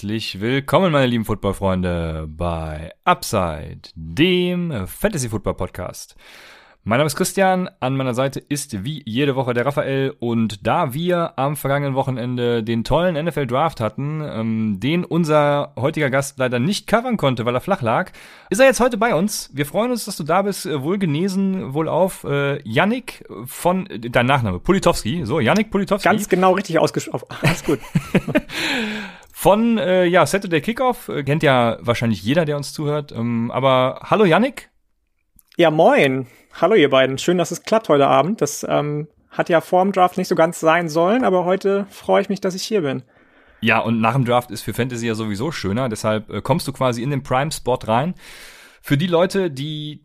Herzlich willkommen, meine lieben Footballfreunde, bei Upside, dem Fantasy Football Podcast. Mein Name ist Christian, an meiner Seite ist wie jede Woche der Raphael und da wir am vergangenen Wochenende den tollen NFL Draft hatten, ähm, den unser heutiger Gast leider nicht covern konnte, weil er flach lag, ist er jetzt heute bei uns. Wir freuen uns, dass du da bist, äh, wohl genesen, wohl auf. Äh, Yannick von, äh, dein Nachname, Politowski, so, Yannick Politowski. Ganz genau richtig ausgesprochen, alles gut. von, äh, ja, Saturday Kickoff, äh, kennt ja wahrscheinlich jeder, der uns zuhört, ähm, aber hallo Yannick. Ja, moin. Hallo ihr beiden, schön, dass es klappt heute Abend. Das ähm, hat ja vor dem Draft nicht so ganz sein sollen, aber heute freue ich mich, dass ich hier bin. Ja, und nach dem Draft ist für Fantasy ja sowieso schöner, deshalb äh, kommst du quasi in den Prime-Spot rein. Für die Leute, die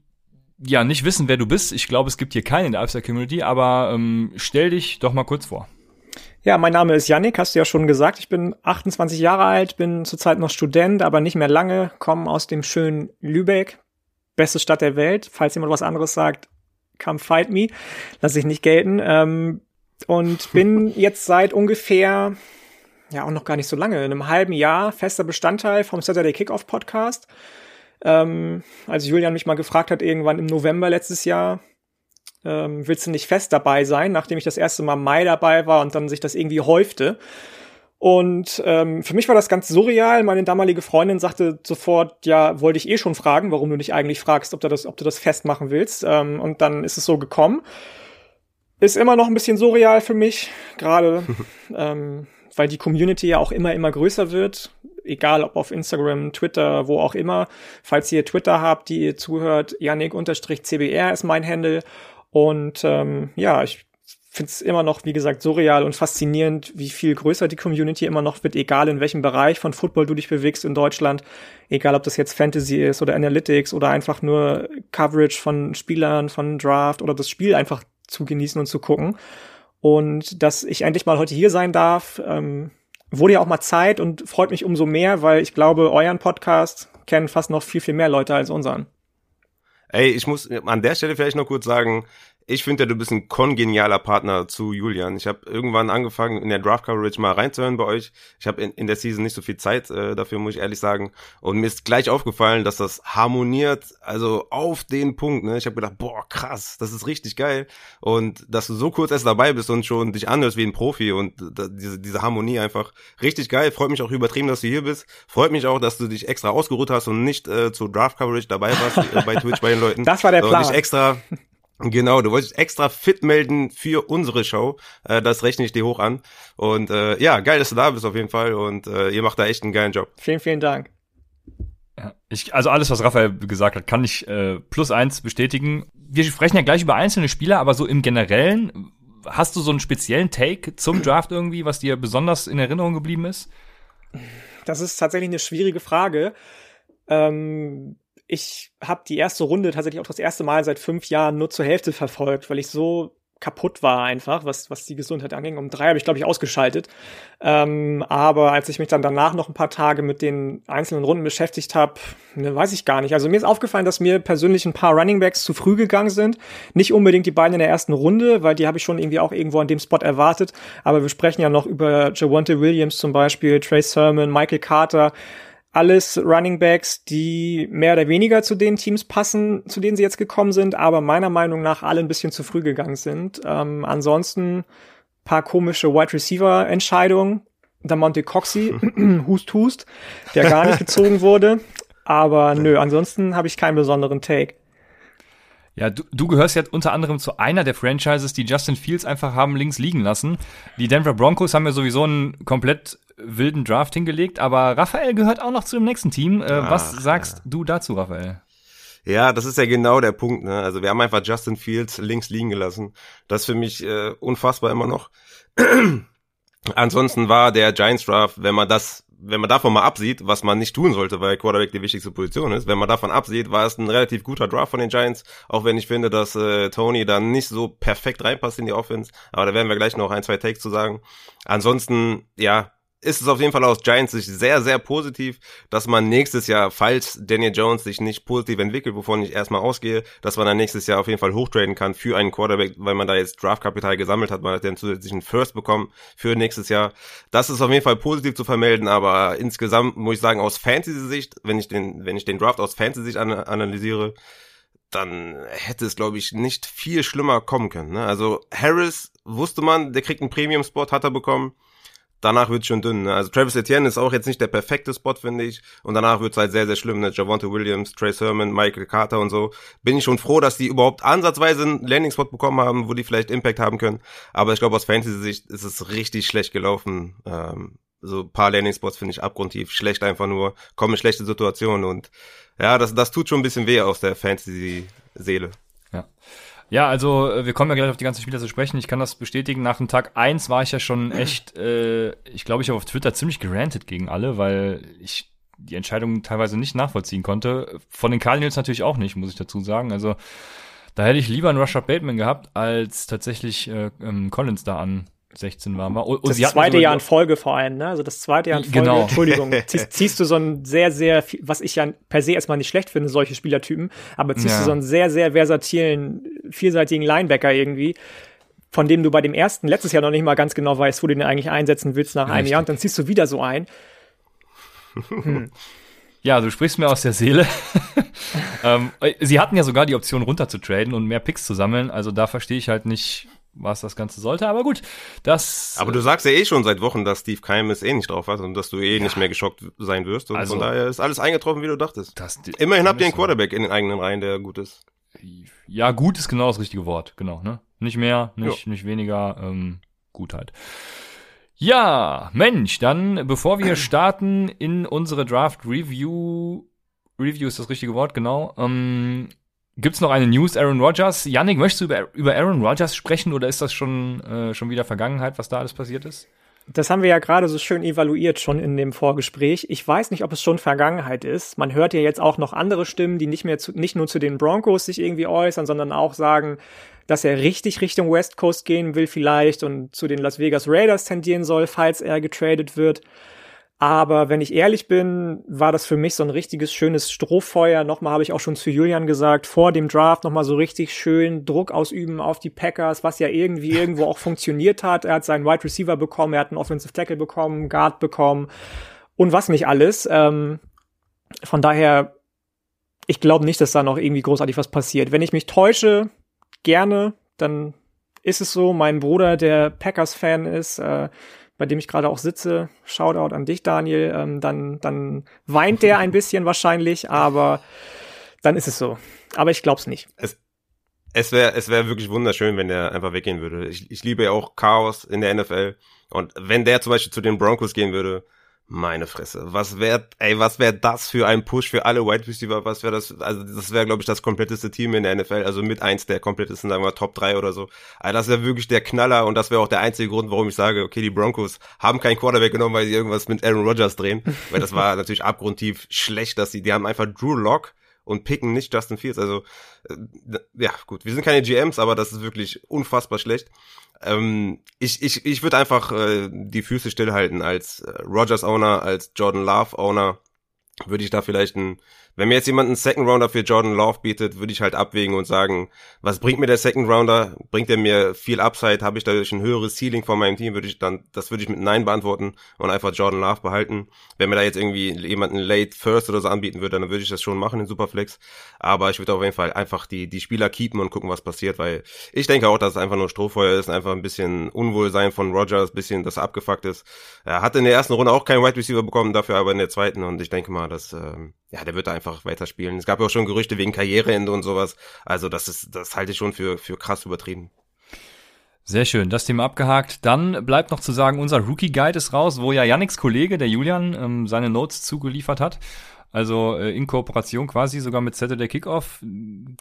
ja nicht wissen, wer du bist, ich glaube, es gibt hier keinen in der Upside-Community, aber ähm, stell dich doch mal kurz vor. Ja, mein Name ist Yannick, hast du ja schon gesagt. Ich bin 28 Jahre alt, bin zurzeit noch Student, aber nicht mehr lange, komme aus dem schönen Lübeck, beste Stadt der Welt. Falls jemand was anderes sagt, come fight me. Lass ich nicht gelten. Ähm, und bin jetzt seit ungefähr, ja auch noch gar nicht so lange, in einem halben Jahr fester Bestandteil vom Saturday Kickoff Podcast. Ähm, als Julian mich mal gefragt hat, irgendwann im November letztes Jahr, ähm, willst du nicht fest dabei sein, nachdem ich das erste Mal Mai dabei war und dann sich das irgendwie häufte. Und ähm, für mich war das ganz surreal. Meine damalige Freundin sagte sofort, ja, wollte ich eh schon fragen, warum du dich eigentlich fragst, ob du das, ob du das festmachen willst. Ähm, und dann ist es so gekommen. Ist immer noch ein bisschen surreal für mich, gerade ähm, weil die Community ja auch immer, immer größer wird. Egal ob auf Instagram, Twitter, wo auch immer. Falls ihr Twitter habt, die ihr zuhört, Yannick-CBR ist mein Handle. Und ähm, ja, ich finde es immer noch, wie gesagt, surreal und faszinierend, wie viel größer die Community immer noch wird, egal in welchem Bereich von Football du dich bewegst in Deutschland, egal ob das jetzt Fantasy ist oder Analytics oder einfach nur Coverage von Spielern, von Draft oder das Spiel einfach zu genießen und zu gucken. Und dass ich endlich mal heute hier sein darf, ähm, wurde ja auch mal Zeit und freut mich umso mehr, weil ich glaube, euren Podcast kennen fast noch viel, viel mehr Leute als unseren. Ey, ich muss an der Stelle vielleicht noch kurz sagen, ich finde ja, du bist ein kongenialer Partner zu Julian. Ich habe irgendwann angefangen, in der Draft Coverage mal reinzuhören bei euch. Ich habe in, in der Season nicht so viel Zeit äh, dafür, muss ich ehrlich sagen. Und mir ist gleich aufgefallen, dass das harmoniert, also auf den Punkt. Ne? Ich habe gedacht, boah, krass, das ist richtig geil. Und dass du so kurz erst dabei bist und schon dich anhörst wie ein Profi und da, diese, diese Harmonie einfach richtig geil. Freut mich auch übertrieben, dass du hier bist. Freut mich auch, dass du dich extra ausgeruht hast und nicht äh, zur Draft Coverage dabei warst äh, bei Twitch bei den Leuten. Das war der Plan. Und dich extra Genau, du wolltest extra fit melden für unsere Show. Äh, das rechne ich dir hoch an. Und äh, ja, geil, dass du da bist auf jeden Fall. Und äh, ihr macht da echt einen geilen Job. Vielen, vielen Dank. Ja, ich, also alles, was Raphael gesagt hat, kann ich äh, plus eins bestätigen. Wir sprechen ja gleich über einzelne Spieler, aber so im Generellen, hast du so einen speziellen Take zum Draft irgendwie, was dir besonders in Erinnerung geblieben ist? Das ist tatsächlich eine schwierige Frage. Ähm ich habe die erste Runde tatsächlich auch das erste Mal seit fünf Jahren nur zur Hälfte verfolgt, weil ich so kaputt war einfach, was, was die Gesundheit anging. Um drei habe ich, glaube ich, ausgeschaltet. Ähm, aber als ich mich dann danach noch ein paar Tage mit den einzelnen Runden beschäftigt habe, ne, weiß ich gar nicht. Also mir ist aufgefallen, dass mir persönlich ein paar Runningbacks zu früh gegangen sind. Nicht unbedingt die beiden in der ersten Runde, weil die habe ich schon irgendwie auch irgendwo an dem Spot erwartet. Aber wir sprechen ja noch über Javonte Williams zum Beispiel, Trey Sermon, Michael Carter alles Running Backs, die mehr oder weniger zu den Teams passen, zu denen sie jetzt gekommen sind, aber meiner Meinung nach alle ein bisschen zu früh gegangen sind. Ähm, ansonsten paar komische Wide Receiver Entscheidungen. Der Monte Coxey, Hust Hust, der gar nicht gezogen wurde. Aber nö, ansonsten habe ich keinen besonderen Take. Ja, du, du gehörst jetzt unter anderem zu einer der Franchises, die Justin Fields einfach haben links liegen lassen. Die Denver Broncos haben ja sowieso einen komplett wilden Draft hingelegt, aber Raphael gehört auch noch zu dem nächsten Team. Äh, Ach, was sagst ja. du dazu, Raphael? Ja, das ist ja genau der Punkt. Ne? Also wir haben einfach Justin Fields links liegen gelassen. Das ist für mich äh, unfassbar immer noch. Ansonsten war der Giants Draft, wenn man das wenn man davon mal absieht, was man nicht tun sollte, weil Quarterback die wichtigste Position ist, wenn man davon absieht, war es ein relativ guter Draft von den Giants, auch wenn ich finde, dass äh, Tony dann nicht so perfekt reinpasst in die Offense, aber da werden wir gleich noch ein, zwei Takes zu sagen. Ansonsten, ja, ist es auf jeden Fall aus Giants Sicht sehr, sehr positiv, dass man nächstes Jahr, falls Daniel Jones sich nicht positiv entwickelt, wovon ich erstmal ausgehe, dass man dann nächstes Jahr auf jeden Fall hochtraden kann für einen Quarterback, weil man da jetzt Draftkapital gesammelt hat, man hat den zusätzlichen First bekommen für nächstes Jahr. Das ist auf jeden Fall positiv zu vermelden, aber insgesamt muss ich sagen, aus Fantasy-Sicht, wenn ich den, wenn ich den Draft aus Fantasy-Sicht an analysiere, dann hätte es, glaube ich, nicht viel schlimmer kommen können. Ne? Also Harris wusste man, der kriegt einen Premium-Spot, hat er bekommen danach wird schon dünn. Ne? Also Travis Etienne ist auch jetzt nicht der perfekte Spot, finde ich. Und danach wird es halt sehr, sehr schlimm. Ne? Javonte Williams, Trey Sermon, Michael Carter und so. Bin ich schon froh, dass die überhaupt ansatzweise einen Landing-Spot bekommen haben, wo die vielleicht Impact haben können. Aber ich glaube, aus Fantasy-Sicht ist es richtig schlecht gelaufen. Ähm, so ein paar Landing-Spots finde ich abgrundtief schlecht einfach nur. Kommen schlechte Situationen und ja, das, das tut schon ein bisschen weh aus der Fantasy-Seele. Ja. Ja, also äh, wir kommen ja gleich auf die ganzen Spieler zu sprechen. Ich kann das bestätigen. Nach dem Tag eins war ich ja schon echt, äh, ich glaube, ich habe auf Twitter ziemlich gerantet gegen alle, weil ich die Entscheidung teilweise nicht nachvollziehen konnte. Von den Cardinals natürlich auch nicht, muss ich dazu sagen. Also da hätte ich lieber einen Rusher Bateman gehabt, als tatsächlich äh, ähm, Collins da an 16 waren wir. Und, das zweite Jahr in Folge vor allem, ne? Also das zweite Jahr in Folge, genau. Entschuldigung, ziehst, ziehst, du so ein sehr, sehr, was ich ja per se erstmal nicht schlecht finde, solche Spielertypen, aber ziehst ja. du so einen sehr, sehr versatilen, vielseitigen Linebacker irgendwie, von dem du bei dem ersten letztes Jahr noch nicht mal ganz genau weißt, wo du den eigentlich einsetzen willst nach Richtig. einem Jahr und dann ziehst du wieder so ein. Hm. Ja, du sprichst mir aus der Seele. ähm, sie hatten ja sogar die Option runter zu traden und mehr Picks zu sammeln, also da verstehe ich halt nicht, was das Ganze sollte. Aber gut, das. Aber du sagst ja eh schon seit Wochen, dass Steve Keimes eh nicht drauf hat und dass du eh ja. nicht mehr geschockt sein wirst. Und also, von daher ist alles eingetroffen, wie du dachtest. Das, Immerhin habt ihr einen Quarterback in den eigenen Reihen, der gut ist. Ja, gut ist genau das richtige Wort, genau, ne? Nicht mehr, nicht, jo. nicht weniger, ähm, gut halt. Ja, Mensch, dann bevor wir starten in unsere Draft Review, Review ist das richtige Wort, genau, ähm, Gibt's noch eine News, Aaron Rodgers? Yannick, möchtest du über, über Aaron Rodgers sprechen oder ist das schon, äh, schon wieder Vergangenheit, was da alles passiert ist? Das haben wir ja gerade so schön evaluiert schon in dem Vorgespräch. Ich weiß nicht, ob es schon Vergangenheit ist. Man hört ja jetzt auch noch andere Stimmen, die nicht mehr zu, nicht nur zu den Broncos sich irgendwie äußern, sondern auch sagen, dass er richtig Richtung West Coast gehen will vielleicht und zu den Las Vegas Raiders tendieren soll, falls er getradet wird. Aber wenn ich ehrlich bin, war das für mich so ein richtiges schönes Strohfeuer. Nochmal habe ich auch schon zu Julian gesagt, vor dem Draft nochmal so richtig schön Druck ausüben auf die Packers, was ja irgendwie irgendwo auch funktioniert hat. Er hat seinen Wide Receiver bekommen, er hat einen Offensive Tackle bekommen, Guard bekommen und was nicht alles. Ähm, von daher, ich glaube nicht, dass da noch irgendwie großartig was passiert. Wenn ich mich täusche, gerne, dann ist es so. Mein Bruder, der Packers-Fan ist, äh, bei dem ich gerade auch sitze, Shoutout an dich, Daniel, ähm, dann, dann weint der ein bisschen wahrscheinlich, aber dann ist es so. Aber ich glaub's nicht. Es, es wäre es wäre wirklich wunderschön, wenn der einfach weggehen würde. Ich, ich liebe ja auch Chaos in der NFL. Und wenn der zum Beispiel zu den Broncos gehen würde, meine Fresse. Was wäre, ey, was wäre das für ein Push für alle Wide Receiver? Was wäre das? Also, das wäre, glaube ich, das kompletteste Team in der NFL. Also mit eins der komplettesten, sagen wir, Top 3 oder so. Also das wäre wirklich der Knaller und das wäre auch der einzige Grund, warum ich sage, okay, die Broncos haben keinen Quarterback genommen, weil sie irgendwas mit Aaron Rodgers drehen. weil das war natürlich abgrundtief schlecht, dass sie, die haben einfach Drew Lock und picken nicht Justin Fields. Also, äh, ja, gut, wir sind keine GMs, aber das ist wirklich unfassbar schlecht. Ähm, ich ich, ich würde einfach äh, die Füße stillhalten als äh, Rogers Owner, als Jordan Love Owner. Würde ich da vielleicht ein wenn mir jetzt jemand einen Second Rounder für Jordan Love bietet, würde ich halt abwägen und sagen, was bringt mir der Second Rounder? Bringt er mir viel Upside? Habe ich dadurch ein höheres Ceiling von meinem Team? Würde ich dann, das würde ich mit Nein beantworten und einfach Jordan Love behalten. Wenn mir da jetzt irgendwie jemand einen Late First oder so anbieten würde, dann würde ich das schon machen in Superflex. Aber ich würde auf jeden Fall einfach die, die Spieler keepen und gucken, was passiert, weil ich denke auch, dass es einfach nur Strohfeuer ist, einfach ein bisschen Unwohlsein von Rogers, bisschen, dass er abgefuckt ist. Er hat in der ersten Runde auch keinen Wide Receiver bekommen, dafür aber in der zweiten und ich denke mal, dass, ähm, ja, der wird da einfach weiterspielen. Es gab ja auch schon Gerüchte wegen Karriereende und sowas. Also das ist, das halte ich schon für, für krass übertrieben. Sehr schön, das Thema abgehakt. Dann bleibt noch zu sagen, unser Rookie Guide ist raus, wo ja Yannicks Kollege, der Julian, ähm, seine Notes zugeliefert hat. Also äh, in Kooperation quasi sogar mit Saturday Kickoff.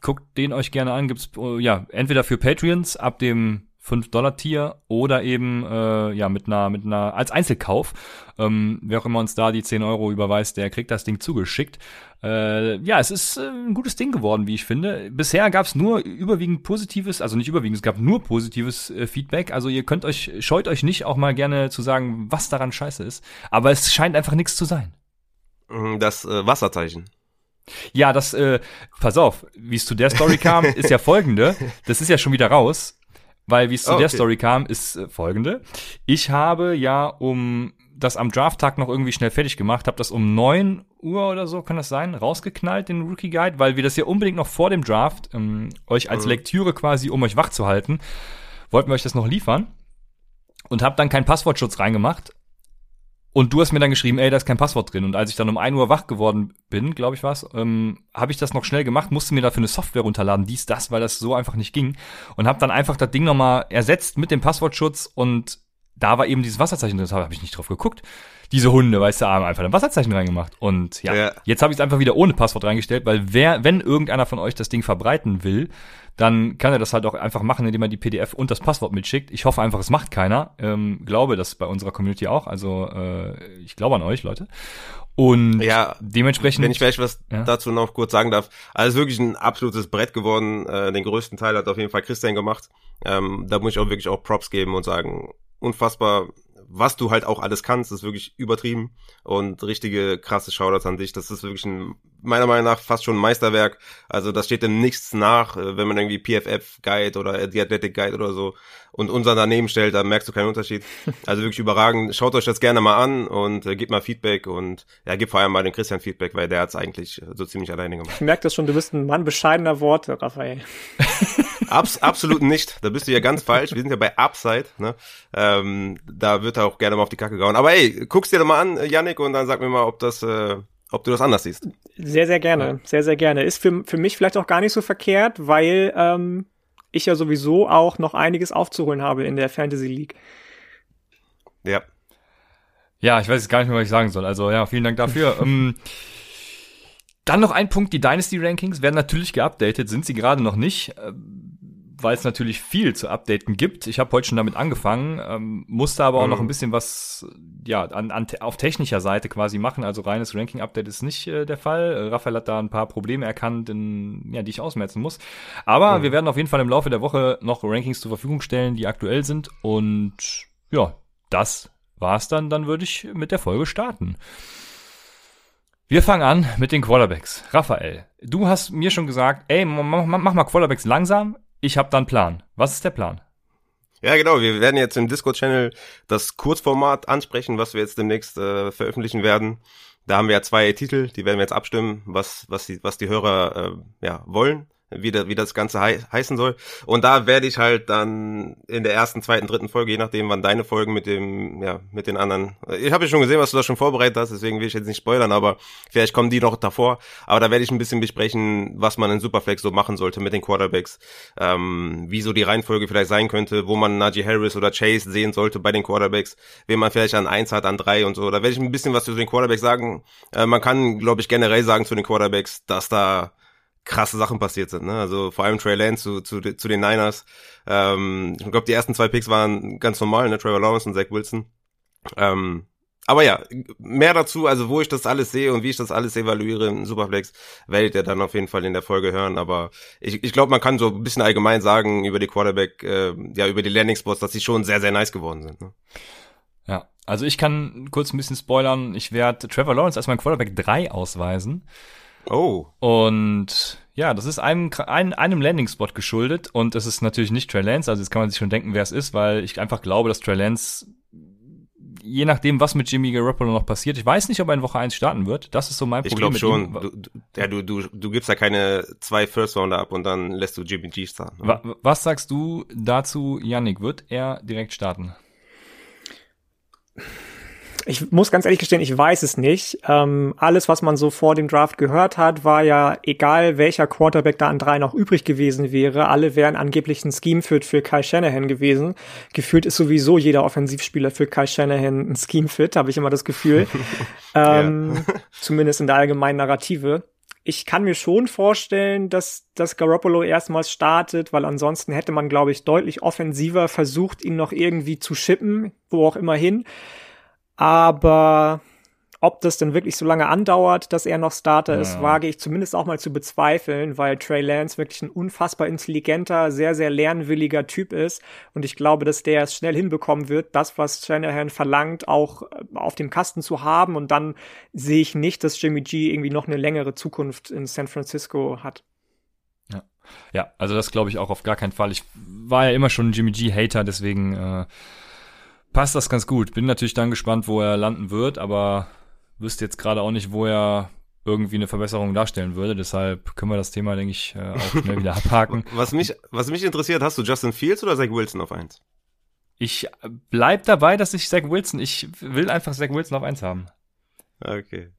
Guckt den euch gerne an. Gibt's äh, ja entweder für Patreons ab dem 5-Dollar-Tier oder eben äh, ja mit einer, mit einer, als Einzelkauf. Ähm, wer auch immer uns da die 10 Euro überweist, der kriegt das Ding zugeschickt. Äh, ja, es ist äh, ein gutes Ding geworden, wie ich finde. Bisher gab es nur überwiegend positives, also nicht überwiegend, es gab nur positives äh, Feedback. Also ihr könnt euch, scheut euch nicht auch mal gerne zu sagen, was daran scheiße ist. Aber es scheint einfach nichts zu sein. Mhm, das äh, Wasserzeichen. Ja, das, äh, pass auf, wie es zu der Story kam, ist ja folgende. Das ist ja schon wieder raus, weil wie es zu Oh, der okay. Story kam, ist äh, folgende. Ich habe ja um das am Drafttag noch irgendwie schnell fertig gemacht, habe das um 9 Uhr oder so, kann das sein, rausgeknallt, den Rookie Guide, weil wir das ja unbedingt noch vor dem Draft ähm, euch als Mhm. Lektüre quasi, um euch wach zu halten, wollten wir euch das noch liefern und habe dann keinen Passwortschutz reingemacht. Und du hast mir dann geschrieben, ey, da ist kein Passwort drin. Und als ich dann um 1 Uhr wach geworden bin, glaube ich was, ähm, habe ich das noch schnell gemacht, musste mir dafür eine Software runterladen, dies, das, weil das so einfach nicht ging. Und habe dann einfach das Ding nochmal ersetzt mit dem Passwortschutz und da war eben dieses Wasserzeichen drin. Da habe ich nicht drauf geguckt. Diese Hunde, weißt du, haben einfach ein Wasserzeichen reingemacht. Und ja, Ja. jetzt habe ich es einfach wieder ohne Passwort reingestellt, weil wer, wenn irgendeiner von euch das Ding verbreiten will, dann kann er das halt auch einfach machen, indem er die PDF und das Passwort mitschickt. Ich hoffe einfach, es macht keiner. Ähm, glaube das bei unserer Community auch. Also äh, ich glaube an euch, Leute. Und Ja, dementsprechend. Wenn ich vielleicht was Ja. dazu noch kurz sagen darf. Also wirklich ein absolutes Brett geworden. Äh, den größten Teil hat auf jeden Fall Christian gemacht. Ähm, da muss ich auch wirklich auch Props geben und sagen, unfassbar, was du halt auch alles kannst, ist wirklich übertrieben und richtige krasse Shoutouts an dich. Das ist wirklich ein, meiner Meinung nach fast schon ein Meisterwerk. Also das steht dem nichts nach, äh, wenn man irgendwie PFF Guide oder die Athletic Guide oder so und unseren daneben stellt, dann merkst du keinen Unterschied. Also wirklich überragend. Schaut euch das gerne mal an und äh, gebt mal Feedback und ja, gebt vor allem mal den Christian Feedback, weil der hat's eigentlich äh, so ziemlich alleine gemacht. Ich merke das schon, du bist ein Mann bescheidener Worte, Raphael. Abs absolut nicht. Da bist du ja ganz falsch. Wir sind ja bei Upside. Ne? Ähm, da wird er auch gerne mal auf die Kacke gehauen. Aber ey, guck's dir doch mal an, Yannick, und dann sag mir mal, ob das, äh, ob du das anders siehst. Sehr, sehr gerne, sehr, sehr gerne. Ist für, für mich vielleicht auch gar nicht so verkehrt, weil ähm, ich ja sowieso auch noch einiges aufzuholen habe in der Fantasy League. Ja. Ja, ich weiß jetzt gar nicht mehr, was ich sagen soll. Also ja, vielen Dank dafür. ähm, dann noch ein Punkt, die Dynasty Rankings werden natürlich geupdatet, sind sie gerade noch nicht, äh, weil es natürlich viel zu updaten gibt. Ich habe heute schon damit angefangen, ähm, musste aber auch Mhm. noch ein bisschen was ja an, an, auf technischer Seite quasi machen. Also reines Ranking-Update ist nicht äh, der Fall. Äh, Raphael hat da ein paar Probleme erkannt, in, ja, die ich ausmerzen muss. Aber Mhm. wir werden auf jeden Fall im Laufe der Woche noch Rankings zur Verfügung stellen, die aktuell sind. Und ja, das war's dann. Dann würde ich mit der Folge starten. Wir fangen an mit den Quarterbacks. Raphael, du hast mir schon gesagt, ey, mach, mach mach mal Quarterbacks langsam. Ich habe dann einen Plan. Was ist der Plan? Ja, genau. Wir werden jetzt im Discord-Channel das Kurzformat ansprechen, was wir jetzt demnächst äh, veröffentlichen werden. Da haben wir ja zwei Titel, die werden wir jetzt abstimmen, was, was, die, was die Hörer äh, ja, wollen, wie, da, wie das Ganze hei heißen soll. Und da werde ich halt dann in der ersten, zweiten, dritten Folge, je nachdem, wann deine Folgen mit dem, ja, mit den anderen. Ich habe ja schon gesehen, was du da schon vorbereitet hast, deswegen will ich jetzt nicht spoilern, aber vielleicht kommen die noch davor. Aber da werde ich ein bisschen besprechen, was man in Superflex so machen sollte mit den Quarterbacks, ähm, wie so die Reihenfolge vielleicht sein könnte, wo man Najee Harris oder Chase sehen sollte bei den Quarterbacks, wen man vielleicht an eins hat, an drei und so. Da werde ich ein bisschen was zu den Quarterbacks sagen. Äh, man kann, glaube ich, generell sagen zu den Quarterbacks, dass da krasse Sachen passiert sind. Ne? Also vor allem Trey Lance zu, zu, zu den Niners. Ähm, ich glaube, die ersten zwei Picks waren ganz normal, ne? Trevor Lawrence und Zach Wilson. Ähm, aber ja, mehr dazu, also wo ich das alles sehe und wie ich das alles evaluiere in Superflex, werdet ihr dann auf jeden Fall in der Folge hören. Aber ich, ich glaube, man kann so ein bisschen allgemein sagen über die Quarterback, äh, ja, über die Landing Spots, dass sie schon sehr, sehr nice geworden sind. Ne? Ja, also ich kann kurz ein bisschen spoilern. Ich werde Trevor Lawrence als mein Quarterback 3 ausweisen. Oh, Und ja, das ist einem, einem, einem Landing-Spot geschuldet. Und es ist natürlich nicht Trey Lance. Also jetzt kann man sich schon denken, wer es ist, weil ich einfach glaube, dass Trey Lance, je nachdem, was mit Jimmy Garoppolo noch passiert, ich weiß nicht, ob er in Woche 1 starten wird. Das ist so mein ich Problem glaube mit schon. Du, ja, du, du, du gibst ja keine zwei First Rounder ab und dann lässt du Jimmy G starten. ne? Wa was sagst du dazu, Yannick? Wird er direkt starten? Ich muss ganz ehrlich gestehen, ich weiß es nicht. Ähm, alles, was man so vor dem Draft gehört hat, war ja, egal welcher Quarterback da an drei noch übrig gewesen wäre, alle wären angeblich ein Scheme-Fit für Kai Shanahan gewesen. Gefühlt ist sowieso jeder Offensivspieler für Kai Shanahan ein Scheme-Fit, habe ich immer das Gefühl. ähm, Zumindest in der allgemeinen Narrative. ich kann mir schon vorstellen, dass, dass Garoppolo erstmals startet, weil ansonsten hätte man, glaube ich, deutlich offensiver versucht, ihn noch irgendwie zu schippen, wo auch immer hin. Aber ob das denn wirklich so lange andauert, dass er noch Starter ja. ist, wage ich zumindest auch mal zu bezweifeln, weil Trey Lance wirklich ein unfassbar intelligenter, sehr, sehr lernwilliger Typ ist. Und ich glaube, dass der es schnell hinbekommen wird, das, was Shanahan verlangt, auch äh, auf dem Kasten zu haben. Und dann sehe ich nicht, dass Jimmy G irgendwie noch eine längere Zukunft in San Francisco hat. Ja, ja also das glaube ich auch auf gar keinen Fall. Ich war ja immer schon ein Jimmy G-Hater, deswegen äh, passt das ganz gut. Bin natürlich dann gespannt, wo er landen wird, aber wüsste jetzt gerade auch nicht, wo er irgendwie eine Verbesserung darstellen würde. Deshalb können wir das Thema, denke ich, äh, auch schnell wieder abhaken. Was mich, was mich interessiert, hast du Justin Fields oder Zach Wilson auf eins? Ich bleib dabei, dass ich Zach Wilson, ich will einfach Zach Wilson auf eins haben. Okay.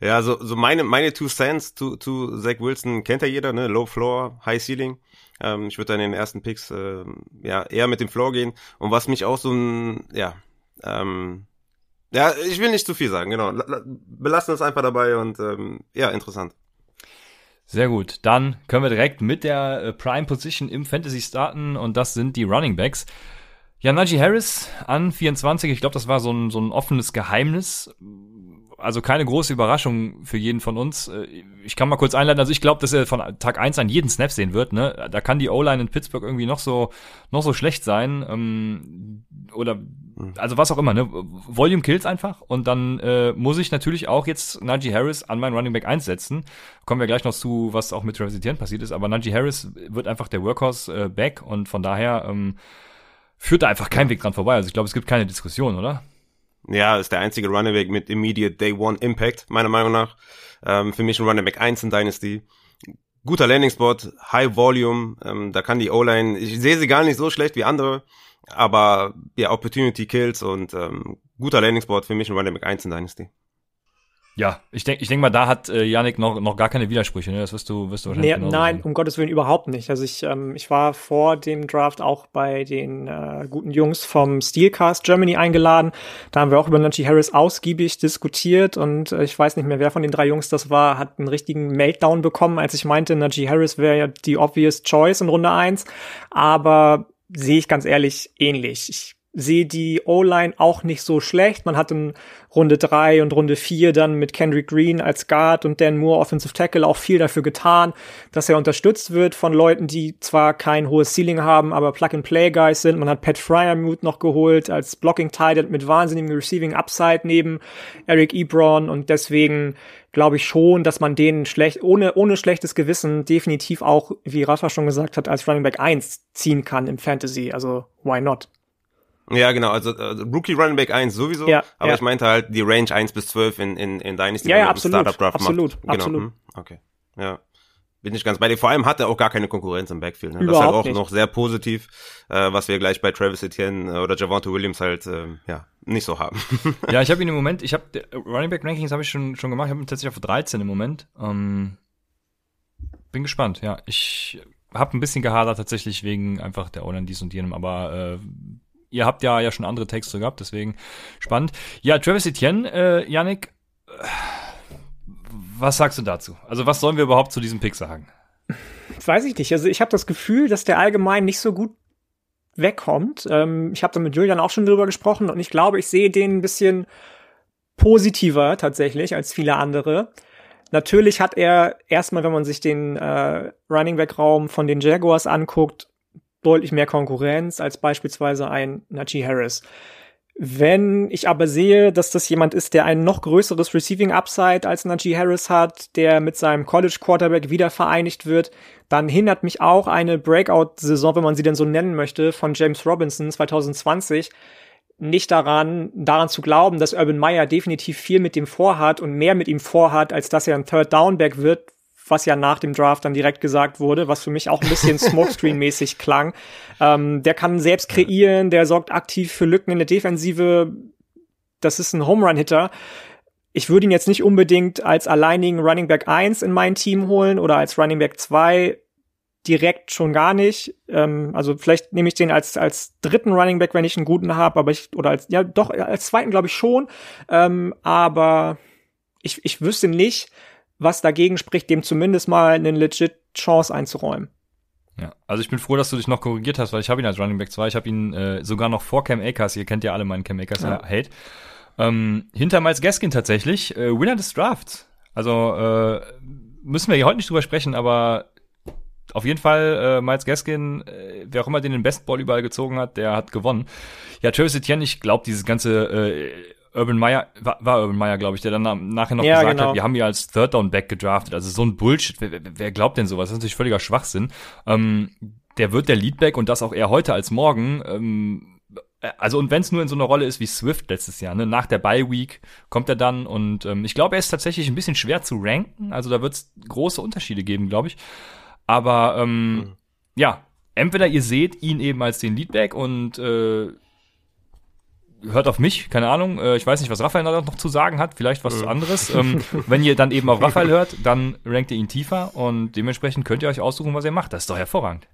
Ja, so, so meine, meine Two Cents zu, zu Zach Wilson kennt ja jeder, ne? Low Floor, High Ceiling. Ähm, ich würde dann in den ersten Picks äh, ja eher mit dem Floor gehen. Und was mich auch so ein, ja, ähm, ja, ich will nicht zu viel sagen, genau. Belassen es einfach dabei und ähm, ja, interessant. Sehr gut. Dann können wir direkt mit der äh, Prime Position im Fantasy starten und das sind die Running Backs. Ja, Najee Harris an 24, ich glaube, das war so ein, so ein offenes Geheimnis also keine große Überraschung für jeden von uns. Äh, ich kann mal kurz einleiten, also ich glaube, dass er von Tag eins an jeden Snap sehen wird. Ne? Da kann die O-Line in Pittsburgh irgendwie noch so, noch so schlecht sein. Ähm, oder hm. also was auch immer, ne? Volume kills einfach. Und dann äh, muss ich natürlich auch jetzt Najee Harris an meinen Running Back einsetzen. Kommen wir gleich noch zu, was auch mit Travis Etienne passiert ist. Aber Najee Harris wird einfach der Workhorse-Back äh, und von daher ähm, führt da einfach kein Weg dran vorbei. Also ich glaube, es gibt keine Diskussion, oder? Ja, ist der einzige Running Back mit Immediate Day One Impact, meiner Meinung nach. Ähm, für mich ein Running Back 1 in Dynasty. Guter Landing Spot, High Volume, ähm, da kann die O-Line, ich sehe sie gar nicht so schlecht wie andere, aber ja, Opportunity Kills und ähm, guter Landing Spot für mich ein Running Back 1 in Dynasty. Ja, ich denke ich denk mal, da hat äh, Yannick noch, noch gar keine Widersprüche, ne? Das wirst du, wirst du wahrscheinlich nee, Nein, um Gottes Willen überhaupt nicht. Also ich, ähm, ich war vor dem Draft auch bei den äh, guten Jungs vom Steelcast Germany eingeladen. Da haben wir auch über Najee Harris ausgiebig diskutiert und äh, ich weiß nicht mehr, wer von den drei Jungs das war, hat einen richtigen Meltdown bekommen, als ich meinte, Najee Harris wäre ja die obvious choice in Runde eins. Aber sehe ich ganz ehrlich ähnlich. Ich sehe die O-Line auch nicht so schlecht. Man hat in Runde drei und Runde vier dann mit Kendrick Green als Guard und Dan Moore Offensive Tackle auch viel dafür getan, dass er unterstützt wird von Leuten, die zwar kein hohes Ceiling haben, aber Plug-and-Play-Guys sind. Man hat Pat Fryermuth noch geholt als Blocking Tight mit wahnsinnigem Receiving Upside neben Eric Ebron und deswegen glaube ich schon, dass man den schlecht, ohne, ohne schlechtes Gewissen definitiv auch, wie Rafa schon gesagt hat, als Running Back 1 ziehen kann im Fantasy. Also, why not? Ja, genau, also äh, Rookie Running Back 1 sowieso, ja, aber ja. ich meinte halt die Range 1 bis 12 in, in, in Dynasty, ja, ja, absolut, Startup Draft absolut, macht. Genau. absolut. Hm, okay, ja. Bin ich ganz bei dir. Vor allem hat er auch gar keine Konkurrenz im Backfield. Ne? das ist halt auch nicht. noch sehr positiv, äh, was wir gleich bei Travis Etienne äh, oder Javante Williams halt äh, ja nicht so haben. ja, ich habe ihn im Moment, ich habe Running Back Rankings habe ich schon schon gemacht, ich habe ihn tatsächlich auf 13 im Moment. Ähm, bin gespannt, ja. Ich habe ein bisschen gehadert tatsächlich wegen einfach der Online dies und jenem, aber äh, ihr habt ja, ja schon andere Texte gehabt, deswegen spannend. Ja, Travis Etienne, äh, Yannick, äh, was sagst du dazu? Also was sollen wir überhaupt zu diesem Pick sagen? Weiß ich nicht. Also ich habe das Gefühl, dass der allgemein nicht so gut wegkommt. Ähm, ich habe da mit Julian auch schon drüber gesprochen und ich glaube, ich sehe den ein bisschen positiver tatsächlich als viele andere. Natürlich hat er erstmal, wenn man sich den äh, Running Back Raum von den Jaguars anguckt, deutlich mehr Konkurrenz als beispielsweise ein Najee Harris. Wenn ich aber sehe, dass das jemand ist, der ein noch größeres Receiving Upside als Najee Harris hat, der mit seinem College Quarterback wieder vereinigt wird, dann hindert mich auch eine Breakout-Saison, wenn man sie denn so nennen möchte, von James Robinson 2020 nicht daran, daran zu glauben, dass Urban Meyer definitiv viel mit ihm vorhat und mehr mit ihm vorhat, als dass er ein Third Downback wird, was ja nach dem Draft dann direkt gesagt wurde, was für mich auch ein bisschen Smokescreen-mäßig klang. Ähm, der kann selbst kreieren, der sorgt aktiv für Lücken in der Defensive. Das ist ein Home Run Hitter. Ich würde ihn jetzt nicht unbedingt als alleinigen Running Back 1 in mein Team holen oder als Running Back 2 direkt schon gar nicht. Ähm, also vielleicht nehme ich den als als dritten Running Back, wenn ich einen guten habe, aber ich oder als ja doch als zweiten glaube ich schon. Ähm, aber ich ich wüsste nicht, was dagegen spricht, dem zumindest mal eine legit Chance einzuräumen. Ja, also ich bin froh, dass du dich noch korrigiert hast, weil ich habe ihn als Running Back 2, ich habe ihn äh, sogar noch vor Cam Akers, ihr kennt ja alle meinen Cam Akers ja. Hate, ähm, hinter Miles Gaskin tatsächlich, äh, Winner des Drafts. Also äh, müssen wir hier heute nicht drüber sprechen, aber auf jeden Fall, äh, Miles Gaskin, äh, wer auch immer den den Best Ball überall gezogen hat, der hat gewonnen. Ja, Travis Etienne, ich glaube, dieses ganze äh, Urban Meyer, war, war Urban Meyer, glaube ich, der dann nachher noch ja, gesagt genau. hat, wir haben ihn als Third Down Back gedraftet. Also so ein Bullshit. Wer, wer glaubt denn sowas? Das ist natürlich völliger Schwachsinn. Ähm, der wird der Leadback und das auch eher heute als morgen. Ähm, also und wenn es nur in so einer Rolle ist wie Swift letztes Jahr, ne, nach der Bye Week kommt er dann und ähm, ich glaube, er ist tatsächlich ein bisschen schwer zu ranken. Also da wird es große Unterschiede geben, glaube ich. Aber ähm, mhm. ja, entweder ihr seht ihn eben als den Leadback und äh, hört auf mich, keine Ahnung. Äh, ich weiß nicht, was Raphael noch zu sagen hat, vielleicht was mhm. anderes. Ähm, wenn ihr dann eben auf Raphael hört, dann rankt ihr ihn tiefer und dementsprechend könnt ihr euch aussuchen, was ihr macht. Das ist doch hervorragend.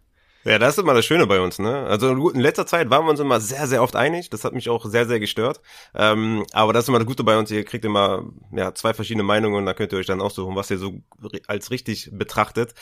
Ja, das ist immer das Schöne bei uns, ne? Also in letzter Zeit waren wir uns immer sehr, sehr oft einig. Das hat mich auch sehr, sehr gestört. Ähm, aber das ist immer das Gute bei uns. Ihr kriegt immer ja, zwei verschiedene Meinungen und da könnt ihr euch dann aussuchen, was ihr so als richtig betrachtet.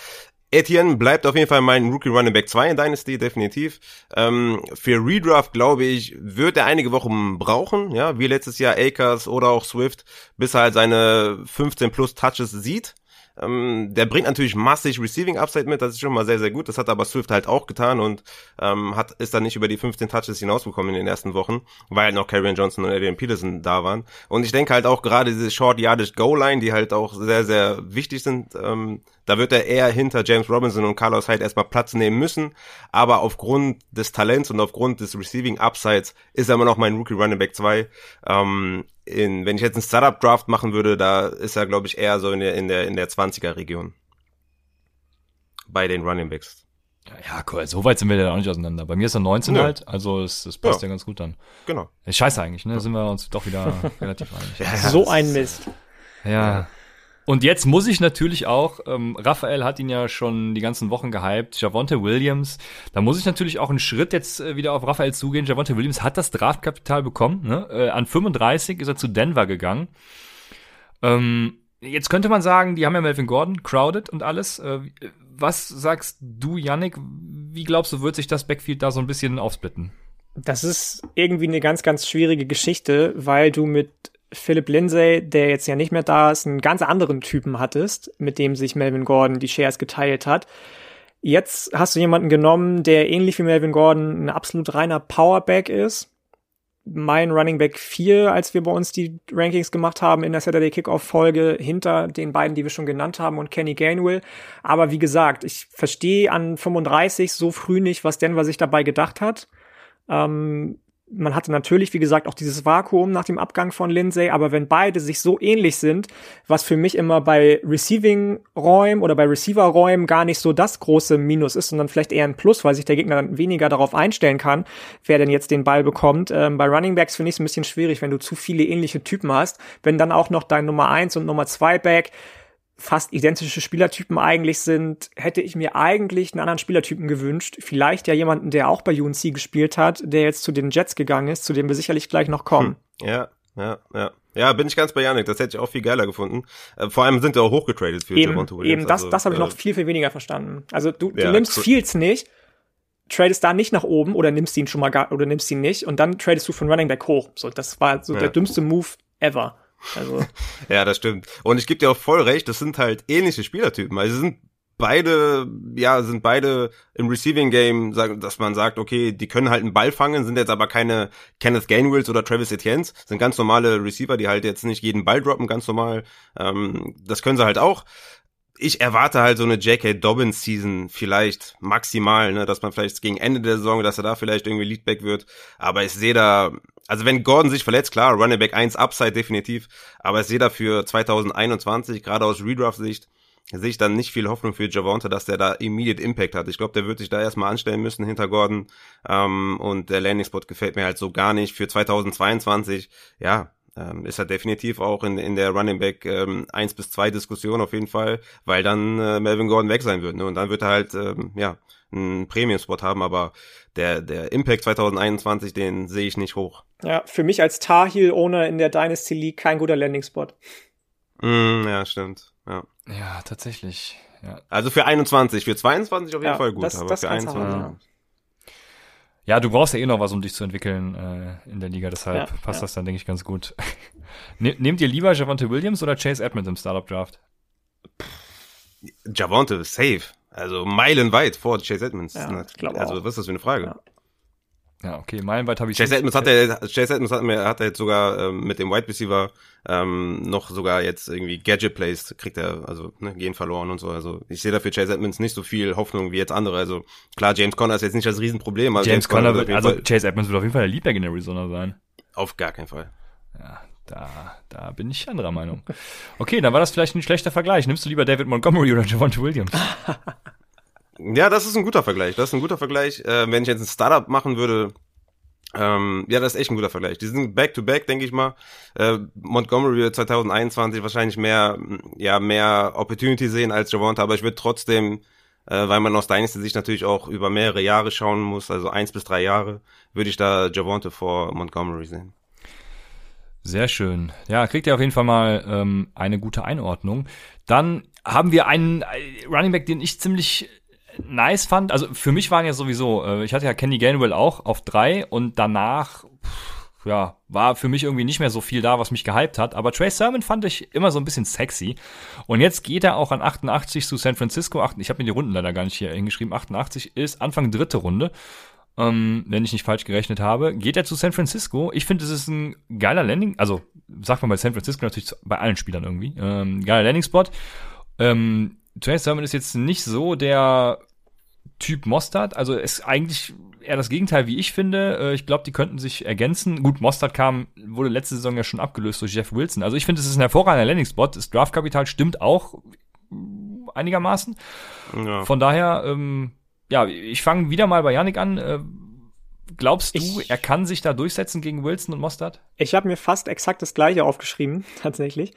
Etienne bleibt auf jeden Fall mein Rookie Running Back 2 in Dynasty, definitiv. Ähm, für Redraft, glaube ich, wird er einige Wochen brauchen, ja, wie letztes Jahr Akers oder auch Swift, bis er halt seine 15 plus Touches sieht. Ähm, der bringt natürlich massig Receiving Upside mit, das ist schon mal sehr, sehr gut. Das hat aber Swift halt auch getan und ähm, hat ist dann nicht über die 15 Touches hinausgekommen in den ersten Wochen, weil noch Karrion Johnson und Adrian Peterson da waren. Und ich denke halt auch gerade diese Short Yardage Goal Line, die halt auch sehr, sehr wichtig sind, ähm, da wird er eher hinter James Robinson und Carlos Hyde erstmal Platz nehmen müssen. Aber aufgrund des Talents und aufgrund des Receiving Upsides ist er immer noch mein Rookie Running Back 2. Ähm, in, wenn ich jetzt einen Startup Draft machen würde, da ist er, glaube ich, eher so in der, in der, in der 20er Region. Bei den Running Backs. Ja, cool. So weit sind wir ja auch nicht auseinander. Bei mir ist er 19 Nö. halt, also es, es passt ja. ja. ganz gut dann. Genau. Ist scheiße eigentlich, ne? Da sind wir uns doch wieder relativ einig. Ja, so ein Mist. Ja. ja. Und jetzt muss ich natürlich auch, ähm, Raphael hat ihn ja schon die ganzen Wochen gehypt, Javonte Williams, da muss ich natürlich auch einen Schritt jetzt äh, wieder auf Raphael zugehen. Javonte Williams hat das Draftkapital bekommen, ne? Äh, an 35 ist er zu Denver gegangen. Ähm, jetzt könnte man sagen, die haben ja Melvin Gordon, Crowded und alles. Äh, was sagst du, Yannick? Wie glaubst du, wird sich das Backfield da so ein bisschen aufsplitten? Das ist irgendwie eine ganz, ganz schwierige Geschichte, weil du mit Philip Lindsay, der jetzt ja nicht mehr da ist, einen ganz anderen Typen hattest, mit dem sich Melvin Gordon die Shares geteilt hat. Jetzt hast du jemanden genommen, der ähnlich wie Melvin Gordon ein absolut reiner Powerback ist. Mein Running Back 4, als wir bei uns die Rankings gemacht haben in der Saturday Kickoff Folge hinter den beiden, die wir schon genannt haben und Kenny Gainwell. Aber wie gesagt, ich verstehe an 35 so früh nicht, was Denver sich dabei gedacht hat. Ähm, man hatte natürlich, wie gesagt, auch dieses Vakuum nach dem Abgang von Lindsay, aber wenn beide sich so ähnlich sind, was für mich immer bei Receiving-Räumen oder bei Receiver-Räumen gar nicht so das große Minus ist, sondern vielleicht eher ein Plus, weil sich der Gegner dann weniger darauf einstellen kann, wer denn jetzt den Ball bekommt. Ähm, bei Running Backs finde ich es ein bisschen schwierig, wenn du zu viele ähnliche Typen hast. Wenn dann auch noch dein Nummer eins und Nummer zwei Back fast identische Spielertypen eigentlich sind, hätte ich mir eigentlich einen anderen Spielertypen gewünscht. Vielleicht ja jemanden, der auch bei UNC gespielt hat, der jetzt zu den Jets gegangen ist, zu dem wir sicherlich gleich noch kommen. Hm. Ja, ja, ja. Ja, bin ich ganz bei Janik. Das hätte ich auch viel geiler gefunden. Äh, vor allem sind sie auch hochgetradet für eben, Javonte Williams. Eben, das, also, das habe ich noch äh, viel, viel weniger verstanden. Also du, du ja, nimmst cool. Fields nicht, tradest da nicht nach oben oder nimmst ihn schon mal gar, oder nimmst ihn nicht und dann tradest du von Running Back hoch. So, das war so ja. der dümmste Move ever. Also. ja, das stimmt. Und ich gebe dir auch voll recht, das sind halt ähnliche Spielertypen. Also sind beide, ja, sind beide im Receiving Game, dass man sagt, okay, die können halt einen Ball fangen, sind jetzt aber keine Kenneth Gainwills oder Travis Etiennes, sind ganz normale Receiver, die halt jetzt nicht jeden Ball droppen, ganz normal. Ähm, das können sie halt auch ich erwarte halt so eine J.K. Dobbins Season vielleicht maximal, ne, dass man vielleicht gegen Ende der Saison, dass er da vielleicht irgendwie Leadback wird. Aber ich sehe da, also wenn Gordon sich verletzt, klar, Running Back 1 Upside definitiv. Aber ich sehe da für 2021, gerade aus Redraft-Sicht, sehe ich dann nicht viel Hoffnung für Javonte, dass der da immediate Impact hat. Ich glaube, der wird sich da erstmal anstellen müssen hinter Gordon. Ähm, und der Landing Spot gefällt mir halt so gar nicht. Für 2022, ja, ähm, ist er definitiv auch in, in der Running Back ähm, 1 bis 2 Diskussion auf jeden Fall, weil dann äh, Melvin Gordon weg sein wird. Ne? Und dann wird er halt, ähm, ja, einen Premium-Spot haben, aber der, der Impact 2021, den sehe ich nicht hoch. Ja, für mich als Tar Heel Owner in der Dynasty League kein guter Landing-Spot. Mm, ja, stimmt. Ja, ja tatsächlich. Ja. Also für 21, für 22 auf jeden Ja, Fall gut, das- aber das für kannst du 21. haben, Ja, du brauchst ja eh noch was, um dich zu entwickeln äh, in der Liga, deshalb Ja, passt ja. das dann, denke ich, ganz gut. Ne, nehmt ihr lieber Javante Williams oder Chase Edmonds im Startup-Draft? Javonte, safe. Also meilenweit vor Chase Edmonds. Ja, ich glaube also auch. was ist das für eine Frage? Ja. Okay, meilenweit habe ich Chase Edmonds hat er, Chase Edmonds hat, hat er jetzt sogar ähm, mit dem Wide Receiver ähm, noch sogar jetzt irgendwie Gadget Plays kriegt er, also ne, gehen verloren und so. Also ich sehe da für Chase Edmonds nicht so viel Hoffnung wie jetzt andere. Also klar, James Conner ist jetzt nicht das Riesenproblem. Aber James Conner wird also Fall- Chase Edmonds wird auf jeden Fall der Leadback in Arizona sein. auf gar keinen Fall. Ja, da, da bin ich anderer Meinung. Okay, dann war das vielleicht ein schlechter Vergleich. Nimmst du lieber David Montgomery oder Javante Williams? Ja, das ist ein guter Vergleich. Das ist ein guter Vergleich. Äh, wenn ich jetzt ein Startup machen würde, ähm, ja, das ist echt ein guter Vergleich. Die sind back-to-back, denke ich mal. Äh, Montgomery wird 2021 wahrscheinlich mehr, ja, mehr Opportunity sehen als Javante, aber ich würde trotzdem, äh, weil man aus Dynasty Sicht natürlich auch über mehrere Jahre schauen muss, also eins bis drei Jahre, würde ich da Javante vor Montgomery sehen. Sehr schön. Ja, kriegt ihr auf jeden Fall mal ähm, eine gute Einordnung. Dann haben wir einen äh, Running Back, den ich ziemlich nice fand. Also für mich waren ja sowieso, äh, ich hatte ja Kenny Gainwell auch auf drei und danach, pff, ja, war für mich irgendwie nicht mehr so viel da, was mich gehypt hat. Aber Trey Sermon fand ich immer so ein bisschen sexy. Und jetzt geht er auch an 88 zu San Francisco. Ich habe mir die Runden leider gar nicht hier hingeschrieben. 88 ist Anfang dritte Runde ähm, wenn ich nicht falsch gerechnet habe, geht er zu San Francisco. Ich finde, es ist ein geiler Landing, also sagt man bei San Francisco natürlich bei allen Spielern irgendwie, ähm, geiler Landing-Spot. Ähm, Trey Sermon ist jetzt nicht so der Typ Mostard, also ist eigentlich eher das Gegenteil, wie ich finde. Äh, ich glaube, die könnten sich ergänzen. Gut, Mostard kam, wurde letzte Saison ja schon abgelöst durch Jeff Wilson. Also ich finde, es ist ein hervorragender Landing-Spot. Das Draftkapital stimmt auch einigermaßen. Ja. Von daher, ähm, ja, ich fange wieder mal bei Yannick an. Äh, glaubst du, Ich- er kann sich da durchsetzen gegen Wilson und Mostard? Ich habe mir fast exakt das gleiche aufgeschrieben, tatsächlich.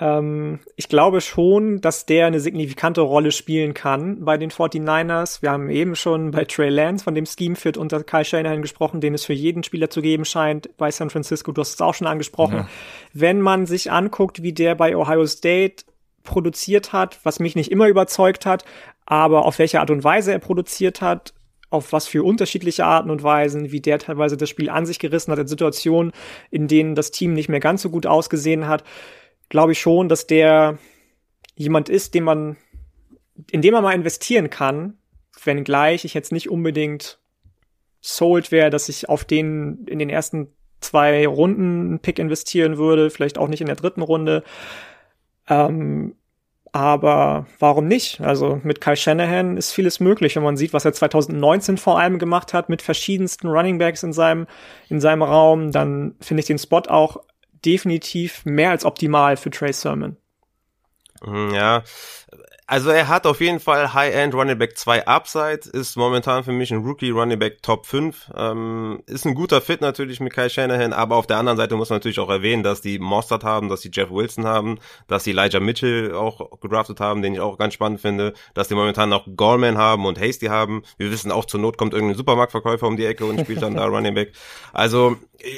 Ähm, ich glaube schon, dass der eine signifikante Rolle spielen kann bei den 49ers. Wir haben eben schon bei Trey Lance von dem Scheme Fit unter Kyle Shanahan gesprochen, den es für jeden Spieler zu geben scheint bei San Francisco. Du hast es auch schon angesprochen. Ja. Wenn man sich anguckt, wie der bei Ohio State produziert hat, was mich nicht immer überzeugt hat, aber auf welche Art und Weise er produziert hat, auf was für unterschiedliche Arten und Weisen, wie der teilweise das Spiel an sich gerissen hat in Situationen, in denen das Team nicht mehr ganz so gut ausgesehen hat, glaube ich schon, dass der jemand ist, den man, in dem man mal investieren kann, wenngleich ich jetzt nicht unbedingt sold wäre, dass ich auf den in den ersten zwei Runden einen Pick investieren würde, vielleicht auch nicht in der dritten Runde. Ähm, aber warum nicht? Also mit Kyle Shanahan ist vieles möglich, wenn man sieht, was er 2019 vor allem gemacht hat mit verschiedensten Running Backs in seinem, in seinem Raum, dann finde ich den Spot auch definitiv mehr als optimal für Trey Sermon. Mhm, Ja, also er hat auf jeden Fall High-End Running Back 2 Upside, ist momentan für mich ein Rookie Running Back Top 5. Ähm, ist ein guter Fit natürlich mit Kyle Shanahan, aber auf der anderen Seite muss man natürlich auch erwähnen, dass die Mostert haben, dass die Jeff Wilson haben, dass die Elijah Mitchell auch gedraftet haben, den ich auch ganz spannend finde, dass die momentan noch Gorman haben und Hasty haben. Wir wissen auch, zur Not kommt irgendein Supermarktverkäufer um die Ecke und spielt dann da Running Back. Also äh,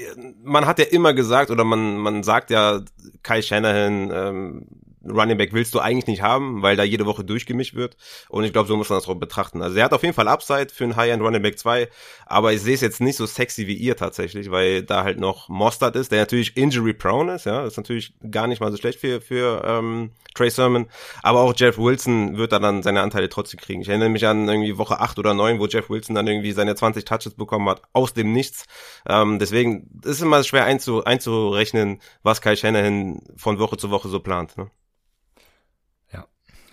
man hat ja immer gesagt oder man, man sagt ja, Kyle Shanahan, ähm, Running Back willst du eigentlich nicht haben, weil da jede Woche durchgemischt wird. Und ich glaube, so muss man das auch betrachten. Also er hat auf jeden Fall Upside für einen High-End Running Back 2, aber ich sehe es jetzt nicht so sexy wie ihr tatsächlich, weil da halt noch Mostard ist, der natürlich injury prone ist, ja, das ist natürlich gar nicht mal so schlecht für, für ähm, Trey Sermon. Aber auch Jeff Wilson wird da dann seine Anteile trotzdem kriegen. Ich erinnere mich an irgendwie Woche 8 oder 9, wo Jeff Wilson dann irgendwie seine 20 Touches bekommen hat, aus dem Nichts. Ähm, deswegen ist es immer schwer einzu, einzurechnen, was Kyle Shanahan von Woche zu Woche so plant. Ne?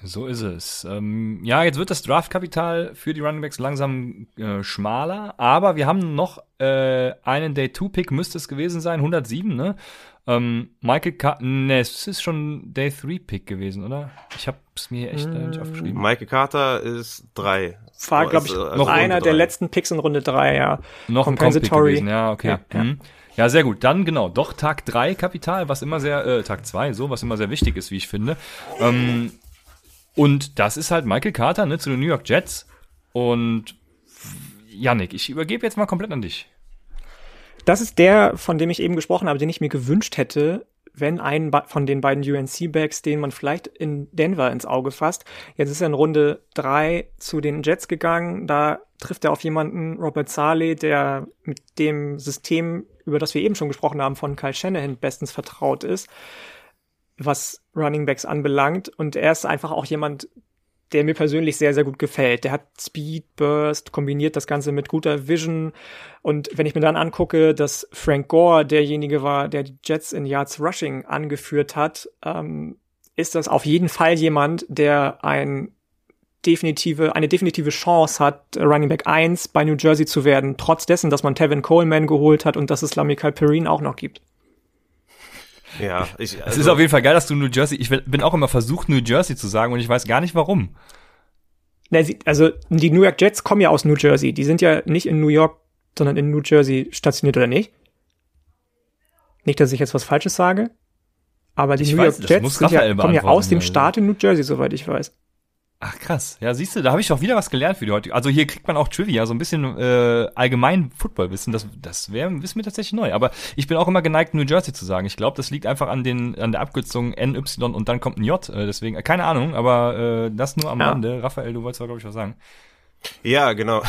So ist es. Ähm, ja, jetzt wird das Draftkapital für die Runningbacks langsam äh, schmaler, aber wir haben noch äh, einen Day-2-Pick, müsste es gewesen sein, 107, ne? Ähm, Michael Ka ne, es ist schon Day-3-Pick gewesen, oder? Ich habe es mir hier echt äh, nicht aufgeschrieben. Michael Carter ist drei. War, glaube ist, ich, also noch einer der letzten Picks in Runde drei, ja. Noch ein Compensatory. gewesen, ja, okay. Ja, Ja, ja. mhm. ja, sehr gut. Dann genau, doch Tag 3 Kapital, was immer sehr, äh, Tag 2, so, was immer sehr wichtig ist, wie ich finde. Ähm, und das ist halt Michael Carter, ne, zu den New York Jets. Und Yannick, ich übergebe jetzt mal komplett an dich. Das ist der, von dem ich eben gesprochen habe, den ich mir gewünscht hätte, wenn einen von den beiden UNC-Backs, den man vielleicht in Denver ins Auge fasst. Jetzt ist er in Runde drei zu den Jets gegangen. Da trifft er auf jemanden, Robert Saleh, der mit dem System, über das wir eben schon gesprochen haben, von Kyle Shanahan bestens vertraut ist, was Running Backs anbelangt. Und er ist einfach auch jemand, der mir persönlich sehr, sehr gut gefällt. Der hat Speed, Burst, kombiniert das Ganze mit guter Vision. Und wenn ich mir dann angucke, dass Frank Gore derjenige war, der die Jets in Yards Rushing angeführt hat, ähm, ist das auf jeden Fall jemand, der ein definitive, eine definitive Chance hat, Running Back 1 bei New Jersey zu werden, trotz dessen, dass man Tevin Coleman geholt hat und dass es Lamical Perrine auch noch gibt. Ja, ich, also es ist auf jeden Fall geil, dass du New Jersey, ich bin auch immer versucht, New Jersey zu sagen und ich weiß gar nicht warum. Also die New York Jets kommen ja aus New Jersey. Die sind ja nicht in New York, sondern in New Jersey stationiert oder nicht? Nicht, dass ich jetzt was Falsches sage. Aber die ich New weiß, York Jets ja, kommen ja aus dem Staat in New Jersey, soweit ich weiß. Ach krass, ja siehst du, da habe ich doch wieder was gelernt für die heutige. Also hier kriegt man auch Trivia, so ein bisschen äh, allgemein Footballwissen. Das, das wäre wissen wir tatsächlich neu. Aber ich bin auch immer geneigt, New Jersey zu sagen. Ich glaube, das liegt einfach an den an der Abkürzung NY und dann kommt ein J. Äh, deswegen äh, keine Ahnung, aber äh, das nur am ja. Rande. Raphael, du wolltest glaube ich was sagen. Ja, genau.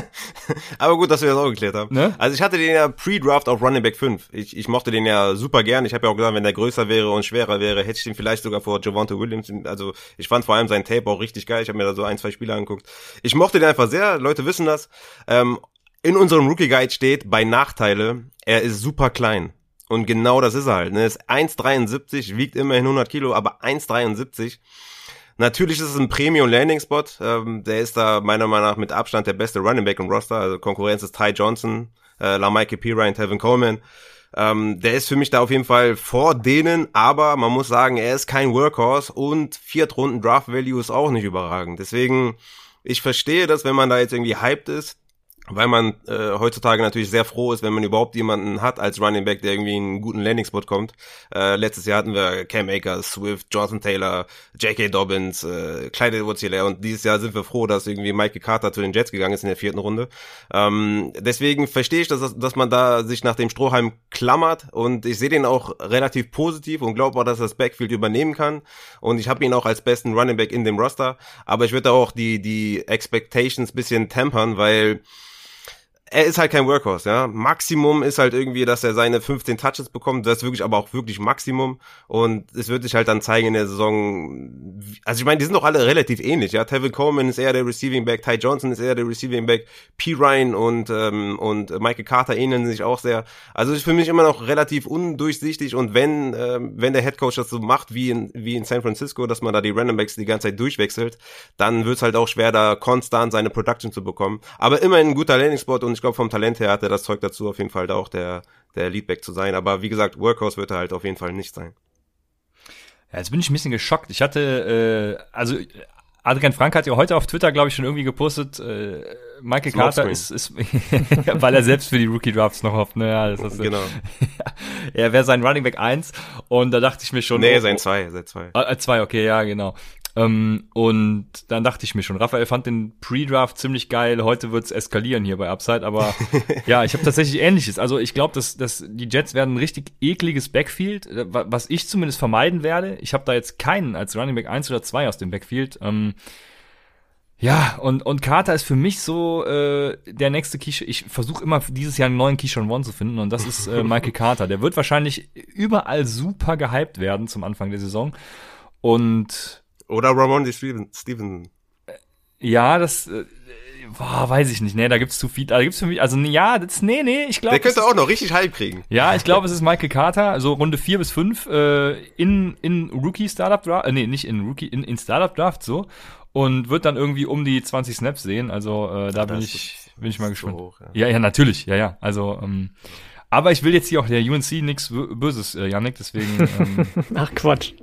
Aber gut, dass wir das auch geklärt haben. Ne? Also ich hatte den ja Pre-Draft auf Running Back 5. Ich, ich mochte den ja super gern. Ich habe ja auch gesagt, wenn der größer wäre und schwerer wäre, hätte ich den vielleicht sogar vor Javante Williams. Also ich fand vor allem sein Tape auch richtig geil. Ich habe mir da so ein, zwei Spiele angeguckt. Ich mochte den einfach sehr. Leute wissen das. Ähm, in unserem Rookie Guide steht bei Nachteile, er ist super klein. Und genau das ist er halt. Ne? Er ist 1,73, wiegt immerhin 100 Kilo, aber 1,73. Natürlich ist es ein Premium Landing Spot. Ähm, der ist da meiner Meinung nach mit Abstand der beste Running Back im Roster. Also Konkurrenz ist Ty Johnson, äh, LaMichael Pirine, Tevin Coleman. Ähm, der ist für mich da auf jeden Fall vor denen, aber man muss sagen, er ist kein Workhorse und Viertrunden Draft Value ist auch nicht überragend. Deswegen, ich verstehe das, wenn man da jetzt irgendwie hyped ist, weil man äh, heutzutage natürlich sehr froh ist, wenn man überhaupt jemanden hat als Running Back, der irgendwie in einen guten Landing Spot kommt. Äh, letztes Jahr hatten wir Cam Akers, Swift, Jonathan Taylor, J.K. Dobbins, äh, Clyde edwards und dieses Jahr sind wir froh, dass irgendwie Michael Carter zu den Jets gegangen ist in der vierten Runde. Ähm, deswegen verstehe ich, dass, dass man da sich nach dem Strohhalm klammert und ich sehe den auch relativ positiv und glaube auch, dass er das Backfield übernehmen kann und ich habe ihn auch als besten Running Back in dem Roster, aber ich würde auch die, die Expectations bisschen tempern, weil er ist halt kein Workhorse, ja. Maximum ist halt irgendwie, dass er seine 15 Touches bekommt. Das ist wirklich aber auch wirklich Maximum. Und es wird sich halt dann zeigen in der Saison. Also ich meine, die sind doch alle relativ ähnlich, ja. Tevin Coleman ist eher der Receiving Back, Ty Johnson ist eher der Receiving Back, P. Ryan und, ähm, und Michael Carter ähneln sich auch sehr. Also ist für mich immer noch relativ undurchsichtig. Und wenn, ähm, wenn der Head Coach das so macht wie in, wie in San Francisco, dass man da die Random Backs die ganze Zeit durchwechselt, dann wird es halt auch schwer, da konstant seine Production zu bekommen. Aber immerhin ein guter Landing Spot und ich glaube, vom Talent her hat er das Zeug dazu, auf jeden Fall da auch der, der Leadback zu sein. Aber wie gesagt, Workhorse wird er halt auf jeden Fall nicht sein. Ja, jetzt bin ich ein bisschen geschockt. Ich hatte, äh, also Adrian Frank hat ja heute auf Twitter, glaube ich, schon irgendwie gepostet, äh, Michael Carter ist, ist weil er selbst für die Rookie Drafts noch hofft, ne? Ja, das ist, genau. er wäre sein Running Back 1 und da dachte ich mir schon. Nee, oh, sein 2, sein 2. Äh, 2, okay, ja, genau. Ähm, und dann dachte ich mir schon, Raphael fand den Pre-Draft ziemlich geil, heute wird's eskalieren hier bei Upside, aber ja, ich habe tatsächlich ähnliches. Also ich glaube, dass, dass die Jets werden ein richtig ekliges Backfield, äh, was ich zumindest vermeiden werde. Ich habe da jetzt keinen als Running Back 1 oder 2 aus dem Backfield. Ähm, ja, und, und Carter ist für mich so äh, der nächste Keyshawn. Ich versuche immer dieses Jahr einen neuen Keyshawn One zu finden und das ist äh, Michael Carter. Der wird wahrscheinlich überall super gehypt werden zum Anfang der Saison. Und oder Ramon Steven, Steven. Ja, das äh, boah, weiß ich nicht. Nee, da gibt's zu viel. Da gibt's für mich, also ja, das, nee, nee, ich glaube. Der könnte auch noch richtig Hype kriegen. Ja, ich glaube, es ist Michael Carter, also Runde 4 bis 5 äh, in, in Rookie Startup Draft, äh, nee, nicht in Rookie, in, in Startup Draft so. Und wird dann irgendwie um die 20 Snaps sehen. Also äh, da bin ich, bin ich mal gespannt. So hoch, ja. ja. ja, natürlich, ja, ja. Also, ähm, aber ich will jetzt hier auch der UNC nichts Böses, äh, Janik, deswegen. Ähm, Ach Quatsch.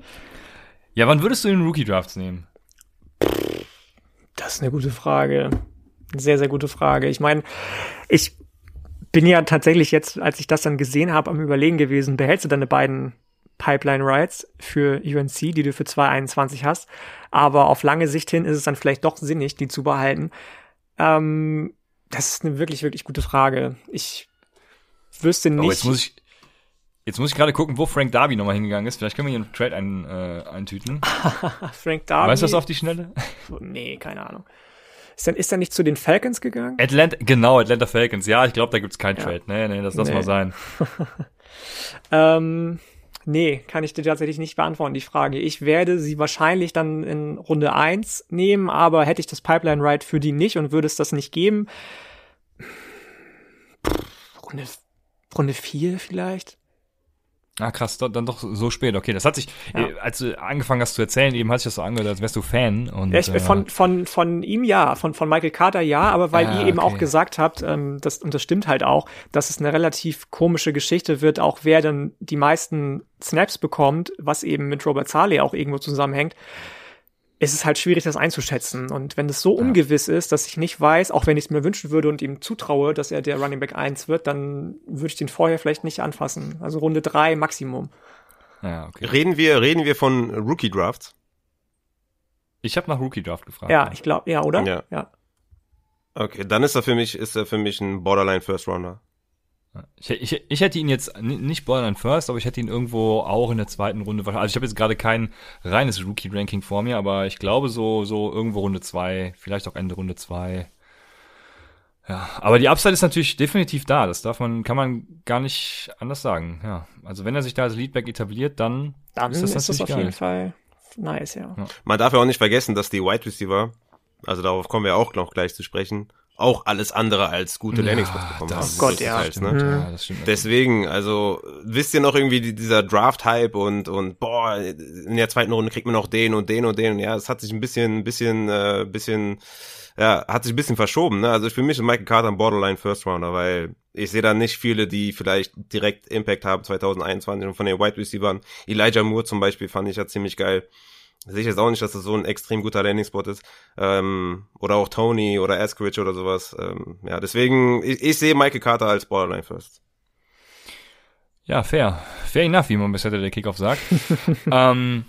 Ja, wann würdest du den Rookie Drafts nehmen? Das ist eine gute Frage. Sehr, sehr gute Frage. Ich meine, ich bin ja tatsächlich jetzt, als ich das dann gesehen habe, am Überlegen gewesen, behältst du deine beiden Pipeline Rides für UNC, die du für 221 hast. Aber auf lange Sicht hin ist es dann vielleicht doch sinnig, die zu behalten. Ähm, das ist eine wirklich, wirklich gute Frage. Ich wüsste nicht. Oh, jetzt muss ich, Jetzt muss ich gerade gucken, wo Frank Darby nochmal hingegangen ist. Vielleicht können wir hier einen Trade ein, äh, eintüten. Frank Darby. Weißt du das auf die Schnelle? Nee, keine Ahnung. Ist er, ist nicht zu den Falcons gegangen? Atlanta, genau, Atlanta Falcons. Ja, ich glaube, da gibt's keinen Ja. Trade. Nee, nee, das lass Nee. mal sein. Ähm, nee, kann ich dir tatsächlich nicht beantworten, die Frage. Ich werde sie wahrscheinlich dann in Runde 1 nehmen, aber hätte ich das Pipeline Ride für die nicht und würde es das nicht geben. Runde, Runde 4 vielleicht? Ah, krass, do- dann doch so spät. Okay, das hat sich, Ja. äh, als du angefangen hast zu erzählen, eben hat sich das so angehört, als wärst du Fan. Und, Ja, ich, äh, von, von, von ihm ja, von, von Michael Carter ja, aber weil Ah, ihr eben okay. auch gesagt habt, ähm, das, und das stimmt halt auch, dass es eine relativ komische Geschichte wird, auch wer dann die meisten Snaps bekommt, was eben mit Robert Saleh auch irgendwo zusammenhängt, ist es halt schwierig, das einzuschätzen. Und wenn es so ungewiss ist, dass ich nicht weiß, auch wenn ich es mir wünschen würde und ihm zutraue, dass er der Running Back 1 wird, dann würde ich den vorher vielleicht nicht anfassen. Also Runde 3 Maximum. ja, okay. Reden wir, reden wir von Rookie Drafts? Ich habe nach Rookie Draft gefragt. Ja, ich glaube, ja, oder? Ja. ja. Okay, dann ist er für mich, ist er für mich ein Borderline First Rounder. Ich, ich, ich hätte ihn jetzt nicht Borderline First, aber ich hätte ihn irgendwo auch in der zweiten Runde. Also ich habe jetzt gerade kein reines Rookie-Ranking vor mir, aber ich glaube so, so irgendwo Runde zwei, vielleicht auch Ende Runde zwei. Ja, aber die Upside ist natürlich definitiv da. Das darf man, kann man gar nicht anders sagen. Ja, also wenn er sich da als Leadback etabliert, dann, Dann ist das natürlich auf geil. jeden Fall nice, ja. Man darf ja auch nicht vergessen, dass die Wide Receiver, also darauf kommen wir auch noch gleich zu sprechen, auch alles andere als gute Landing Spots bekommen haben. das Gott, ist- ja. das ne? ja, das stimmt. Deswegen, also wisst ihr noch irgendwie die- dieser Draft-Hype und und boah, in der zweiten Runde kriegt man noch den und den und den. Und ja, es hat sich ein bisschen, ein bisschen, äh, bisschen, ja, hat sich ein bisschen verschoben. Ne? Also für mich ist Michael Carter ein Borderline First Rounder, weil ich sehe da nicht viele, die vielleicht direkt Impact haben 2021 und von den Wide Receivers. Elijah Moore zum Beispiel fand ich ja ziemlich geil. Sehe ich jetzt auch nicht, dass das so ein extrem guter Landing-Spot ist. Ähm, oder auch Tony oder Askridge oder sowas. Ähm, ja, deswegen, ich, ich sehe Michael Carter als Borderline First. Ja, fair. Fair enough, wie man bis heute der Kickoff sagt. ähm,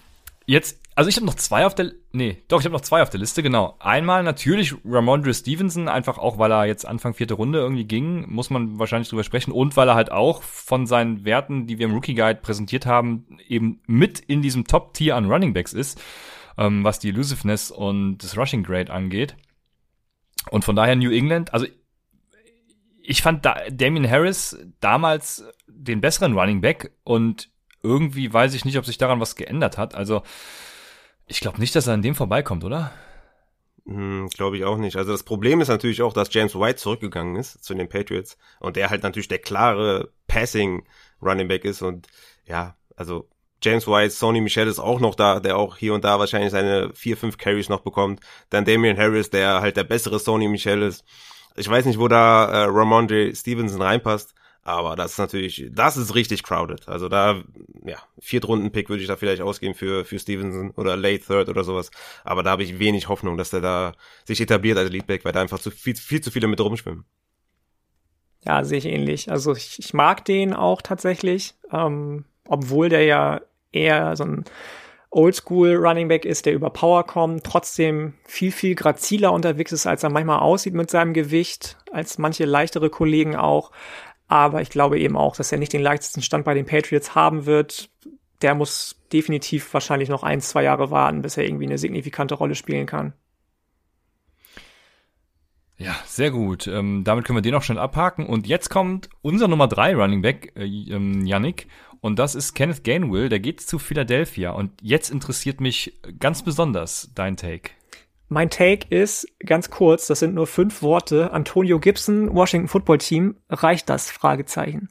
jetzt, also ich habe noch zwei auf der, nee, doch, ich habe noch zwei auf der Liste, genau. Einmal natürlich Ramondre Stevenson, einfach auch, weil er jetzt Anfang vierte Runde irgendwie ging, muss man wahrscheinlich drüber sprechen. Und weil er halt auch von seinen Werten, die wir im Rookie Guide präsentiert haben, eben mit in diesem Top-Tier an Running Backs ist, ähm, was die Elusiveness und das Rushing Grade angeht. Und von daher New England, also ich fand da Damien Harris damals den besseren Running Back und irgendwie weiß ich nicht, ob sich daran was geändert hat. Also ich glaube nicht, dass er an dem vorbeikommt, oder? Hm, Glaube ich auch nicht. Also das Problem ist natürlich auch, dass James White zurückgegangen ist zu den Patriots und der halt natürlich der klare Passing Running Back ist und ja, also James White, Sony Michel ist auch noch da, der auch hier und da wahrscheinlich seine vier, fünf Carries noch bekommt. Dann Damian Harris, der halt der bessere Sony Michel ist. Ich weiß nicht, wo da äh, Ramondre Stevenson reinpasst, aber das ist natürlich, das ist richtig crowded. Also da, ja, Viertrunden-Pick würde ich da vielleicht ausgeben für, für Stevenson oder Late Third oder sowas. Aber da habe ich wenig Hoffnung, dass der da sich etabliert als Leadback, weil da einfach zu viel, viel zu viele mit rumschwimmen. Ja, sehe ich ähnlich. Also ich, ich mag den auch tatsächlich, ähm, obwohl der ja eher so ein Oldschool Running Back ist, der über Power kommt, trotzdem viel, viel graziler unterwegs ist, als er manchmal aussieht mit seinem Gewicht, als manche leichtere Kollegen auch. Aber ich glaube eben auch, dass er nicht den leichtesten Stand bei den Patriots haben wird. Der muss definitiv wahrscheinlich noch ein, zwei Jahre warten, bis er irgendwie eine signifikante Rolle spielen kann. Ja, sehr gut. Ähm, damit können wir den auch schon abhaken. Und jetzt kommt unser Nummer drei Running Back, äh, ähm, Yannick. Und das ist Kenneth Gainwell. Der geht zu Philadelphia. Und jetzt interessiert mich ganz besonders dein Take. Mein Take ist ganz kurz, das sind nur fünf Worte. Antonio Gibson, Washington Football Team, reicht das? Fragezeichen.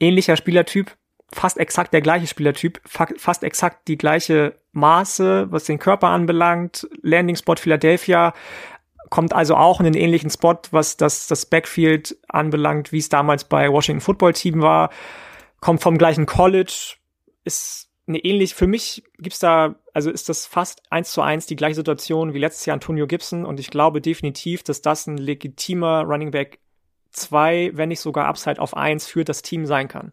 Ähnlicher Spielertyp, fast exakt der gleiche Spielertyp, fa fast exakt die gleiche Maße, was den Körper anbelangt. Landing Spot Philadelphia kommt also auch in den ähnlichen Spot, was das, das Backfield anbelangt, wie es damals bei Washington Football Team war. Kommt vom gleichen College, ist eine ähnlich, für mich gibt's da, also ist das fast eins zu eins die gleiche Situation wie letztes Jahr Antonio Gibson und ich glaube definitiv, dass das ein legitimer Running Back 2, wenn nicht sogar Upside auf 1 für das Team sein kann.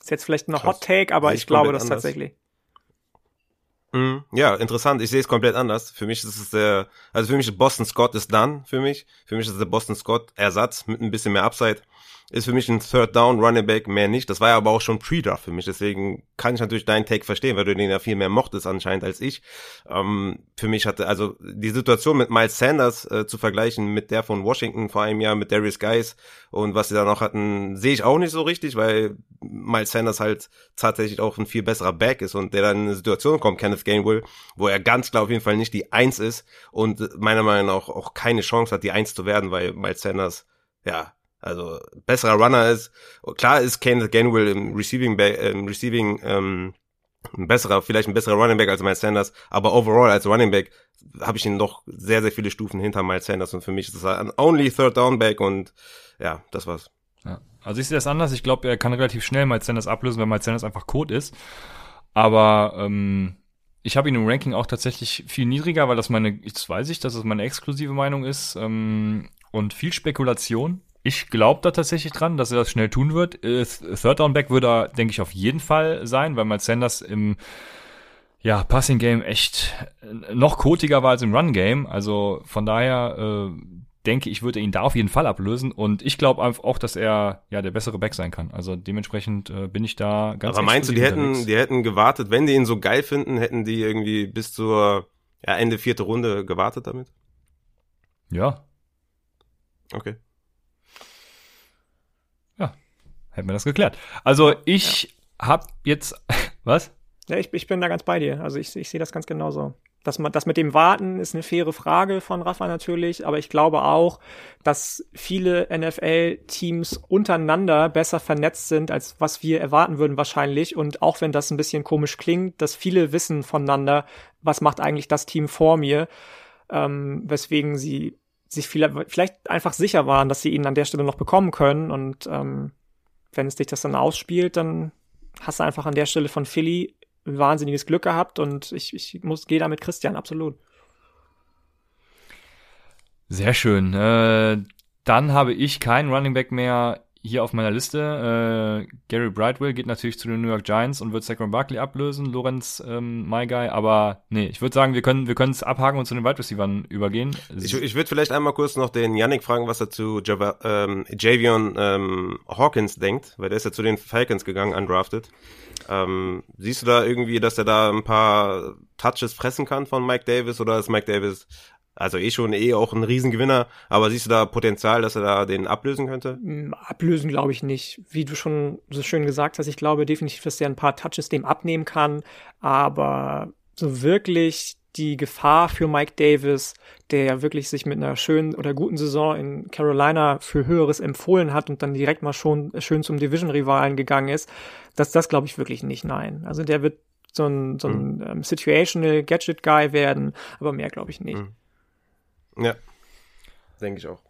Ist jetzt vielleicht ein. Hot Take, aber ich ich glaube das anders. tatsächlich. Mhm. Ja, interessant. Ich sehe es komplett anders. Für mich ist es der, also für mich ist Boston Scott ist dann für mich. Für mich ist der Boston Scott Ersatz mit ein bisschen mehr Upside. Ist für mich ein Third Down Running Back mehr nicht. Das war ja aber auch schon Pre-Draft für mich. Deswegen kann ich natürlich deinen Take verstehen, weil du den ja viel mehr mochtest anscheinend als ich. Ähm, für mich hatte also die Situation mit Miles Sanders äh, zu vergleichen mit der von Washington vor einem Jahr mit Darius Guys und was sie da noch hatten, sehe ich auch nicht so richtig, weil Miles Sanders halt tatsächlich auch ein viel besserer Back ist und der dann in eine Situation kommt, Kenneth Gainwell, wo er ganz klar auf jeden Fall nicht die Eins ist und meiner Meinung nach auch keine Chance hat, die Eins zu werden, weil Miles Sanders ja also besserer Runner ist. Klar ist Kenneth Gainwell im Receiving, im Receiving ähm, ein besserer, vielleicht ein besserer Running Back als Miles Sanders, aber overall als Running Back habe ich ihn doch sehr, sehr viele Stufen hinter Miles Sanders und für mich ist das ein only Third Down Back und ja, das war's. Ja. Also ich sehe das anders. Ich glaube, er kann relativ schnell Miles Sanders ablösen, weil Miles Sanders einfach Code ist. Aber ähm, ich habe ihn im Ranking auch tatsächlich viel niedriger, weil das meine, jetzt weiß ich, dass es meine exklusive Meinung ist ähm, und viel Spekulation ich glaube da tatsächlich dran, dass er das schnell tun wird. Äh, Third Down Back würde er, denke ich, auf jeden Fall sein, weil Miles Sanders im ja, Passing Game echt äh, noch kotiger war als im Run Game. Also von daher äh, denke ich, würde ihn da auf jeden Fall ablösen. Und ich glaube auch, dass er ja der bessere Back sein kann. Also dementsprechend äh, bin ich da ganz. Aber meinst du, die hätten, die hätten gewartet, wenn die ihn so geil finden, hätten die irgendwie bis zur ja, Ende vierte Runde gewartet damit? Ja. Okay hätten wir das geklärt. Also ich ja. habe jetzt, was? Ja, ich, ich bin da ganz bei dir. Also ich, ich sehe das ganz genauso. Das, das mit dem Warten ist eine faire Frage von Rafa natürlich, aber ich glaube auch, dass viele NFL-Teams untereinander besser vernetzt sind, als was wir erwarten würden wahrscheinlich. Und auch wenn das ein bisschen komisch klingt, dass viele wissen voneinander, was macht eigentlich das Team vor mir, ähm, weswegen sie sich vielleicht einfach sicher waren, dass sie ihn an der Stelle noch bekommen können. Und ähm, wenn es dich das dann ausspielt, dann hast du einfach an der Stelle von Philly wahnsinniges Glück gehabt und ich, ich muss, gehe da mit Christian, absolut. Sehr schön. Äh, dann habe ich keinen Running Back mehr hier auf meiner Liste. Äh, Gary Brightwell geht natürlich zu den New York Giants und wird Saquon Barkley ablösen, Lorenz ähm, My Guy, aber nee, ich würde sagen, wir können wir können es abhaken und zu den Wide Receivers übergehen. Ich, ich würde vielleicht einmal kurz noch den Yannick fragen, was er zu Java, ähm, Javion ähm, Hawkins denkt, weil der ist ja zu den Falcons gegangen, undrafted. Ähm, siehst du da irgendwie, dass er da ein paar Touches fressen kann von Mike Davis oder ist Mike Davis also eh schon eh auch ein Riesengewinner, aber siehst du da Potenzial, dass er da den ablösen könnte? Mm, ablösen glaube ich nicht. Wie du schon so schön gesagt hast, ich glaube definitiv, dass er ein paar Touches dem abnehmen kann, aber so wirklich die Gefahr für Mike Davis, der ja wirklich sich mit einer schönen oder guten Saison in Carolina für Höheres empfohlen hat und dann direkt mal schon schön zum Division-Rivalen gegangen ist, dass das glaube ich wirklich nicht, nein. Also der wird so ein, so ein mhm. um, Situational Gadget Guy werden, aber mehr glaube ich nicht. Mhm. Ja, denke ich auch.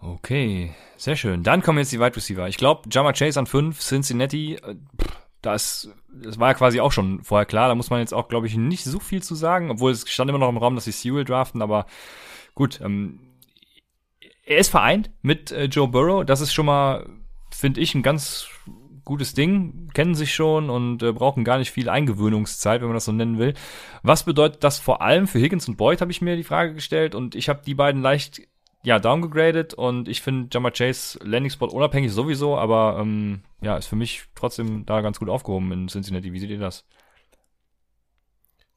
Okay, sehr schön. Dann kommen jetzt die Wide Receiver. Ich glaube, Jama Chase an 5, Cincinnati, äh, das, das war ja quasi auch schon vorher klar. Da muss man jetzt auch, glaube ich, nicht so viel zu sagen, obwohl es stand immer noch im Raum, dass sie Sewell draften, aber gut, ähm, er ist vereint mit äh, Joe Burrow. Das ist schon mal, finde ich, ein ganz gutes Ding, kennen sich schon und äh, brauchen gar nicht viel Eingewöhnungszeit, wenn man das so nennen will. Was bedeutet das vor allem für Higgins und Boyd, habe ich mir die Frage gestellt und ich habe die beiden leicht ja, downgegradet und ich finde Jammer Chase Landing Spot unabhängig sowieso, aber ähm, ja, ist für mich trotzdem da ganz gut aufgehoben in Cincinnati. Wie seht ihr das?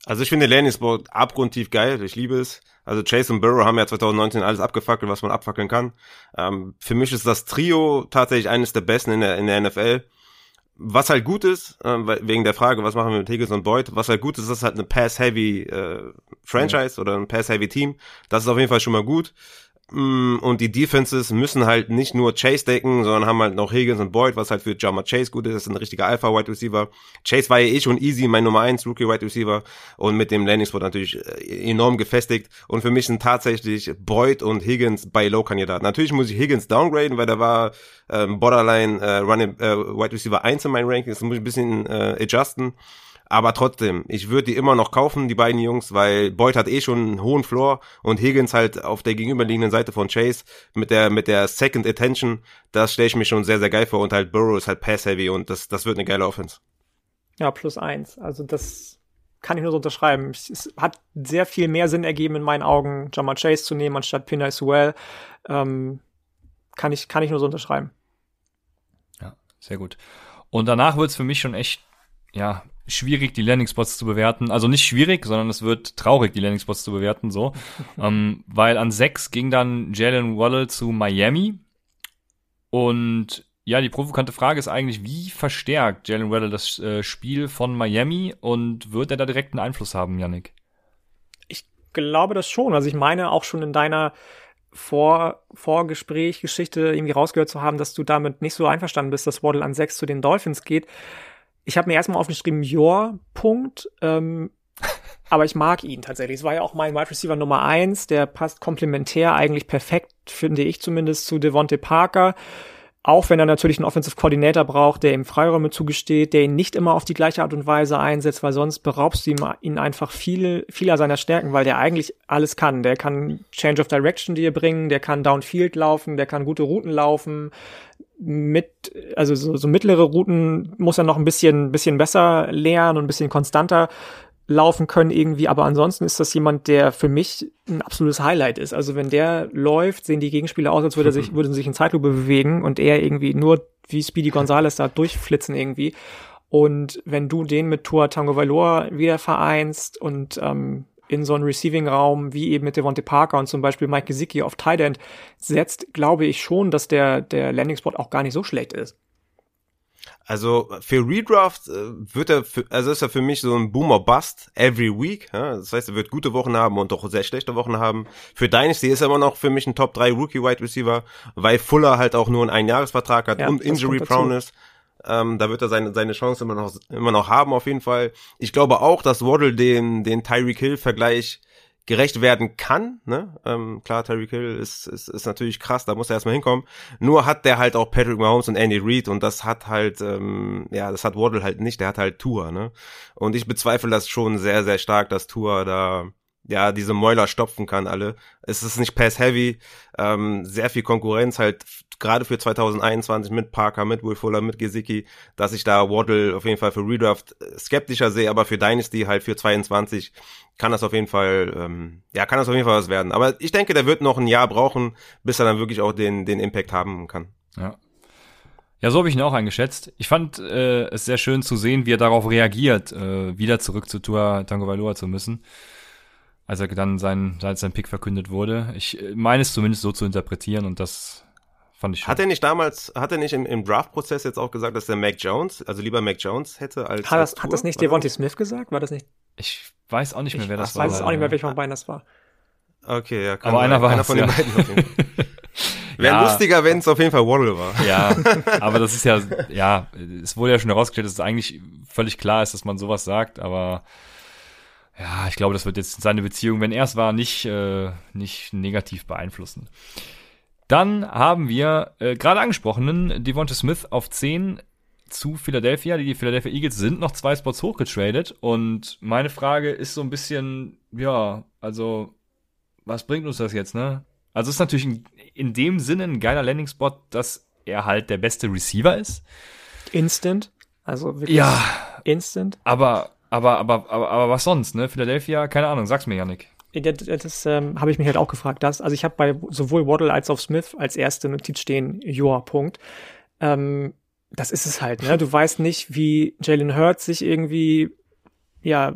Also ich finde Landing Spot abgrundtief geil, ich liebe es. Also Chase und Burrow haben ja 2019 alles abgefackelt, was man abfackeln kann. Ähm, für mich ist das Trio tatsächlich eines der besten in der, in der NFL was halt gut ist, äh, wegen der Frage, was machen wir mit Higgins und Boyd, was halt gut ist, ist halt eine Pass-Heavy äh, Franchise ja. oder ein Pass-Heavy Team. Das ist auf jeden Fall schon mal gut. Mm, und die Defenses müssen halt nicht nur Chase decken, sondern haben halt noch Higgins und Boyd, was halt für Jama Chase gut ist. Das ist ein richtiger Alpha-Wide Receiver. Chase war ja eh schon easy, mein Nummer 1 Rookie-Wide Receiver. Und mit dem Landing Spot natürlich äh, enorm gefestigt. Und für mich sind tatsächlich Boyd und Higgins bei Low-Kandidaten. Natürlich muss ich Higgins downgraden, weil der war ähm, Borderline äh, Running, äh, Wide Receiver 1 in meinem Ranking. Das muss ich ein bisschen äh, adjusten. Aber trotzdem, ich würde die immer noch kaufen, die beiden Jungs, weil Boyd hat eh schon einen hohen Floor und Higgins halt auf der gegenüberliegenden Seite von Chase mit der, mit der Second Attention, das stelle ich mir schon sehr, sehr geil vor und halt Burrow ist halt Pass-Heavy und das, das wird eine geile Offense. Ja, plus eins. Also das kann ich nur so unterschreiben. Es hat sehr viel mehr Sinn ergeben in meinen Augen, Jamar Chase zu nehmen anstatt Pinay Sewell. Ähm, kann ich, kann ich nur so unterschreiben. Sehr gut. Und danach wird es für mich schon echt, ja, schwierig, die Landing-Spots zu bewerten. Also nicht schwierig, sondern es wird traurig, die Landing-Spots zu bewerten, so. ähm, weil an sechs ging dann Jalen Waddle zu Miami. Und ja, die provokante Frage ist eigentlich, wie verstärkt Jalen Waddle das äh, Spiel von Miami und wird er da direkt einen Einfluss haben, Yannick? Ich glaube das schon. Also ich meine auch schon in deiner vor, Vorgespräch, Geschichte irgendwie rausgehört zu haben, dass du damit nicht so einverstanden bist, dass Waddle an sechs zu den Dolphins geht. Ich habe mir erstmal aufgeschrieben, Jor, Punkt. Ähm, aber ich mag ihn tatsächlich. Es war ja auch mein Wide Receiver Nummer eins. Der passt komplementär eigentlich perfekt, finde ich zumindest, zu Devonte Parker. Auch wenn er natürlich einen Offensive Coordinator braucht, der ihm Freiräume zugesteht, der ihn nicht immer auf die gleiche Art und Weise einsetzt, weil sonst beraubst du ihm, ihn einfach viel, vieler seiner Stärken, weil der eigentlich alles kann. Der kann Change of Direction dir bringen, der kann Downfield laufen, der kann gute Routen laufen. Mit, also so, so mittlere Routen muss er noch ein bisschen, bisschen besser lernen und ein bisschen konstanter laufen können irgendwie, aber ansonsten ist das jemand, der für mich ein absolutes Highlight ist. Also wenn der läuft, sehen die Gegenspieler aus, als würde er sich, würden sich in Zeitlupe bewegen und er irgendwie nur wie Speedy Gonzales da durchflitzen irgendwie. Und wenn du den mit Tua Tango Valor wieder vereinst und ähm, in so einen Receiving-Raum wie eben mit Devonte Parker und zum Beispiel Mike Gesicki auf Tight End setzt, glaube ich schon, dass der, der Landing-Spot auch gar nicht so schlecht ist. Also für Redraft äh, wird er, für, also ist er für mich so ein Boomer Bust every week. Ja? Das heißt, er wird gute Wochen haben und auch sehr schlechte Wochen haben. Für Dynasty ist er immer noch für mich ein Top 3 Rookie Wide Receiver, weil Fuller halt auch nur einen Einjahresvertrag hat ja, und Injury Prone ist. Ähm, da wird er seine, seine Chance immer noch, immer noch haben, auf jeden Fall. Ich glaube auch, dass Waddle den, den Tyreek Hill Vergleich gerecht werden kann. Ne? Ähm, klar, Terry Kill ist, ist, ist natürlich krass, da muss er erstmal hinkommen. Nur hat der halt auch Patrick Mahomes und Andy Reid und das hat halt, ähm, ja, das hat Waddle halt nicht, der hat halt Tour, ne? Und ich bezweifle das schon sehr, sehr stark, dass Tour da ja, diese Mäuler stopfen kann alle. Es ist nicht pass-heavy, ähm, sehr viel Konkurrenz halt gerade für 2021 mit Parker, mit Will Fuller, mit Gesicki, dass ich da Waddle auf jeden Fall für Redraft skeptischer sehe, aber für Dynasty halt für 22 kann das auf jeden Fall, ähm, ja, kann das auf jeden Fall was werden. Aber ich denke, der wird noch ein Jahr brauchen, bis er dann wirklich auch den, den Impact haben kann. Ja. Ja, so habe ich ihn auch eingeschätzt. Ich fand äh, es sehr schön zu sehen, wie er darauf reagiert, äh, wieder zurück zu Tour Tango Valor zu müssen als er dann sein, als sein Pick verkündet wurde. Ich äh, meine es zumindest so zu interpretieren und das Fand ich Hat er nicht damals, hat er nicht im, im Draft-Prozess jetzt auch gesagt, dass der Mac Jones, also lieber Mac Jones hätte als. Hat das, als hat das nicht Devontae Smith gesagt? War das nicht? Ich weiß auch nicht mehr, wer das ich war. Ich weiß auch nicht mehr, welcher von beiden das war. Okay, ja, kann Aber einer war einer von ja. den beiden. Wäre ja. lustiger, wenn es auf jeden Fall Waddle war. Ja, aber das ist ja, ja, es wurde ja schon herausgestellt, dass es eigentlich völlig klar ist, dass man sowas sagt, aber ja, ich glaube, das wird jetzt seine Beziehung, wenn er es war, nicht, äh, nicht negativ beeinflussen. Dann haben wir äh, gerade angesprochenen Devonta Smith auf 10 zu Philadelphia. Die Philadelphia Eagles sind noch zwei Spots hochgetradet. Und meine Frage ist so ein bisschen, ja, also, was bringt uns das jetzt, ne? Also ist natürlich in, in dem Sinne ein geiler Landing-Spot, dass er halt der beste Receiver ist. Instant. Also wirklich ja, instant. Aber, aber, aber, aber, aber was sonst, ne? Philadelphia, keine Ahnung, sag's mir, Janik. Das, das ähm, habe ich mich halt auch gefragt. Das, also ich habe bei sowohl Waddle als auch Smith als erste Notiz stehen, Joa, Punkt. Ähm, das ist es halt, ne? Du weißt nicht, wie Jalen Hurts sich irgendwie, ja,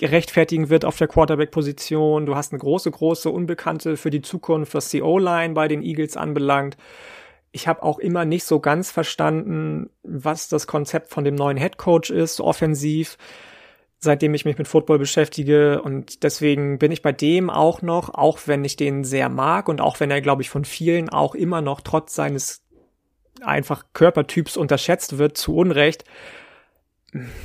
rechtfertigen wird auf der Quarterback-Position. Du hast eine große, große Unbekannte für die Zukunft, was die O-Line bei den Eagles anbelangt. Ich habe auch immer nicht so ganz verstanden, was das Konzept von dem neuen Head Coach ist, offensiv seitdem ich mich mit Football beschäftige und deswegen bin ich bei dem auch noch, auch wenn ich den sehr mag und auch wenn er, glaube ich, von vielen auch immer noch trotz seines einfach Körpertyps unterschätzt wird, zu Unrecht,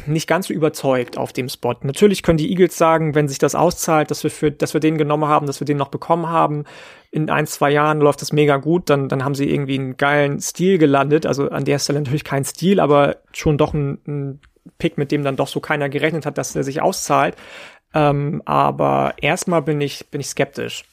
nicht ganz so überzeugt auf dem Spot. Natürlich können die Eagles sagen, wenn sich das auszahlt, dass wir für, dass wir den genommen haben, dass wir den noch bekommen haben, in ein, zwei Jahren läuft das mega gut, dann, dann haben sie irgendwie einen geilen Stil gelandet. Also an der Stelle natürlich kein Stil, aber schon doch ein, ein Pick, mit dem dann doch so keiner gerechnet hat, dass er sich auszahlt. Ähm, aber erstmal bin ich, bin ich skeptisch.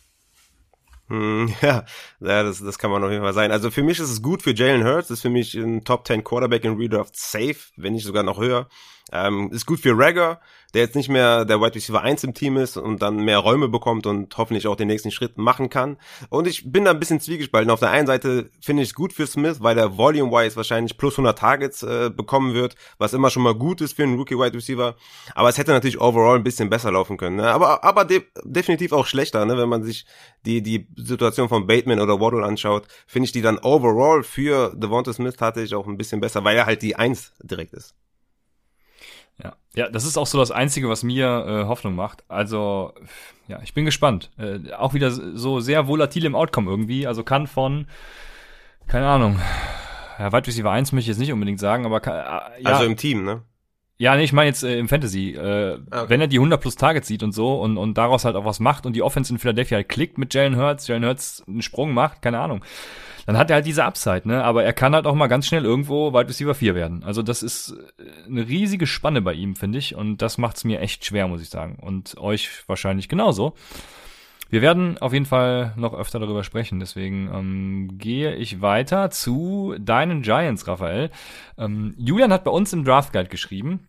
Hm, ja, ja das, das kann man auf jeden Fall sein. Also für mich ist es gut für Jalen Hurts, ist für mich ein Top 10 Quarterback in Redraft safe, wenn nicht sogar noch höher. Ähm, ist gut für Ragger, der jetzt nicht mehr der Wide Receiver 1 im Team ist und dann mehr Räume bekommt und hoffentlich auch den nächsten Schritt machen kann. Und ich bin da ein bisschen zwiegespalten. Auf der einen Seite finde ich es gut für Smith, weil er volume-wise wahrscheinlich plus 100 Targets äh, bekommen wird, was immer schon mal gut ist für einen Rookie-Wide Receiver. Aber es hätte natürlich overall ein bisschen besser laufen können. Ne? Aber, aber de definitiv auch schlechter, ne? wenn man sich die, die Situation von Bateman oder Waddle anschaut, finde ich die dann overall für Devonta Smith tatsächlich auch ein bisschen besser, weil er halt die Eins direkt ist. Ja. das ist auch so das Einzige, was mir äh, Hoffnung macht. Also, ja, ich bin gespannt. Äh, auch wieder so sehr volatil im Outcome irgendwie. Also kann von, keine Ahnung, ja, Wide Receiver 1 möchte ich jetzt nicht unbedingt sagen, aber kann, äh, ja. Also im Team, ne? Ja, nee, ich meine jetzt äh, im Fantasy. Äh, ah, okay. Wenn er die 100 plus Targets sieht und so und, und daraus halt auch was macht und die Offense in Philadelphia halt klickt mit Jalen Hurts, Jalen Hurts einen Sprung macht, keine Ahnung dann hat er halt diese Upside, ne? Aber er kann halt auch mal ganz schnell irgendwo Wide Receiver 4 werden. Also das ist äh, eine riesige Spanne bei ihm, finde ich. Und das macht es mir echt schwer, muss ich sagen. Und euch wahrscheinlich genauso. Wir werden auf jeden Fall noch öfter darüber sprechen, deswegen ähm, gehe ich weiter zu deinen Giants, Raphael. Ähm, Julian hat bei uns im Draft Guide geschrieben,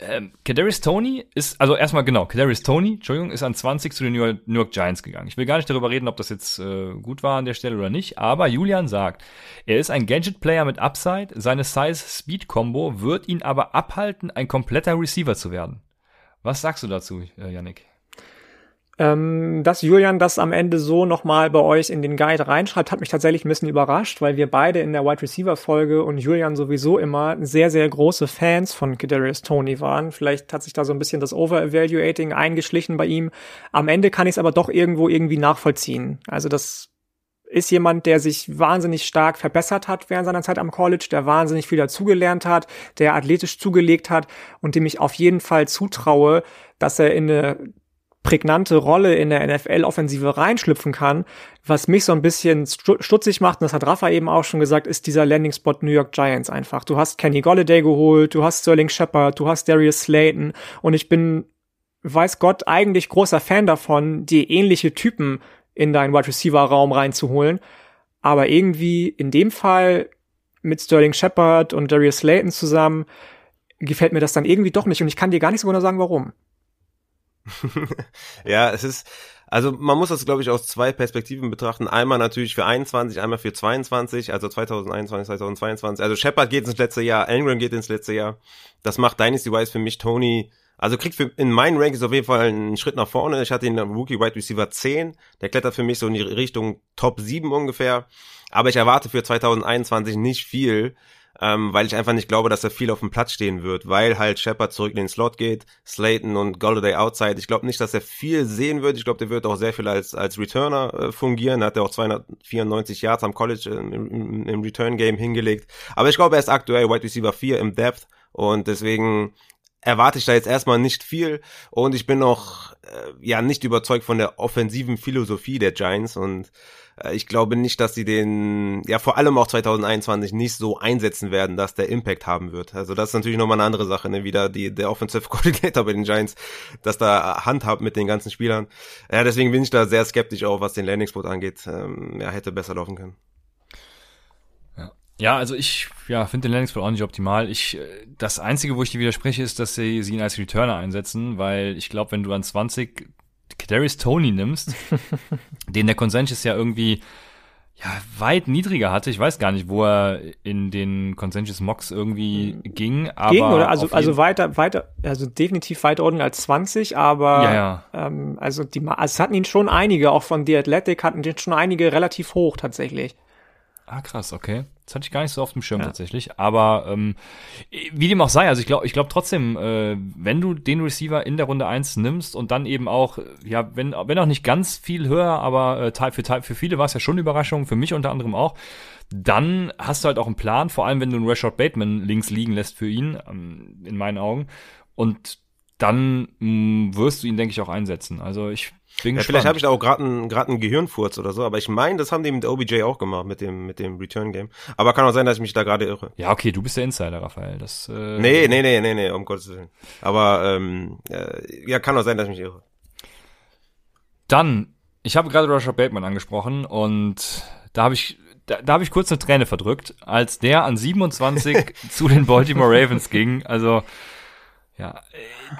ähm, Kadarius Tony ist, also erstmal genau, Kadarius Tony, Entschuldigung, ist an 20 zu den New York, New York Giants gegangen. Ich will gar nicht darüber reden, ob das jetzt äh, gut war an der Stelle oder nicht, aber Julian sagt, er ist ein Gadget-Player mit Upside, seine Size-Speed-Combo wird ihn aber abhalten, ein kompletter Receiver zu werden. Was sagst du dazu, äh, Yannick? Ähm, dass Julian das am Ende so nochmal bei euch in den Guide reinschreibt, hat mich tatsächlich ein bisschen überrascht, weil wir beide in der Wide Receiver Folge und Julian sowieso immer sehr, sehr große Fans von Kadarius Tony waren. Vielleicht hat sich da so ein bisschen das Over-Evaluating eingeschlichen bei ihm. Am Ende kann ich es aber doch irgendwo irgendwie nachvollziehen. Also das ist jemand, der sich wahnsinnig stark verbessert hat während seiner Zeit am College, der wahnsinnig viel dazugelernt hat, der athletisch zugelegt hat und dem ich auf jeden Fall zutraue, dass er in eine prägnante Rolle in der NFL-Offensive reinschlüpfen kann. Was mich so ein bisschen stutzig macht, und das hat Rafa eben auch schon gesagt, ist dieser Landing-Spot New York Giants einfach. Du hast Kenny Golladay geholt, du hast Sterling Shepard, du hast Darius Slayton und ich bin, weiß Gott, eigentlich großer Fan davon, die ähnliche Typen in deinen Wide Receiver-Raum reinzuholen. Aber irgendwie in dem Fall mit Sterling Shepard und Darius Slayton zusammen gefällt mir das dann irgendwie doch nicht und ich kann dir gar nicht so genau sagen, warum. ja, es ist, also man muss das, glaube ich, aus zwei Perspektiven betrachten. Einmal natürlich für 21, einmal für 22, also 2021, 2022. Also Shepard geht ins letzte Jahr, England geht ins letzte Jahr. Das macht Dynasty Wise für mich Tony, also kriegt für, in meinen Rankings auf jeden Fall einen Schritt nach vorne. Ich hatte ihn Rookie Wide Receiver 10. Der klettert für mich so in die Richtung Top 7 ungefähr. Aber ich erwarte für 2021 nicht viel ähm, weil ich einfach nicht glaube, dass er viel auf dem Platz stehen wird, weil halt Shepard zurück in den Slot geht, Slayton und Golladay outside. Ich glaube nicht, dass er viel sehen wird. Ich glaube, der wird auch sehr viel als, als Returner äh, fungieren. Er hat ja auch 294 Yards am College äh, im, im Return-Game hingelegt. Aber ich glaube, er ist aktuell Wide Receiver 4 im Depth und deswegen erwarte ich da jetzt erstmal nicht viel und ich bin noch äh, ja nicht überzeugt von der offensiven Philosophie der Giants und äh, ich glaube nicht, dass sie den, ja vor allem auch 2021 nicht so einsetzen werden, dass der Impact haben wird. Also das ist natürlich nochmal eine andere Sache, ne? wieder die, der Offensive Coordinator bei den Giants, dass da Hand hat mit den ganzen Spielern. Ja, deswegen bin ich da sehr skeptisch auch, was den Landing Spot angeht. Ähm, ja, hätte besser laufen können. Ja, also ich ja, finde den Landing Spot auch nicht optimal. Ich, äh, das Einzige, wo ich dir widerspreche, ist, dass sie, sie ihn als Returner einsetzen, weil ich glaube, wenn du an 20 Kadarius Tony nimmst, den der Consensus ja irgendwie ja, weit niedriger hatte. Ich weiß gar nicht, wo er in den Consensus Mocks irgendwie hm. ging. Aber ging, oder? Also, also weiter, weiter, also definitiv weiter unten als 20, aber ja, ja. Ähm, also die also es hatten ihn schon einige, auch von The Athletic hatten den schon einige relativ hoch tatsächlich. Ah, krass, okay. Das hatte ich gar nicht so auf dem Schirm ja. tatsächlich. Aber ähm, wie dem auch sei, also ich glaube ich glaube trotzdem, äh, wenn du den Receiver in der Runde eins nimmst und dann eben auch, ja, wenn, wenn auch nicht ganz viel höher, aber äh, für, für viele war es ja schon eine Überraschung, für mich unter anderem auch, dann hast du halt auch einen Plan, vor allem wenn du einen Rashad Bateman links liegen lässt für ihn, ähm, in meinen Augen. Und dann mh, mm, wirst du ihn, denke ich, auch einsetzen. Also ich bin ja, vielleicht habe ich da auch gerade einen, grad einen Gehirnfurz oder so, aber ich meine, das haben die mit OBJ auch gemacht, mit dem, mit dem Return-Game. Aber kann auch sein, dass ich mich da gerade irre. Ja, okay, du bist der Insider, Raphael. Das, äh nee, nee, nee, nee, nee, um Gottes Willen. Aber ähm, äh, ja, kann auch sein, dass ich mich irre. Dann, ich habe gerade Roger Bateman angesprochen und da habe ich da, da habe ich kurz eine Träne verdrückt, als der an 27 zu den Baltimore Ravens ging. Also, ja,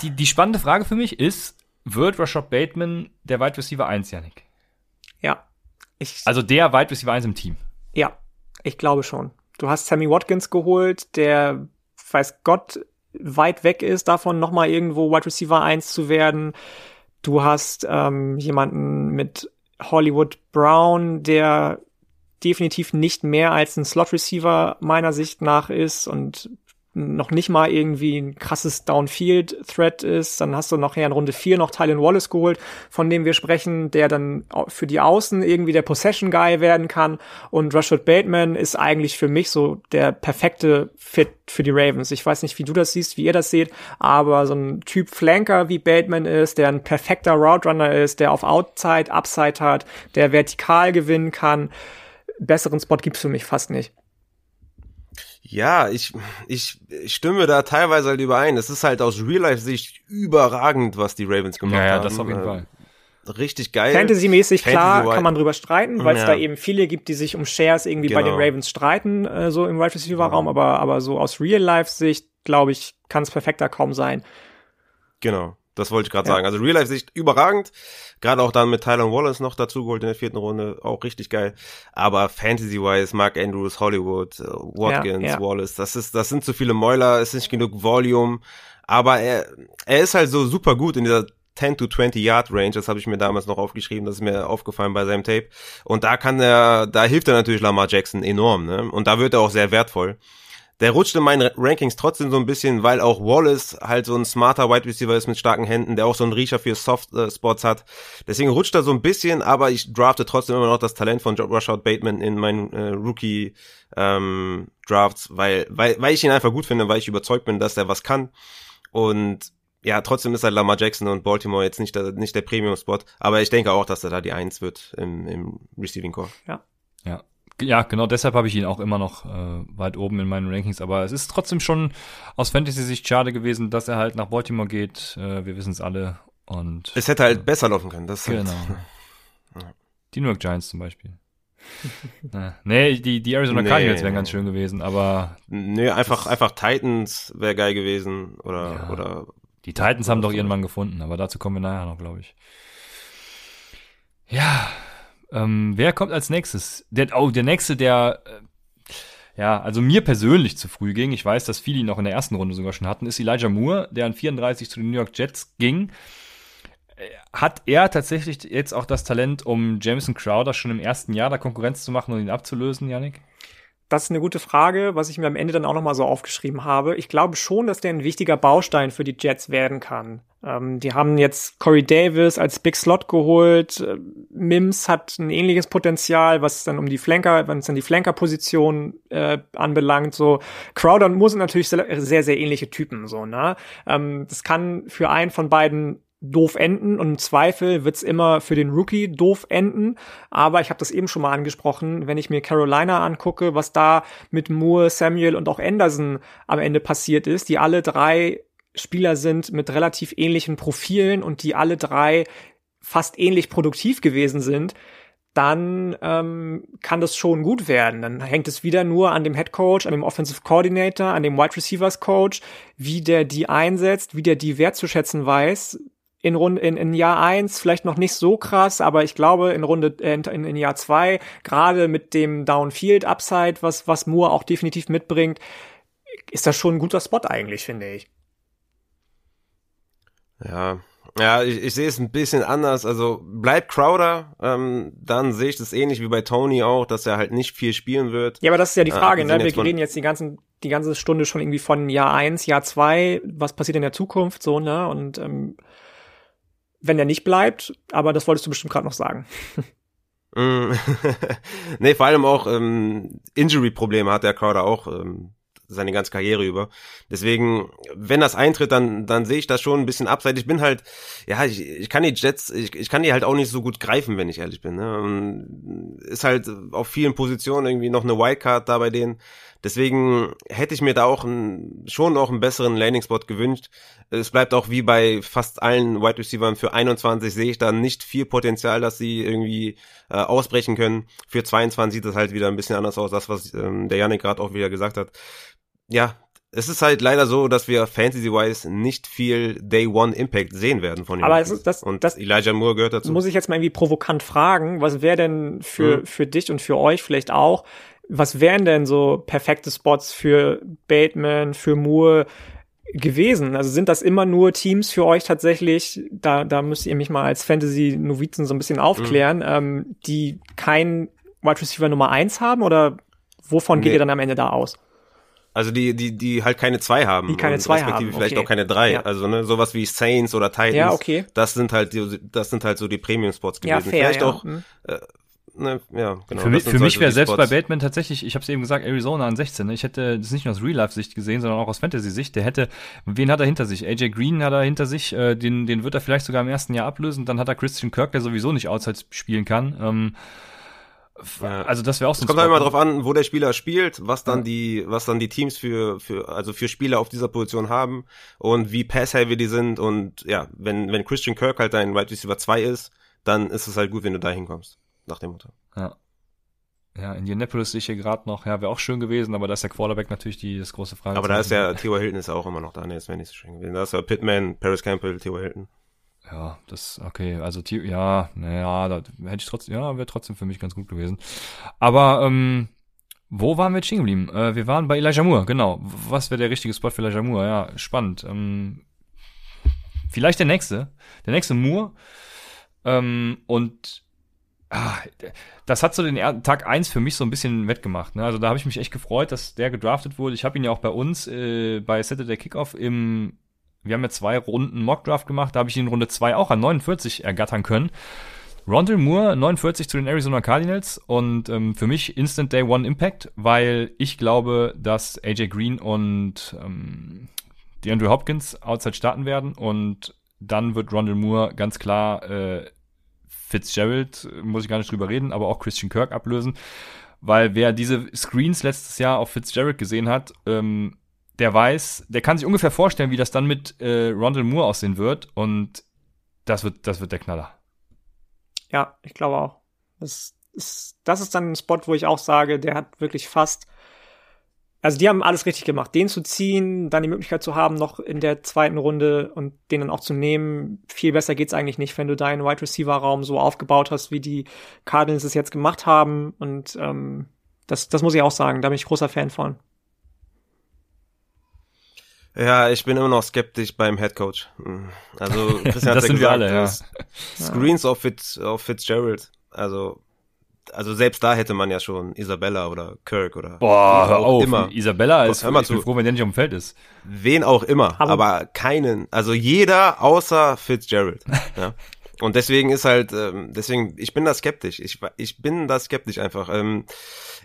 die, die spannende Frage für mich ist, wird Rashad Bateman der Wide Receiver 1, Yannick? Ja. Ich, Also der Wide Receiver 1 im Team. ja, ich glaube schon. Du hast Sammy Watkins geholt, der weiß Gott weit weg ist davon, nochmal irgendwo Wide Receiver 1 zu werden. Du hast ähm, jemanden mit Hollywood Brown, der definitiv nicht mehr als ein Slot Receiver meiner Sicht nach ist und noch nicht mal irgendwie ein krasses Downfield-Threat ist. Dann hast du nachher in Runde 4 noch Tylen Wallace geholt, von dem wir sprechen, der dann für die Außen irgendwie der Possession-Guy werden kann. Und Rashad Bateman ist eigentlich für mich so der perfekte Fit für die Ravens. Ich weiß nicht, wie du das siehst, wie ihr das seht, aber so ein Typ Flanker wie Bateman ist, der ein perfekter Route Runner ist, der auf Outside, Upside hat, der vertikal gewinnen kann. Besseren Spot gibt's für mich fast nicht. Ja, ich, ich stimme da teilweise halt überein. Es ist halt aus Real-Life-Sicht überragend, was die Ravens gemacht Ja, ja, haben. das auf jeden Äh, Fall. Richtig geil. Fantasy-mäßig, klar, Fantasy-wise- kann man drüber streiten, weil es Ja. da eben viele gibt, die sich um Shares irgendwie bei den Genau. Ravens streiten, äh, so im Wide Receiver-Raum, aber, aber so aus Real-Life-Sicht, glaube ich, kann es perfekter kaum sein. Genau, das wollte ich gerade Ja. sagen. Also Real-Life-Sicht überragend. Gerade auch dann mit Tyler Wallace noch dazu geholt in der vierten Runde, auch richtig geil. Aber Fantasy-wise, Mark Andrews, Hollywood, äh, Watkins, Ja, ja. Wallace, das ist, das sind zu viele Mäuler, es ist nicht genug Volume. Aber er, er ist halt so super gut in dieser 10 to 20 Yard Range, das habe ich mir damals noch aufgeschrieben, das ist mir aufgefallen bei seinem Tape. Und da kann er, da hilft er natürlich Lamar Jackson enorm, ne? Und da wird er auch sehr wertvoll. Der rutscht in meinen Rankings trotzdem so ein bisschen, weil auch Wallace halt so ein smarter Wide Receiver ist mit starken Händen, der auch so einen Riecher für Soft äh, Spots hat. Deswegen rutscht er so ein bisschen, aber ich drafte trotzdem immer noch das Talent von Rashad Bateman in meinen äh, Rookie ähm, Drafts, weil, weil, weil ich ihn einfach gut finde, weil ich überzeugt bin, dass er was kann. Und ja, trotzdem ist halt Lamar Jackson und Baltimore jetzt nicht der, nicht der Premium-Spot, aber ich denke auch, dass er da die Eins wird im, im Receiving Core. Ja. Ja, genau deshalb habe ich ihn auch immer noch äh, weit oben in meinen Rankings. Aber es ist trotzdem schon aus Fantasy-Sicht schade gewesen, dass er halt nach Baltimore geht. Äh, wir wissen es alle. Und Es hätte halt besser laufen können. Das halt, genau. Die New York Giants zum Beispiel. Äh, nee, die, die Arizona Nee. Cardinals wären ganz schön gewesen, aber Nee, einfach, einfach Titans wäre geil gewesen oder, Ja. oder, die Titans haben doch ihren Mann gefunden, aber dazu kommen wir nachher noch, glaube ich. Ja, ähm, wer kommt als nächstes? Der, oh, der nächste, der äh, ja, also mir persönlich zu früh ging, ich weiß, dass viele ihn noch in der ersten Runde sogar schon hatten, ist Elijah Moore, der an 34 zu den New York Jets ging. Äh, Hat er tatsächlich jetzt auch das Talent, um Jameson Crowder schon im ersten Jahr da Konkurrenz zu machen und ihn abzulösen, Yannick? Das ist eine gute Frage, was ich mir am Ende dann auch nochmal so aufgeschrieben habe. Ich glaube schon, dass der ein wichtiger Baustein für die Jets werden kann. Ähm, die haben jetzt Corey Davis als Big Slot geholt. Äh, Mims hat ein ähnliches Potenzial, was dann um die Flanker, wenn es dann die Flanker-Position äh, anbelangt. So Crowder und Moore sind natürlich sehr, sehr, ähnliche Typen. So, ne? Ähm, das kann für einen von beiden doof enden und im Zweifel wird's immer für den Rookie doof enden. Aber ich habe das eben schon mal angesprochen, wenn ich mir Carolina angucke, was da mit Moore, Samuel und auch Anderson am Ende passiert ist, die alle drei Spieler sind mit relativ ähnlichen Profilen und die alle drei fast ähnlich produktiv gewesen sind, dann ähm, kann das schon gut werden. Dann hängt es wieder nur an dem Head Coach, an dem Offensive Coordinator, an dem Wide Receivers Coach, wie der die einsetzt, wie der die wertzuschätzen weiß. In Runde in, in Jahr eins vielleicht noch nicht so krass, aber ich glaube in Runde äh, in, in Jahr zwei gerade mit dem Downfield Upside, was was Moore auch definitiv mitbringt, ist das schon ein guter Spot eigentlich, finde ich. ja. Ja, ich, ich sehe es ein bisschen anders. Also bleibt Crowder, ähm, dann sehe ich das ähnlich wie bei Tony auch, dass er halt nicht viel spielen wird. Ja, aber das ist ja die Ah, Frage, wir ne? Wir reden jetzt die ganzen, die ganze Stunde schon irgendwie von Jahr eins, Jahr zwei, was passiert in der Zukunft, so, ne? Und ähm, wenn er nicht bleibt, aber das wolltest du bestimmt gerade noch sagen. Mm. nee, vor allem auch ähm, Injury-Probleme hat der Crowder auch ähm, seine ganze Karriere über. Deswegen, wenn das eintritt, dann dann sehe ich das schon ein bisschen abseits. Ich bin halt, ja, ich, ich kann die Jets, ich, ich kann die halt auch nicht so gut greifen, wenn ich ehrlich bin. Ne? Und Ist halt auf vielen Positionen irgendwie noch eine Wildcard da bei denen. Deswegen hätte ich mir da auch ein, schon noch einen besseren Landing-Spot gewünscht. Es bleibt auch wie bei fast allen Wide Receivers für 21 sehe ich da nicht viel Potenzial, dass sie irgendwie äh, ausbrechen können. Für 22 sieht das halt wieder ein bisschen anders aus, das was ähm, der Janik gerade auch wieder gesagt hat. Ja, es ist halt leider so, dass wir Fantasy-wise nicht viel Day One Impact sehen werden von ihm. Aber ist das, und das Elijah Moore gehört dazu. muss ich jetzt mal irgendwie provokant fragen, was wäre denn für, Mhm. für dich und für euch vielleicht auch, was wären denn so perfekte Spots für Bateman, für Moore gewesen? Also sind das immer nur Teams für euch tatsächlich, da, da müsst ihr mich mal als Fantasy-Novizen so ein bisschen aufklären, Mhm. ähm, die keinen Wide Receiver Nummer eins haben oder wovon geht Nee. ihr dann am Ende da aus? Also die, die, die halt keine zwei haben. Die keine zwei respektive haben, vielleicht okay. auch keine drei. Ja. Also ne, sowas wie Saints oder Titans. Ja, okay. Das sind halt die, das sind halt so die Premium-Spots Ja, gewesen. fair, vielleicht ja. auch, Hm. Ne, ja, genau. für mich, für mich wäre selbst bei. Bateman tatsächlich, ich habe es eben gesagt, Arizona an 16. ne? Ich hätte das nicht nur aus Real-Life-Sicht gesehen, sondern auch aus Fantasy-Sicht. Der hätte, wen hat er hinter sich? AJ Green hat er hinter sich, äh, den, den wird er vielleicht sogar im ersten Jahr ablösen. Dann hat er Christian Kirk, der sowieso nicht Outside spielen kann. Ähm, Ja. Also das wäre auch so kommt halt immer ne? drauf an, wo der Spieler spielt, was dann Ja. die, was dann die Teams für, für, also für Spieler auf dieser Position haben und wie pass-heavy die sind und ja, wenn, wenn Christian Kirk halt dein Wide Receiver 2 ist, dann ist es halt gut, wenn du da hinkommst. Nach dem Motto. Ja. Ja, Indianapolis sehe ich hier gerade noch, ja, wäre auch schön gewesen, aber da ist der Quarterback natürlich die das große Frage. Aber da ist ja, Theo Hilton ist auch immer noch da, ne, das wäre nicht so schön gewesen. Da ist ja Pittman, Paris Campbell, Theo Hilton. Ja, das, okay, also, ja, naja, da hätte ich trotzdem, ja, wäre trotzdem für mich ganz gut gewesen. Aber, ähm, wo waren wir jetzt stehen geblieben? Äh, wir waren bei Elijah Moore, genau. Was wäre der richtige Spot für Elijah Moore? Ja, spannend. Ähm, vielleicht der nächste. Der nächste Moore. Ähm, und ah, das hat so den Tag eins für mich so ein bisschen wettgemacht. Ne? Also da habe ich mich echt gefreut, dass der gedraftet wurde. Ich habe ihn ja auch bei uns äh, bei Saturday Kickoff im wir haben ja zwei Runden Mockdraft gemacht, da habe ich ihn in Runde zwei auch an 49 ergattern können. Rondell Moore, 49 zu den Arizona Cardinals und ähm, für mich Instant Day One Impact, weil ich glaube, dass AJ Green und ähm, DeAndre Hopkins outside starten werden und dann wird Rondell Moore ganz klar äh, Fitzgerald, muss ich gar nicht drüber reden, aber auch Christian Kirk ablösen, weil wer diese Screens letztes Jahr auf Fitzgerald gesehen hat, ähm, der weiß, der kann sich ungefähr vorstellen, wie das dann mit äh, Rondell Moore aussehen wird und das wird, das wird der Knaller. Ja, ich glaube auch. Das ist, das ist dann ein Spot, wo ich auch sage, der hat wirklich fast. Also die haben alles richtig gemacht. Den zu ziehen, dann die Möglichkeit zu haben, noch in der zweiten Runde und den dann auch zu nehmen. Viel besser geht's eigentlich nicht, wenn du deinen Wide Receiver Raum so aufgebaut hast, wie die Cardinals es jetzt gemacht haben. Und ähm, das, das muss ich auch sagen. Da bin ich großer Fan von. Ja, ich bin immer noch skeptisch beim Head Coach. Hm. Also Christian sind wir gesagt, alle, ja. Screens auf, Fitz, auf Fitzgerald. Also also selbst da hätte man ja schon Isabella oder Kirk oder Boah, hör auch auf. immer. Isabella ist, Hör mal ich bin zu. froh, wenn der nicht auf dem Feld ist. Wen auch immer, Aber- aber, keinen. Also jeder außer Fitzgerald. ja. Und deswegen ist halt, ähm, deswegen, ich bin da skeptisch. Ich, ich bin da skeptisch einfach. Ähm,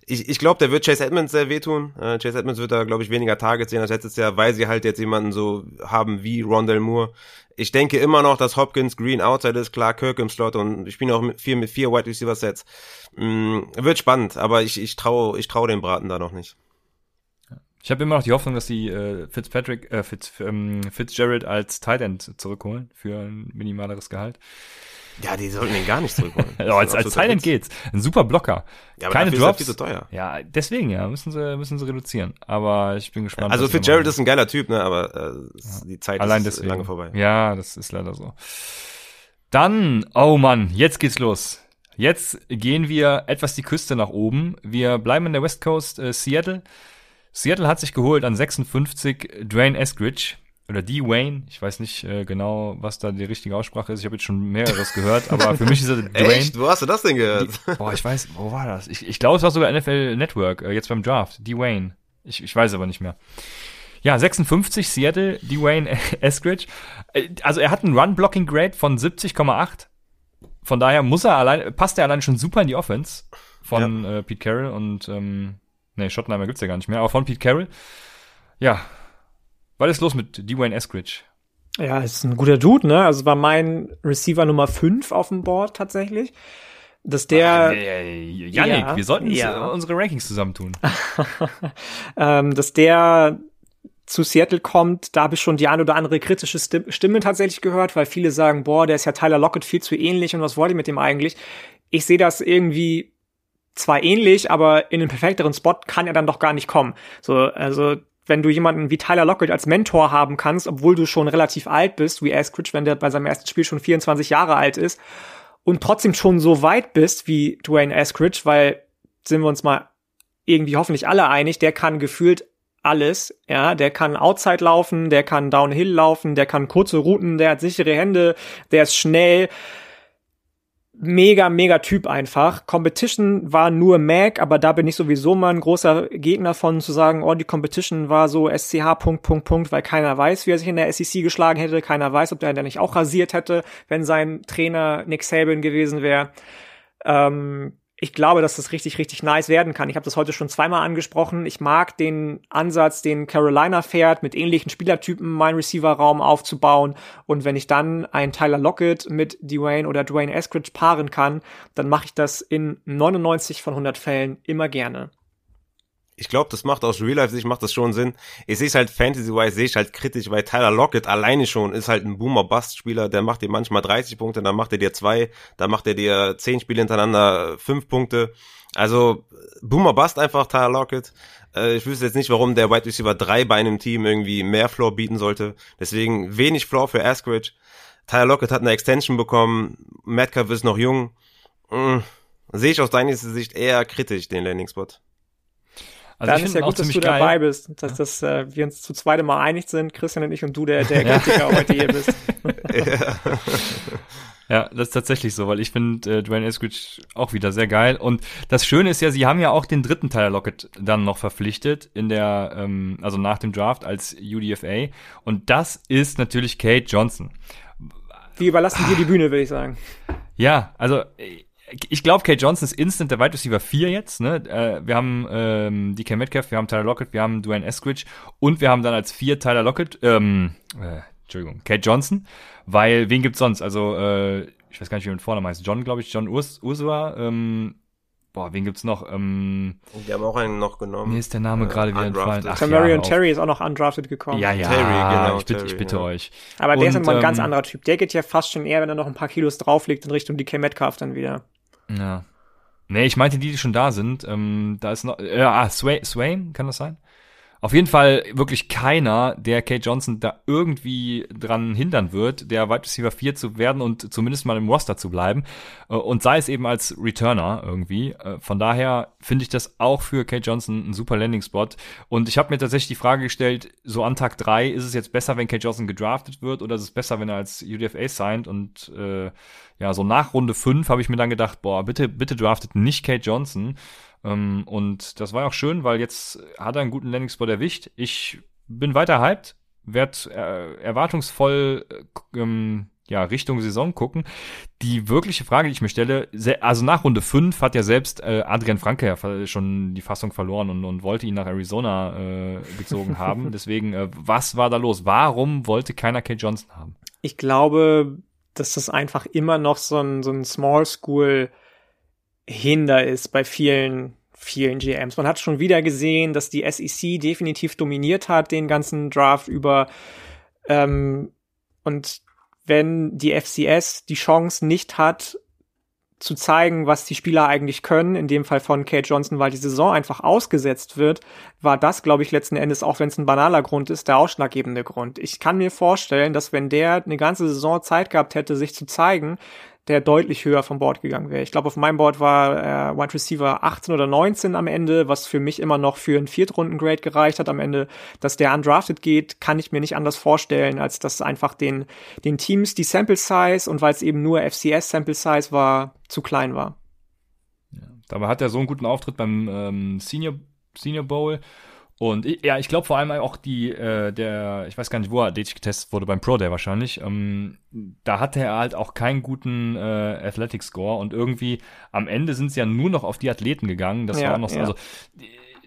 ich ich glaube, der wird Chase Edmonds sehr wehtun. Äh, Chase Edmonds wird da, glaube ich, weniger Targets sehen als letztes Jahr, weil sie halt jetzt jemanden so haben wie Rondell Moore. Ich denke immer noch, dass Hopkins Green outside ist, klar, Kirk im Slot und ich spiele auch mit vier, mit vier Wide Receiver Sets. Mm, wird spannend, aber ich, ich traue ich trau dem Braten da noch nicht. Ich habe immer noch die Hoffnung, dass die äh, Fitzpatrick, äh, Fitz, ähm, Fitzgerald als Tight End zurückholen für ein minimaleres Gehalt. Ja, die sollten ihn gar nicht zurückholen. Ja, als, als End geht's. Ein super Blocker. Ja, aber Keine dafür ist Drops. viel zu teuer. Ja, deswegen ja, müssen sie müssen sie reduzieren. Aber ich bin gespannt. Also Fitzgerald ist ein geiler Typ, ne, aber äh, ist- die Zeit allein ist deswegen. lange vorbei. Ja, das ist leider so. Dann, oh Mann, jetzt geht's los. Jetzt gehen wir etwas die Küste nach oben. Wir bleiben in der West Coast, äh, Seattle. Seattle hat sich geholt an 56 Dwayne Eskridge oder Dwayne. Ich weiß nicht äh, genau, was da die richtige Aussprache ist. Ich habe jetzt schon mehreres gehört, aber für mich ist er Dwayne. Echt? Wo hast du das denn gehört? Boah, ich weiß, wo war das? Ich, ich glaube, es war sogar NFL Network, äh, jetzt beim Draft. Dwayne. Ich, ich weiß aber nicht mehr. Ja, 56, Seattle, Dwayne Eskridge. Äh, Also er hat einen Run-Blocking-Grade von 70,8. Von daher muss er allein, passt er allein schon super in die Offense von äh, Pete Carroll und ähm, nee, Schottenheimer gibt's ja gar nicht mehr, aber von Pete Carroll. Ja. Was ist los mit Dwayne Eskridge? Ja, ist ein guter Dude, ne? Also war mein Receiver Nummer 5 auf dem Board tatsächlich. dass der. Äh, Janik, Ja, wir sollten ja. äh, unsere Rankings zusammentun. ähm, dass der zu Seattle kommt, da habe ich schon die ein oder andere kritische Sti- Stimme tatsächlich gehört, weil viele sagen, boah, der ist ja Tyler Lockett viel zu ähnlich und was wollt ihr mit dem eigentlich? Ich sehe das irgendwie zwar ähnlich, aber in einen perfekteren Spot kann er dann doch gar nicht kommen. So, also wenn du jemanden wie Tyler Lockett als Mentor haben kannst, obwohl du schon relativ alt bist, wie Askridge, wenn der bei seinem ersten Spiel schon 24 Jahre alt ist und trotzdem schon so weit bist wie Dwayne Askridge, weil sind wir uns mal irgendwie hoffentlich alle einig, der kann gefühlt alles, ja, der kann Outside laufen, der kann Downhill laufen, der kann kurze Routen, der hat sichere Hände, der ist schnell. Mega, mega Typ einfach. Competition war nur Mac, aber da bin ich sowieso mal ein großer Gegner von zu sagen, oh, die Competition war so SCH Punkt, Punkt, Punkt, weil keiner weiß, wie er sich in der SEC geschlagen hätte, keiner weiß, ob der dann nicht auch rasiert hätte, wenn sein Trainer Nick Saban gewesen wäre. Ähm, ich glaube, dass das richtig, richtig nice werden kann. Ich habe das heute schon zweimal angesprochen. Ich mag den Ansatz, den Carolina fährt, mit ähnlichen Spielertypen meinen Receiver-Raum aufzubauen. Und wenn ich dann einen Tyler Lockett mit Dwayne oder Dwayne Eskridge paaren kann, dann mache ich das in 99 von 100 Fällen immer gerne. Ich glaube, das macht aus Real-Life-Sicht macht das schon Sinn. Ich sehe es halt Fantasy-wise, sehe ich halt kritisch, weil Tyler Lockett alleine schon ist halt ein Boomer-Bust-Spieler, der macht dir manchmal 30 Punkte, dann macht er dir zwei, dann macht er dir 10 Spiele hintereinander fünf Punkte. Also Boomer-Bust einfach Tyler Lockett. Äh, ich wüsste jetzt nicht, warum der Wide Receiver 3 bei einem Team irgendwie mehr Floor bieten sollte. Deswegen wenig Floor für Askridge. Tyler Lockett hat eine Extension bekommen, Metcalf ist noch jung. Mm, sehe ich aus deiner Sicht eher kritisch, den Landing-Spot. Also dann ich ist ja gut, dass du geil. dabei bist, dass, dass äh, wir uns zu zweitem Mal einig sind, Christian und ich und du, der, der Kritiker heute hier bist. Ja, das ist tatsächlich so, weil ich finde äh, Dwayne Eskridge auch wieder sehr geil. Und das Schöne ist ja, sie haben ja auch den dritten Tyler Lockett dann noch verpflichtet in der, ähm, also nach dem Draft als UDFA. Und das ist natürlich Kate Johnson. Wir überlassen dir die Bühne, würde ich sagen. Ja, also äh, ich glaube, Kate Johnson ist instant der Wide Receiver 4 jetzt. Ne? Äh, wir haben ähm, DK Metcalf, wir haben Tyler Lockett, wir haben Dwayne Eskridge und wir haben dann als vier Tyler Lockett, ähm, äh, Entschuldigung, Kate Johnson, weil wen gibt's sonst? Also äh, ich weiß gar nicht, wie mit Vornamen heißt. John, glaube ich, John Urs Ursula. Ähm, boah, wen gibt's noch? Ähm, Die haben auch einen noch genommen. mir ist der Name Äh, gerade wieder entfallen. Ach, Tamarion ja. Terry ist auch noch undrafted gekommen. Ja, ja, Terry, genau, ich bitte, Terry, ich bitte ja. euch. Aber der ist immer ein ganz ähm, anderer Typ. Der geht ja fast schon eher, wenn er noch ein paar Kilos drauflegt, in Richtung DK Metcalf dann wieder. Ja. Nee, ich meinte die, die schon da sind. Ähm, da ist noch, äh, ah, Sway, Swain, kann das sein? Auf jeden Fall wirklich keiner, der Kate Johnson da irgendwie dran hindern wird, der Wide Receiver 4 zu werden und zumindest mal im Roster zu bleiben. Äh, Und sei es eben als Returner irgendwie. Äh, Von daher finde ich das auch für Kate Johnson ein super Landing-Spot. Und ich habe mir tatsächlich die Frage gestellt, so an Tag 3, ist es jetzt besser, wenn Kate Johnson gedraftet wird oder ist es besser, wenn er als UDFA signed? Und äh, ja, so nach Runde 5 habe ich mir dann gedacht, boah, bitte, bitte draftet nicht Kate Johnson. Ähm, und das war auch schön, weil jetzt hat er einen guten Landing-Spot erwischt. Ich bin weiter hyped, werd äh, erwartungsvoll äh, ähm, ja, Richtung Saison gucken. Die wirkliche Frage, die ich mir stelle, also nach Runde 5 hat ja selbst äh, Adrian Franke ja schon die Fassung verloren und, und wollte ihn nach Arizona äh, gezogen haben. Deswegen, äh, was war da los? Warum wollte keiner Kate Johnson haben? Ich glaube, dass das einfach immer noch so ein, so ein Small School Hinder ist bei vielen, vielen GMs. Man hat schon wieder gesehen, dass die SEC definitiv dominiert hat den ganzen Draft über. Ähm, und wenn die FCS die Chance nicht hat, zu zeigen, was die Spieler eigentlich können, in dem Fall von Kate Johnson, weil die Saison einfach ausgesetzt wird, war das, glaube ich, letzten Endes, auch wenn es ein banaler Grund ist, der ausschlaggebende Grund. Ich kann mir vorstellen, dass wenn der eine ganze Saison Zeit gehabt hätte, sich zu zeigen, der deutlich höher vom Board gegangen wäre. Ich glaube, auf meinem Board war äh, Wide Receiver 18 oder 19 am Ende, was für mich immer noch für einen Viertrunden-Grade gereicht hat am Ende. Dass der undrafted geht, kann ich mir nicht anders vorstellen, als dass einfach den, den Teams die Sample Size und weil es eben nur FCS Sample Size war, zu klein war. Dabei hat er so einen guten Auftritt beim ähm, Senior, Senior Bowl. Und ich, ja, ich glaube vor allem auch die, äh, der, ich weiß gar nicht, wo er athletisch getestet wurde, beim Pro Day wahrscheinlich. Ähm, da hatte er halt auch keinen guten äh, Athletic Score und irgendwie am Ende sind sie ja nur noch auf die Athleten gegangen. Das Ja, war noch so, ja. also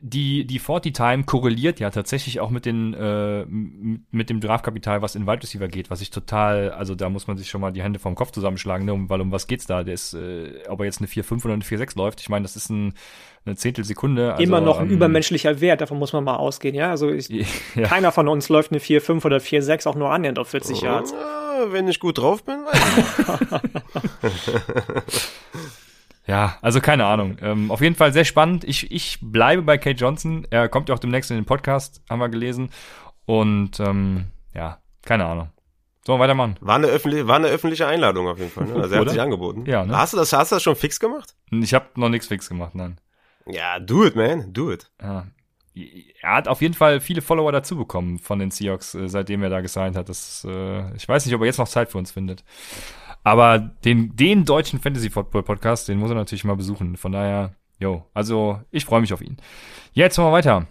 die, die 40 Time korreliert ja tatsächlich auch mit den, äh, mit dem Draftkapital, was in Wide Receiver geht, was ich total, also da muss man sich schon mal die Hände vom Kopf zusammenschlagen, ne, weil um was geht's da? Der ist, äh, ob er jetzt eine 4-5 oder eine 4-6 läuft, ich meine, das ist ein, eine Zehntelsekunde. Also, Immer noch ein ähm, übermenschlicher Wert, davon muss man mal ausgehen, ja. Also ich, ja. keiner von uns läuft eine 4-5 oder 4-6 auch nur annähernd auf 40 oh, Yards. Wenn ich gut drauf bin, weiß ich. Ja, also keine Ahnung. Ähm, auf jeden Fall sehr spannend. Ich, ich bleibe bei Kate Johnson. Er kommt ja auch demnächst in den Podcast, haben wir gelesen. Und ähm, ja, keine Ahnung. So, weitermachen. War eine, öffentliche, war eine öffentliche Einladung auf jeden Fall. Ne? Also er hat sich angeboten. Ja, ne? Hast du das, hast du das schon fix gemacht? Ich habe noch nichts fix gemacht, nein. Ja, do it, man. Do it. Ja. Er hat auf jeden Fall viele Follower dazu bekommen von den Seahawks, äh, seitdem er da gesigned hat. Das, äh, ich weiß nicht, ob er jetzt noch Zeit für uns findet. Aber den, den deutschen Fantasy Football Podcast, den muss er natürlich mal besuchen. Von daher, yo, also ich freue mich auf ihn. Jetzt machen wir weiter.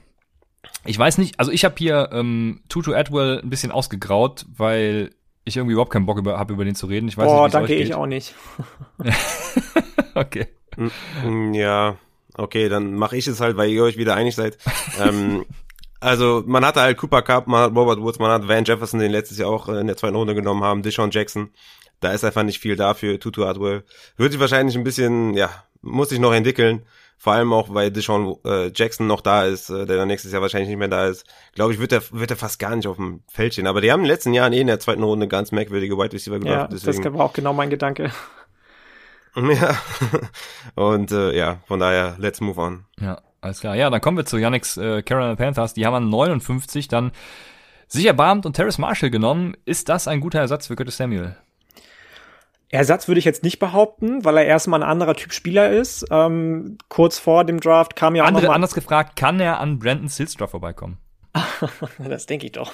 Ich weiß nicht, also ich habe hier ähm, Tutu Atwell ein bisschen ausgegraut, weil ich irgendwie überhaupt keinen Bock über, habe, über den zu reden. Ich weiß Boah, nicht, danke, ich auch nicht. okay. Mm, ja, okay, dann mache ich es halt, weil ihr euch wieder einig seid. ähm, also man hatte halt Cooper Cup, man hat Robert Woods, man hat Van Jefferson, den letztes Jahr auch in der zweiten Runde genommen haben, Deshaun Jackson. Da ist einfach nicht viel dafür. Tutu Atwell wird sich wahrscheinlich ein bisschen, ja, muss sich noch entwickeln. Vor allem auch, weil Deshaun äh, Jackson noch da ist, äh, der dann nächstes Jahr wahrscheinlich nicht mehr da ist. Glaube ich, wird er wird er fast gar nicht auf dem Feld stehen. Aber die haben in den letzten Jahren eh in der zweiten Runde ganz merkwürdige Wide Receiver gebracht. Ja, deswegen. das war auch genau mein Gedanke. Ja. Und äh, ja, von daher, let's move on. Ja, alles klar. Ja, dann kommen wir zu Yannicks äh, Carolina Panthers. Die haben an 59 dann sich erbarmt und Terrace Marshall genommen. Ist das ein guter Ersatz für Curtis Samuel? Ersatz würde ich jetzt nicht behaupten, weil er erstmal ein anderer Typ Spieler ist. Ähm, kurz vor dem Draft kam ja auch Andere, noch mal anders gefragt, kann er an Brandon Silstra vorbeikommen? das denke ich doch.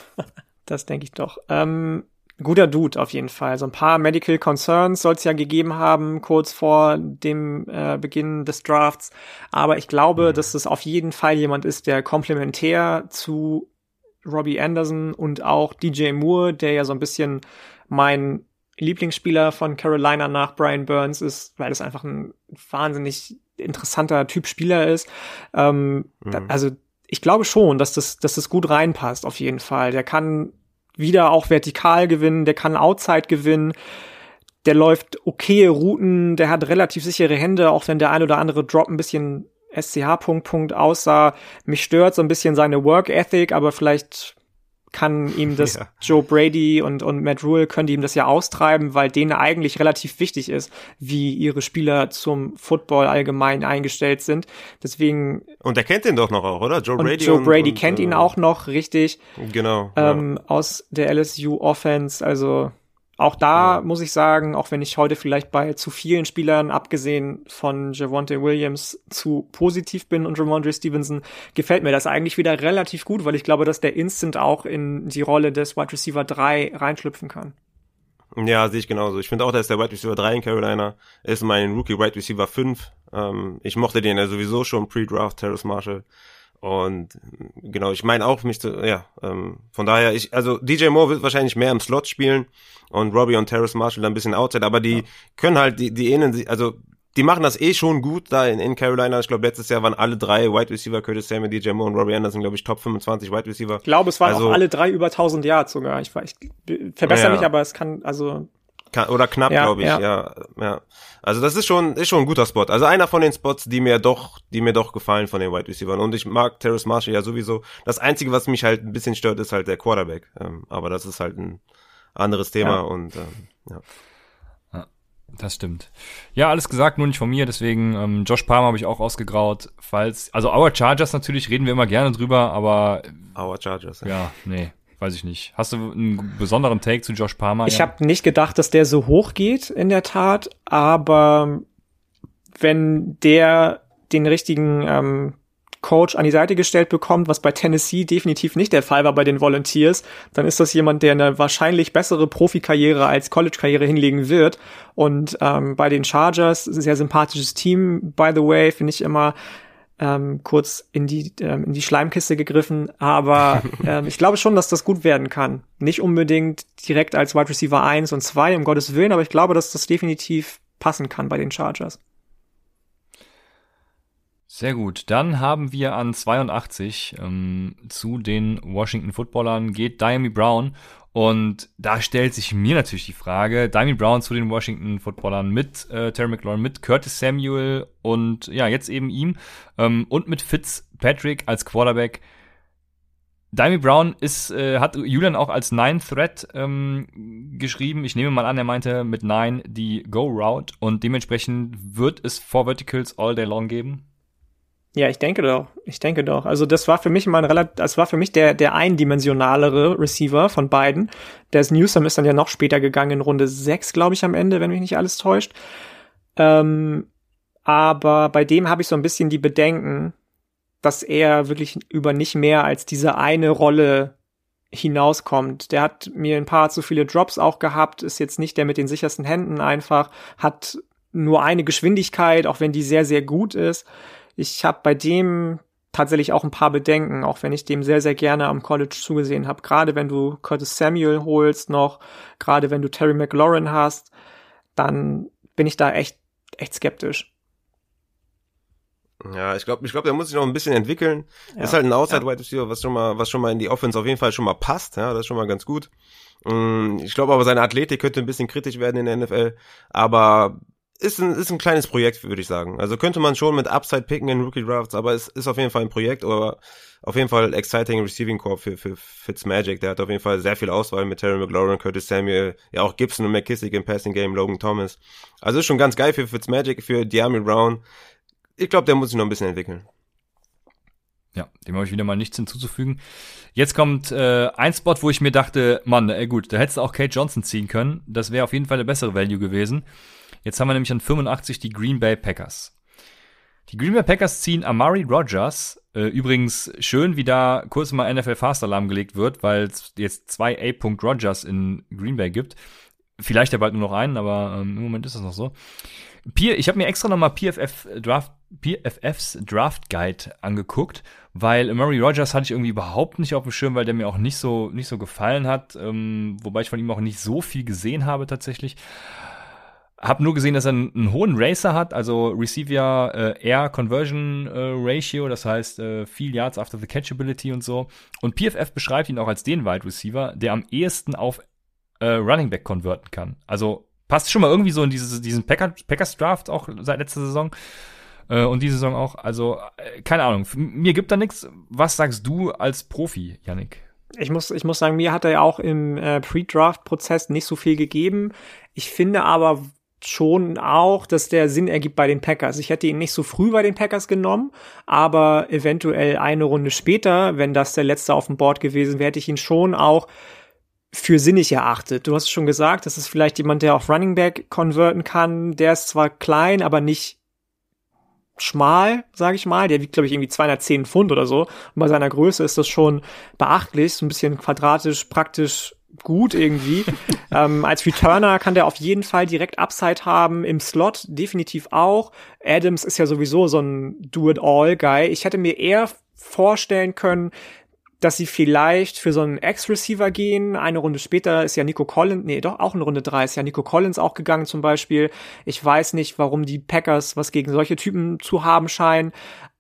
Das denke ich doch. Ähm, guter Dude auf jeden Fall. So ein paar Medical Concerns soll es ja gegeben haben, kurz vor dem äh, Beginn des Drafts. Aber ich glaube, mhm. dass es auf jeden Fall jemand ist, der komplementär zu Robbie Anderson und auch DJ Moore, der ja so ein bisschen mein Lieblingsspieler von Carolina nach Brian Burns ist, weil es einfach ein wahnsinnig interessanter Typ Spieler ist. Ähm, mhm. da, also ich glaube schon, dass das, dass das gut reinpasst, auf jeden Fall. Der kann wieder auch vertikal gewinnen, der kann Outside gewinnen, der läuft okaye Routen, der hat relativ sichere Hände, auch wenn der ein oder andere Drop ein bisschen SCH Punkt Punkt aussah. Mich stört so ein bisschen seine Work Ethic, aber vielleicht kann ihm das ja. Joe Brady und, und Matt Rule können die ihm das ja austreiben, weil denen eigentlich relativ wichtig ist, wie ihre Spieler zum Football allgemein eingestellt sind. Deswegen. Und er kennt ihn doch noch auch, oder? Joe Brady. Joe Brady und, kennt äh, ihn auch noch, richtig. Genau. Ähm, ja. Aus der LSU Offense, also auch da ja. muss ich sagen, auch wenn ich heute vielleicht bei zu vielen Spielern, abgesehen von Javonte Williams, zu positiv bin und Ramondre Stevenson, gefällt mir das eigentlich wieder relativ gut, weil ich glaube, dass der Instant auch in die Rolle des Wide Receiver 3 reinschlüpfen kann. Ja, sehe ich genauso. Ich finde auch, dass der Wide Receiver 3 in Carolina ist mein Rookie Wide Receiver 5. Ähm, ich mochte den ja sowieso schon pre-Draft, Terrace Marshall. Und genau, ich meine auch mich zu, ja, ähm, von daher, ich, also DJ Moore wird wahrscheinlich mehr im Slot spielen und Robbie und Terrace Marshall dann ein bisschen outside, aber die ja. können halt, die, die ähneln sich, also die machen das eh schon gut da in, in Carolina. Ich glaube, letztes Jahr waren alle drei Wide Receiver, Curtis Samuel, DJ Moore und Robbie Anderson, glaube ich, Top 25 Wide Receiver. Ich glaube, es waren also, auch alle drei über 1000 Yards sogar. Ich, ich verbessere ja. mich, aber es kann, also oder knapp, ja, glaube ich, ja. ja. ja. Also das ist schon, ist schon ein guter Spot. Also einer von den Spots, die mir doch, die mir doch gefallen von den Wide Receivers. Und ich mag Terrace Marshall ja sowieso. Das Einzige, was mich halt ein bisschen stört, ist halt der Quarterback. Ähm, aber das ist halt ein anderes Thema ja. und ähm, ja. Das stimmt. Ja, alles gesagt, nur nicht von mir, deswegen ähm, Josh Palmer habe ich auch ausgegraut. Falls, also Our Chargers natürlich reden wir immer gerne drüber, aber Our Chargers. Ja, ja nee weiß ich nicht. Hast du einen besonderen Take zu Josh Palmer? Ich ja? habe nicht gedacht, dass der so hoch geht, in der Tat, aber wenn der den richtigen ähm, Coach an die Seite gestellt bekommt, was bei Tennessee definitiv nicht der Fall war bei den Volunteers, dann ist das jemand, der eine wahrscheinlich bessere Profikarriere als College-Karriere hinlegen wird. Und ähm, bei den Chargers, sehr sympathisches Team, by the way, finde ich immer, ähm, kurz in die, ähm, in die Schleimkiste gegriffen, aber ähm, ich glaube schon, dass das gut werden kann. Nicht unbedingt direkt als Wide Receiver 1 und 2, um Gottes Willen, aber ich glaube, dass das definitiv passen kann bei den Chargers. Sehr gut. Dann haben wir an 82 ähm, zu den Washington Footballern geht Diami Brown. Und da stellt sich mir natürlich die Frage, Diami Brown zu den Washington Footballern mit äh, Terry McLaurin, mit Curtis Samuel und ja, jetzt eben ihm ähm, und mit Fitzpatrick als Quarterback. Diami Brown ist, äh, hat Julian auch als Nine Threat ähm, geschrieben. Ich nehme mal an, er meinte mit Nine die Go Route und dementsprechend wird es Four Verticals all day long geben. Ja, ich denke doch. Ich denke doch. Also das war für mich mal ein relativ, das war für mich der, der eindimensionalere Receiver von beiden. Des Newsom ist dann ja noch später gegangen in Runde 6, glaube ich, am Ende, wenn mich nicht alles täuscht. Ähm, aber bei dem habe ich so ein bisschen die Bedenken, dass er wirklich über nicht mehr als diese eine Rolle hinauskommt. Der hat mir ein paar zu viele Drops auch gehabt, ist jetzt nicht der mit den sichersten Händen einfach, hat nur eine Geschwindigkeit, auch wenn die sehr, sehr gut ist. Ich habe bei dem tatsächlich auch ein paar Bedenken, auch wenn ich dem sehr, sehr gerne am College zugesehen habe. Gerade wenn du Curtis Samuel holst noch, gerade wenn du Terry McLaurin hast, dann bin ich da echt, echt skeptisch. Ja, ich glaube, ich glaube, der muss sich noch ein bisschen entwickeln. Ja, ist halt ein Outside Wide Receiver, was schon mal, was schon mal in die Offense auf jeden Fall schon mal passt. Ja, das ist schon mal ganz gut. Mm, ich glaube aber, seine Athletik könnte ein bisschen kritisch werden in der NFL. Aber ist ein, ist ein kleines Projekt, würde ich sagen. Also könnte man schon mit Upside picken in Rookie Drafts, aber es ist auf jeden Fall ein Projekt oder auf jeden Fall exciting Receiving Corps für, für Fitzmagic. Der hat auf jeden Fall sehr viel Auswahl mit Terry McLaurin, Curtis Samuel, ja auch Gibson und McKissick im Passing Game, Logan Thomas. Also ist schon ganz geil für Fitzmagic, für Diami Brown ich glaube, der muss sich noch ein bisschen entwickeln. Ja, dem habe ich wieder mal nichts hinzuzufügen. Jetzt kommt äh, ein Spot, wo ich mir dachte, Mann, ey gut, da hättest du auch Kate Johnson ziehen können. Das wäre auf jeden Fall eine bessere Value gewesen. Jetzt haben wir nämlich an 85 die Green Bay Packers. Die Green Bay Packers ziehen Amari Rogers. Äh, übrigens schön, wie da kurz mal NFL Fast Alarm gelegt wird, weil es jetzt zwei A. Rogers in Green Bay gibt. Vielleicht ja bald nur noch einen, aber ähm, im Moment ist das noch so. Ich habe mir extra nochmal PFF Draft, PFFs Draft Guide angeguckt, weil Murray Rogers hatte ich irgendwie überhaupt nicht auf dem Schirm, weil der mir auch nicht so, nicht so gefallen hat, ähm, wobei ich von ihm auch nicht so viel gesehen habe tatsächlich. Hab nur gesehen, dass er einen, einen hohen Racer hat, also Receiver äh, Air Conversion äh, Ratio, das heißt äh, viel Yards after the Catchability und so. Und PFF beschreibt ihn auch als den Wide Receiver, der am ehesten auf äh, Running Back konverten kann. Also passt schon mal irgendwie so in dieses, diesen Packer, Packers Draft auch seit letzter Saison äh, und diese Saison auch. Also, äh, keine Ahnung, mir gibt da nichts. Was sagst du als Profi, Yannick? Ich muss, ich muss sagen, mir hat er ja auch im äh, Pre-Draft-Prozess nicht so viel gegeben. Ich finde aber schon auch, dass der Sinn ergibt bei den Packers. Ich hätte ihn nicht so früh bei den Packers genommen, aber eventuell eine Runde später, wenn das der letzte auf dem Board gewesen wäre, hätte ich ihn schon auch für sinnig erachtet. Du hast schon gesagt, das ist vielleicht jemand, der auf Running Back konverten kann. Der ist zwar klein, aber nicht schmal, sage ich mal. Der wiegt, glaube ich, irgendwie 210 Pfund oder so. Und bei seiner Größe ist das schon beachtlich, so ein bisschen quadratisch, praktisch gut irgendwie. ähm, als Returner kann der auf jeden Fall direkt Upside haben, im Slot definitiv auch. Adams ist ja sowieso so ein Do-it-all-Guy. Ich hätte mir eher vorstellen können, dass sie vielleicht für so einen Ex-Receiver gehen. Eine Runde später ist ja Nico Collins, nee, doch auch in Runde drei ist ja Nico Collins auch gegangen zum Beispiel. Ich weiß nicht, warum die Packers was gegen solche Typen zu haben scheinen.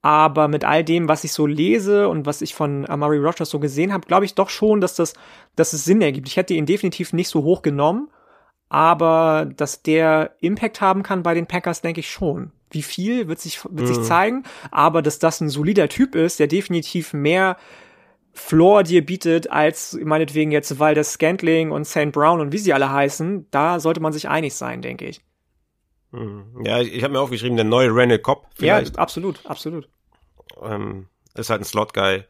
Aber mit all dem, was ich so lese und was ich von Amari Rogers so gesehen habe, glaube ich doch schon, dass das, dass es Sinn ergibt. Ich hätte ihn definitiv nicht so hoch genommen, aber dass der Impact haben kann bei den Packers, denke ich schon. Wie viel wird sich, wird mhm. sich zeigen, aber dass das ein solider Typ ist, der definitiv mehr Floor dir bietet, als meinetwegen jetzt weil das Scantling und St. Brown und wie sie alle heißen, da sollte man sich einig sein, denke ich. Hm. Ja, ich, ich habe mir aufgeschrieben, der neue Randall Cobb vielleicht. Ja, absolut, absolut. Ähm, ist halt ein Slot-Guy.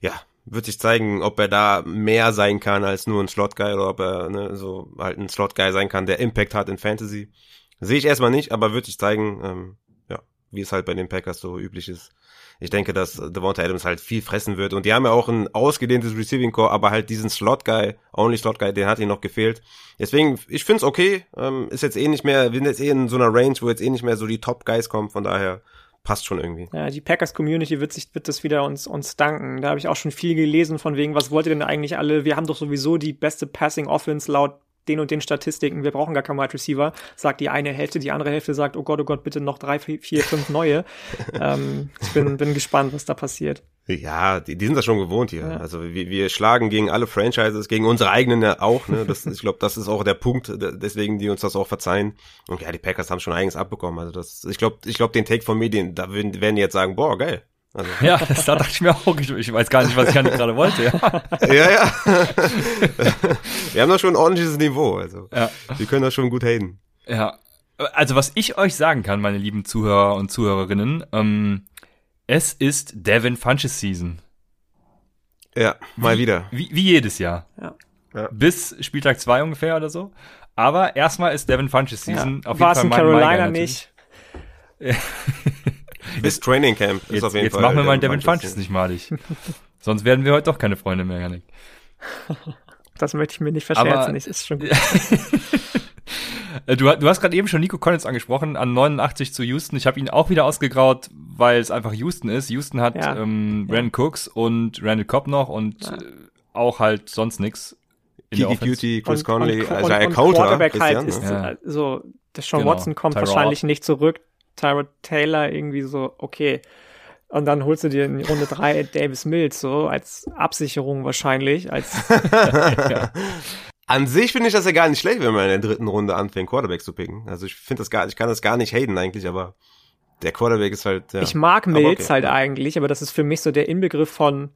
Ja, wird sich zeigen, ob er da mehr sein kann als nur ein Slot-Guy oder ob er ne, so halt ein Slot-Guy sein kann, der Impact hat in Fantasy. Sehe ich erstmal nicht, aber wird sich zeigen, ähm, ja, wie es halt bei den Packers so üblich ist ich denke, dass Devonta Adams halt viel fressen wird. Und die haben ja auch ein ausgedehntes Receiving Core, aber halt diesen Slot-Guy, Only Slot-Guy, den hat ihnen noch gefehlt. Deswegen, ich find's okay. Ähm, ist jetzt eh nicht mehr, wir sind jetzt eh in so einer Range, wo jetzt eh nicht mehr so die Top-Guys kommen. Von daher passt schon irgendwie. Ja, die Packers-Community wird sich, wird das wieder uns, uns danken. Da habe ich auch schon viel gelesen von wegen, was wollt ihr denn eigentlich alle? Wir haben doch sowieso die beste Passing-Offense laut den und den Statistiken, wir brauchen gar keinen Wide Receiver, sagt die eine Hälfte, die andere Hälfte sagt, oh Gott, oh Gott, bitte noch drei, vier, fünf neue. ähm, ich bin, bin gespannt, was da passiert. Ja, die, die sind das schon gewohnt hier. Ja. Also wir, wir schlagen gegen alle Franchises, gegen unsere eigenen auch. Ne? Das, ich glaube, das ist auch der Punkt, deswegen die uns das auch verzeihen. Und ja, die Packers haben schon einiges abbekommen. Also das, ich glaube, ich glaube, den Take von Medien, da werden, die jetzt sagen, boah, geil. Also. Ja, das, da dachte ich mir auch, ich, ich weiß gar nicht, was ich gerade wollte. Ja, ja. ja. wir haben da schon ein ordentliches Niveau. Also ja. wir können das schon gut haten. Ja, also was ich euch sagen kann, meine lieben Zuhörer und Zuhörerinnen, ähm, es ist Devin Funches Season. Ja, mal wie, wieder. Wie, wie jedes Jahr. Ja. ja. Bis Spieltag 2 ungefähr oder so. Aber erstmal ist Devin Funches Season ja. auf jeden War's Fall in Carolina nicht. Bis Training Camp ist jetzt, auf jeden jetzt Fall. Jetzt machen wir mal Devin Funches nicht malig. Sonst werden wir heute doch keine Freunde mehr, Janik. Das möchte ich mir nicht verscherzen. Aber, es ist schon gut. Äh, du, du hast gerade eben schon Nico Collins angesprochen, an 89 zu Houston. Ich habe ihn auch wieder ausgegraut, weil es einfach Houston ist. Houston hat ja. ähm, Brandon ja. Cooks und Randall Cobb noch und ja. äh, auch halt sonst nix. Kiki Cutie, Chris Conley, und, also und, und Quarterback halt ist, ja. so, der Sean genau. Watson kommt Tyrod. wahrscheinlich nicht zurück. Tyrod Taylor irgendwie so, okay. Und dann holst du dir in Runde drei Davis Mills so als Absicherung wahrscheinlich. Als ja. An sich finde ich das ja gar nicht schlecht, wenn man in der dritten Runde anfängt, Quarterback zu picken. Also ich finde das gar, ich kann das gar nicht haten eigentlich, aber der Quarterback ist halt. Ja. Ich mag Mills okay. halt eigentlich, aber das ist für mich so der Inbegriff von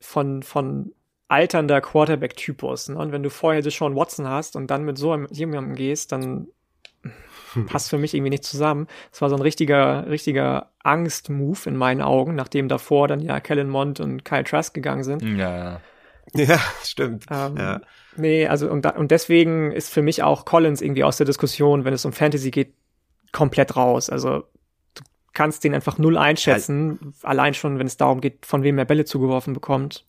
von von alternder Quarterback-Typus. Ne? Und wenn du vorher Sean Watson hast und dann mit so einem jemandem gehst, dann passt für mich irgendwie nicht zusammen. Es war so ein richtiger, richtiger Angst-Move in meinen Augen, nachdem davor dann ja Kellen Mond und Kyle Trask gegangen sind. Ja, ja. Ja, stimmt. Ähm, ja. Nee, also und, da, und deswegen ist für mich auch Collins irgendwie aus der Diskussion, wenn es um Fantasy geht, komplett raus. Also kannst den einfach null einschätzen, ja. allein schon, wenn es darum geht, von wem er Bälle zugeworfen bekommt.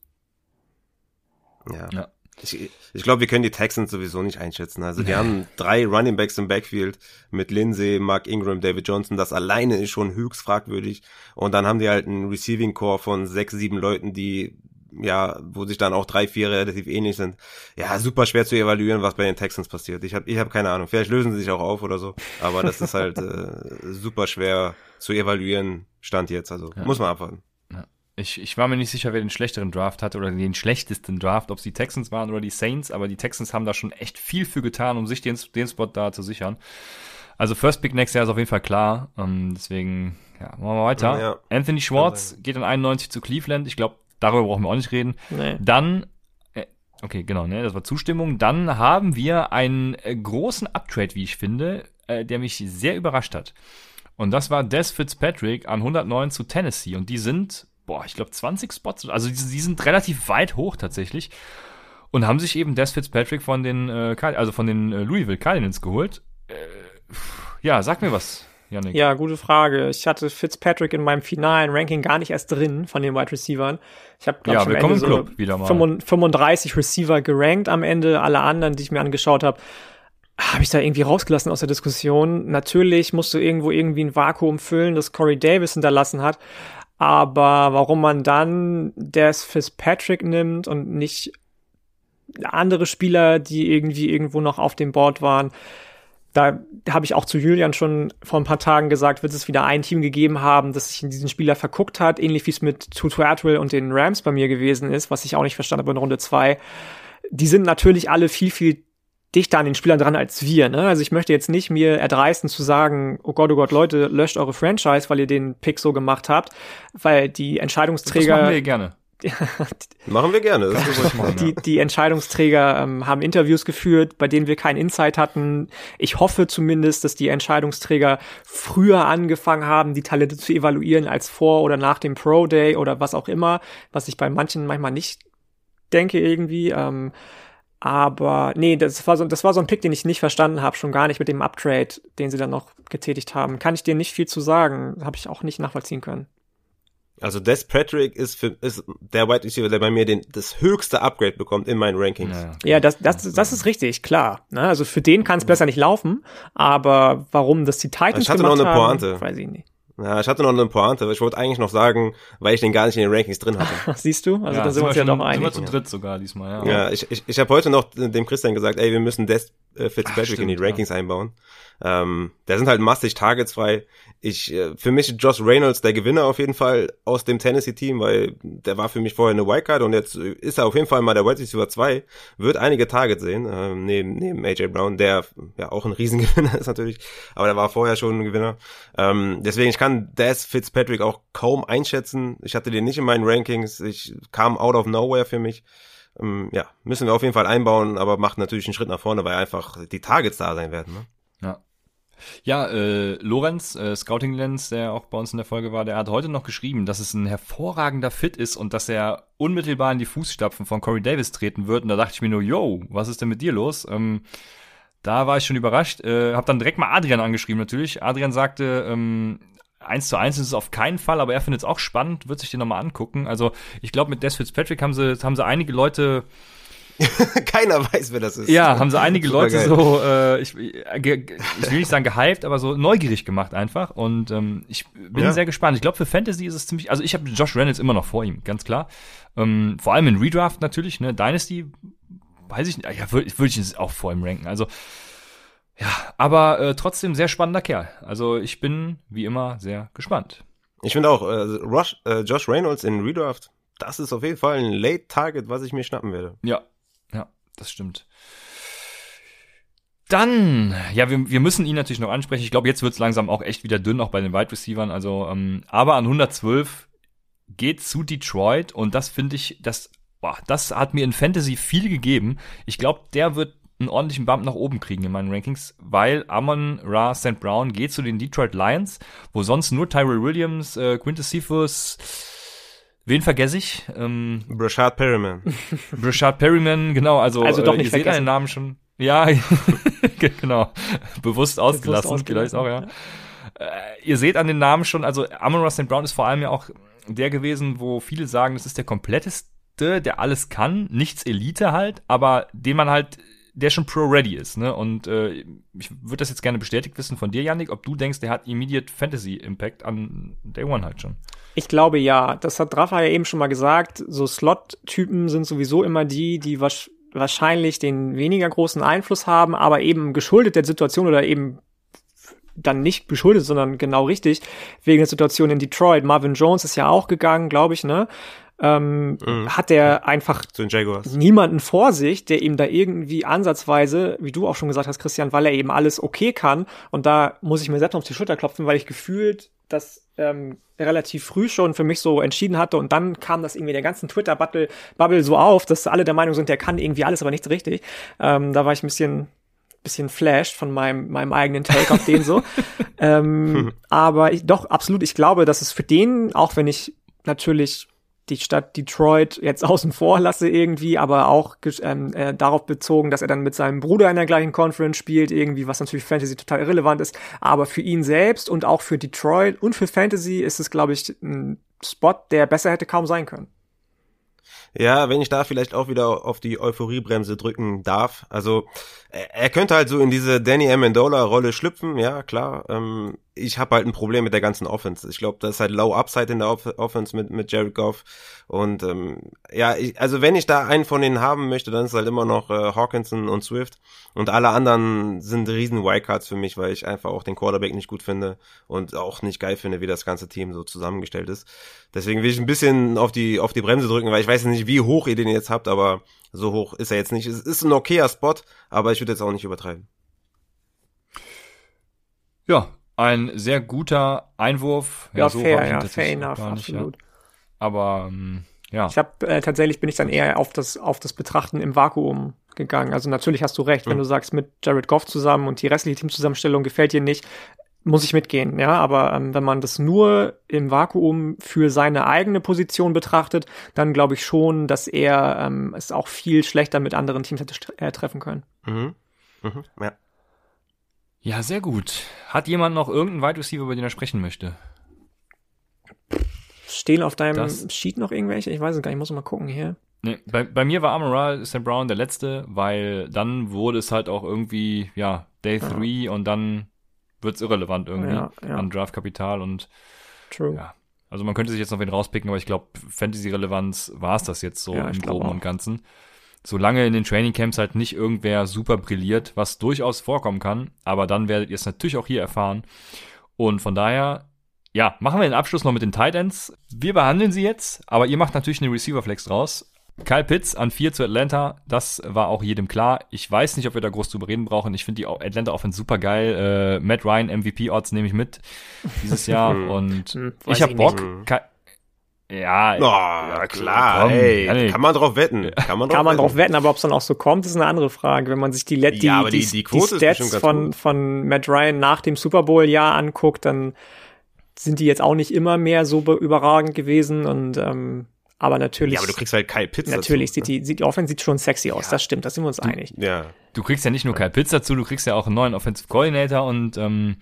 Ja. ja. Ich, ich glaube, wir können die Texans sowieso nicht einschätzen. Also die haben drei Running Backs im Backfield mit Lindsay, Mark Ingram, David Johnson. Das alleine ist schon höchst fragwürdig. Und dann haben die halt einen Receiving Core von sechs, sieben Leuten, die ja, wo sich dann auch drei, vier relativ ähnlich sind. Ja, super schwer zu evaluieren, was bei den Texans passiert. Ich habe ich hab keine Ahnung. Vielleicht lösen sie sich auch auf oder so. Aber das ist halt äh, super schwer zu evaluieren, Stand jetzt. Also ja. muss man abwarten. Ja. Ich, ich war mir nicht sicher, wer den schlechteren Draft hatte oder den schlechtesten Draft, ob es die Texans waren oder die Saints, aber die Texans haben da schon echt viel für getan, um sich den, den Spot da zu sichern. Also First Pick nächstes Jahr ist auf jeden Fall klar. Ähm, deswegen, ja, machen wir weiter. Ja, Anthony Schwartz geht an 91 zu Cleveland. Ich glaube, Darüber brauchen wir auch nicht reden. Nee. Dann, äh, okay, genau, ne, das war Zustimmung. Dann haben wir einen äh, großen Uptrade, wie ich finde, äh, der mich sehr überrascht hat. Und das war Des Fitzpatrick an 109 zu Tennessee. Und die sind, boah, ich glaube 20 Spots, also die, die, sind relativ weit hoch tatsächlich. Und haben sich eben Des Fitzpatrick von den, also von den Louisville Cardinals geholt. Ja, sag mir was. Janik? Ja, gute Frage. Ich hatte Fitzpatrick in meinem finalen Ranking gar nicht erst drin von den Wide Receivern. Ich habe ja, wir kommen so Club wieder mal. 35 Receiver gerankt am Ende. Alle anderen, die ich mir angeschaut habe, habe ich da irgendwie rausgelassen aus der Diskussion. Natürlich musst du irgendwo irgendwie ein Vakuum füllen, das Corey Davis hinterlassen hat. Aber warum man dann Des Fitzpatrick nimmt und nicht andere Spieler, die irgendwie irgendwo noch auf dem Board waren, da habe ich auch zu Julian schon vor ein paar Tagen gesagt, wird es wieder ein Team gegeben haben, das sich in diesen Spieler verguckt hat, ähnlich wie es mit Tutu Atwell und den Rams bei mir gewesen ist, was ich auch nicht verstanden habe in Runde zwei. Die sind natürlich alle viel, viel dichter an den Spielern dran als wir. Ne? Also ich möchte jetzt nicht mir erdreisten zu sagen, oh Gott, oh Gott, Leute, löscht eure Franchise, weil ihr den Pick so gemacht habt, weil die Entscheidungsträger. Das machen wir gerne. Machen wir gerne. die, die Entscheidungsträger ähm, haben Interviews geführt, bei denen wir keinen Insight hatten. Ich hoffe zumindest, dass die Entscheidungsträger früher angefangen haben, die Talente zu evaluieren als vor oder nach dem Pro Day oder was auch immer, was ich bei manchen manchmal nicht denke irgendwie. Ähm, aber nee, das war so, das war so ein Pick, den ich nicht verstanden habe, schon gar nicht mit dem Uptrade, den sie dann noch getätigt haben. Kann ich dir nicht viel zu sagen, habe ich auch nicht nachvollziehen können. Also Des Patrick ist, für, ist der White Receiver, der bei mir den, das höchste Upgrade bekommt in meinen Rankings. Ja, ja das, das, das ist richtig, klar. Ne? Also für den kann es besser nicht laufen, aber warum das die Titans ich hatte noch eine Pointe. weiß ich nicht. Ja, ich hatte noch eine Pointe. Ich wollte eigentlich noch sagen, weil ich den gar nicht in den Rankings drin hatte. Siehst du? Also ja, da sind wir uns ja doch einig. Sind wir zu dritt sogar diesmal, ja. Ja, ich, ich, ich habe heute noch dem Christian gesagt, ey, wir müssen Des äh, Fitzpatrick Ach, stimmt, in die Rankings ja. einbauen. Ähm, der sind halt massig Targets frei. Ich, äh, für mich Josh Reynolds der Gewinner auf jeden Fall aus dem Tennessee-Team, weil der war für mich vorher eine Wildcard und jetzt ist er auf jeden Fall mal der Wide Receiver 2, wird einige Targets sehen, ähm, neben, neben AJ Brown, der ja auch ein Riesengewinner ist natürlich, aber der war vorher schon ein Gewinner. Ähm, deswegen, ich kann Des Fitzpatrick auch kaum einschätzen. Ich hatte den nicht in meinen Rankings, ich kam out of nowhere für mich. Ähm, ja, müssen wir auf jeden Fall einbauen, aber macht natürlich einen Schritt nach vorne, weil einfach die Targets da sein werden. Ne? Ja. Äh, Lorenz, äh, Scouting Lens, der auch bei uns in der Folge war, der hat heute noch geschrieben, dass es ein hervorragender Fit ist und dass er unmittelbar in die Fußstapfen von Corey Davis treten wird. Und da dachte ich mir nur, yo, was ist denn mit dir los? Ähm, da war ich schon überrascht. Äh, hab dann direkt mal Adrian angeschrieben natürlich. Adrian sagte, ähm, eins zu eins ist es auf keinen Fall, aber er findet es auch spannend, wird sich den nochmal angucken. Also ich glaube, mit Des Fitzpatrick haben sie, haben sie einige Leute Keiner weiß, wer das ist. Ja, haben sie einige Leute so, äh, ich, ich will nicht sagen gehypt, aber so neugierig gemacht einfach. Und ähm, ich bin ja. sehr gespannt. Ich glaube, für Fantasy ist es ziemlich, also ich habe Josh Reynolds immer noch vor ihm, ganz klar. Ähm, vor allem in Redraft natürlich, ne? Dynasty, weiß ich nicht, ja, würde würd ich auch vor ihm ranken. Also, ja, aber äh, trotzdem sehr spannender Kerl. Also ich bin, wie immer, sehr gespannt. Ich finde auch, äh, Rush, äh, Josh Reynolds in Redraft, das ist auf jeden Fall ein Late Target, was ich mir schnappen werde. Ja, das stimmt. Dann, ja, wir, wir müssen ihn natürlich noch ansprechen. Ich glaube, jetzt wird es langsam auch echt wieder dünn, auch bei den Wide Receivern. Also, ähm, aber an 112 geht zu Detroit und das finde ich, das, boah, das hat mir in Fantasy viel gegeben. Ich glaube, der wird einen ordentlichen Bump nach oben kriegen in meinen Rankings, weil Amon Ra St. Brown geht zu den Detroit Lions, wo sonst nur Tyrell Williams, äh, Quintus Cephus, Wen vergesse ich? Ähm, Brashard Perryman. Brashard Perryman, genau. Also, also doch äh, nicht ihr seht einen Namen schon. Ja, genau. Bewusst ausgelassen, Bewusst vielleicht auch, ja. Äh, ihr seht an den Namen schon, also Amon Ross Brown ist vor allem ja auch der gewesen, wo viele sagen, das ist der kompletteste, der alles kann, nichts Elite halt, aber den man halt der schon pro-ready ist, ne? Und äh, ich würde das jetzt gerne bestätigt wissen von dir, Yannick, ob du denkst, der hat Immediate Fantasy Impact an Day One halt schon. Ich glaube ja. Das hat Rafa ja eben schon mal gesagt. So Slot-Typen sind sowieso immer die, die wahrscheinlich den weniger großen Einfluss haben, aber eben geschuldet der Situation oder eben dann nicht beschuldet, sondern genau richtig, wegen der Situation in Detroit. Marvin Jones ist ja auch gegangen, glaube ich, ne? Ähm, mhm. hat er einfach niemanden vor sich, der ihm da irgendwie ansatzweise, wie du auch schon gesagt hast, Christian, weil er eben alles okay kann. Und da muss ich mir selbst auf die Schulter klopfen, weil ich gefühlt das ähm, relativ früh schon für mich so entschieden hatte. Und dann kam das irgendwie der ganzen Twitter-Bubble so auf, dass alle der Meinung sind, der kann irgendwie alles, aber nichts richtig. Ähm, da war ich ein bisschen bisschen flashed von meinem, meinem eigenen Take auf den so. ähm, aber ich, doch, absolut, ich glaube, dass es für den, auch wenn ich natürlich die Stadt Detroit jetzt außen vor lasse irgendwie, aber auch ähm, äh, darauf bezogen, dass er dann mit seinem Bruder in der gleichen Conference spielt, irgendwie, was natürlich Fantasy total irrelevant ist. Aber für ihn selbst und auch für Detroit und für Fantasy ist es, glaube ich, ein Spot, der besser hätte kaum sein können. Ja, wenn ich da vielleicht auch wieder auf die Euphoriebremse drücken darf. Also er könnte halt so in diese Danny Amendola-Rolle schlüpfen, ja klar. Ähm, ich habe halt ein Problem mit der ganzen Offense. Ich glaube, das ist halt Low Upside in der Off Offense mit, mit Jared Goff. Und ähm, ja, ich, also wenn ich da einen von denen haben möchte, dann ist halt immer noch äh, Hawkinson und Swift. Und alle anderen sind riesen Wildcards für mich, weil ich einfach auch den Quarterback nicht gut finde und auch nicht geil finde, wie das ganze Team so zusammengestellt ist. Deswegen will ich ein bisschen auf die, auf die Bremse drücken, weil ich weiß nicht, wie hoch ihr den jetzt habt, aber so hoch ist er jetzt nicht. Es ist ein okayer Spot, aber ich würde jetzt auch nicht übertreiben. Ja, ein sehr guter Einwurf. Ja, ja so fair, ja, fair enough, nicht, absolut. Ja. Aber ähm, ja. Ich habe äh, tatsächlich bin ich dann eher auf das auf das Betrachten im Vakuum gegangen. Also natürlich hast du recht, mhm. wenn du sagst mit Jared Goff zusammen und die restliche Teamzusammenstellung gefällt dir nicht, muss ich mitgehen, ja. Aber ähm, wenn man das nur im Vakuum für seine eigene Position betrachtet, dann glaube ich schon, dass er ähm, es auch viel schlechter mit anderen Teams hätte äh, treffen können. Mhm. Mhm. Ja. Ja, sehr gut. Hat jemand noch irgendeinen Wide Receiver, über den er sprechen möchte? Stehen auf deinem das, Sheet noch irgendwelche? Ich weiß es gar nicht, ich muss mal gucken hier. Nee, bei, bei mir war Amara St. Brown der letzte, weil dann wurde es halt auch irgendwie, ja, Day 3 ja. und dann wird's irrelevant irgendwie Ja, ja. an Draftkapital und True. ja. Also man könnte sich jetzt noch wen rauspicken, aber ich glaube, Fantasy-Relevanz war es das jetzt so Ja, im Groben und Ganzen. Solange in den Trainingcamps halt nicht irgendwer super brilliert, was durchaus vorkommen kann, aber dann werdet ihr es natürlich auch hier erfahren. Und von daher, ja, machen wir den Abschluss noch mit den Tight Ends. Wir behandeln sie jetzt, aber ihr macht natürlich eine Receiver-Flex draus. Kyle Pitts an 4 zu Atlanta, das war auch jedem klar. Ich weiß nicht, ob wir da groß drüber reden brauchen. Ich finde die Atlanta Offense super geil. Äh, Matt Ryan MVP-Odds nehme ich mit dieses Jahr und Hm, ich habe Bock. Ja, Oh, klar, komm, ey, Janik. kann man drauf wetten. Kann man drauf Kann man wetten. drauf wetten, aber ob es dann auch so kommt, ist eine andere Frage. Wenn man sich die, Let die, Ja, die, die- die ist Stats von, von Matt Ryan nach dem Super Bowl-Jahr anguckt, dann sind die jetzt auch nicht immer mehr so be- überragend gewesen und ähm, aber natürlich, Ja, aber du kriegst halt Kyle Pitts natürlich dazu. sieht die, sieht die Offense sieht schon sexy aus, das stimmt, da sind wir uns einig. Ja, du kriegst ja nicht nur Kyle Pitts dazu, du kriegst ja auch einen neuen Offensive Coordinator und ähm,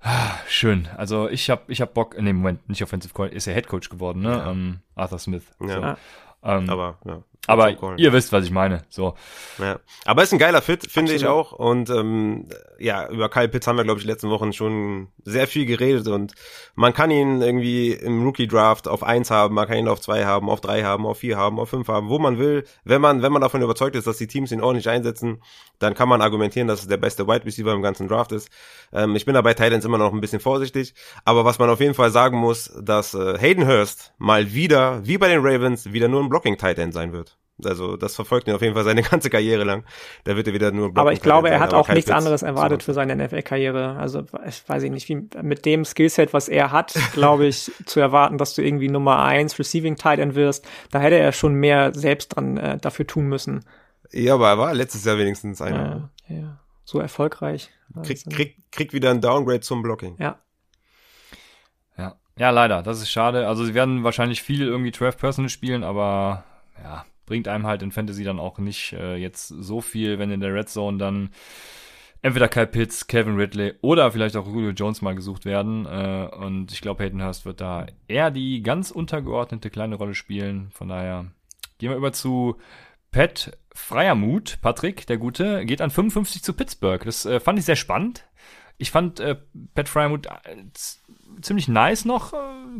ah, schön. Also ich hab, ich hab Bock, nee, Moment, nicht Offensive Coordinator, ist ja Head Coach geworden, ne? Ja. Ähm, Arthur Smith. ja. Ja. Ähm, aber ja. Aber ihr wisst, was ich meine. So. Ja. Aber ist ein geiler Fit, finde ich auch. Und ähm, ja, über Kyle Pitts haben wir, glaube ich, letzten Wochen schon sehr viel geredet. Und man kann ihn irgendwie im Rookie-Draft auf eins haben, man kann ihn auf zwei haben, auf drei haben, auf vier haben, auf fünf haben, wo man will. Wenn man, wenn man davon überzeugt ist, dass die Teams ihn ordentlich einsetzen, dann kann man argumentieren, dass es der beste Wide Receiver im ganzen Draft ist. Ähm, ich bin da bei Titans immer noch ein bisschen vorsichtig. Aber was man auf jeden Fall sagen muss, dass äh, Hayden Hurst mal wieder, wie bei den Ravens, wieder nur ein Blocking-Tight-End sein wird. Also das verfolgt ihn auf jeden Fall seine ganze Karriere lang. Da wird er wieder nur ein Aber ich glaube, er hat auch nichts Pitts anderes erwartet so. für seine NFL-Karriere. Also ich weiß ich nicht, wie mit dem Skillset, was er hat, glaube ich, zu erwarten, dass du irgendwie Nummer eins Receiving Tight End wirst, da hätte er schon mehr selbst dran äh, dafür tun müssen. Ja, aber er war letztes Jahr wenigstens einer. Ja, ja. So erfolgreich. Kriegt Also, krieg, krieg wieder ein Downgrade zum Blocking. ja. Ja. ja, leider, das ist schade. Also sie werden wahrscheinlich viel irgendwie 12 Personal spielen, aber ja, bringt einem halt in Fantasy dann auch nicht äh, jetzt so viel, wenn in der Red Zone dann entweder Kyle Pitts, Kevin Ridley oder vielleicht auch Julio Jones mal gesucht werden. Äh, und ich glaube, Hayden Hurst wird da eher die ganz untergeordnete kleine Rolle spielen. Von daher gehen wir über zu Pat Freiermuth. Patrick, der Gute, geht an 55 zu Pittsburgh. Das äh, fand ich sehr spannend. Ich fand äh, Pat Fryermuth äh, ziemlich nice noch. Äh,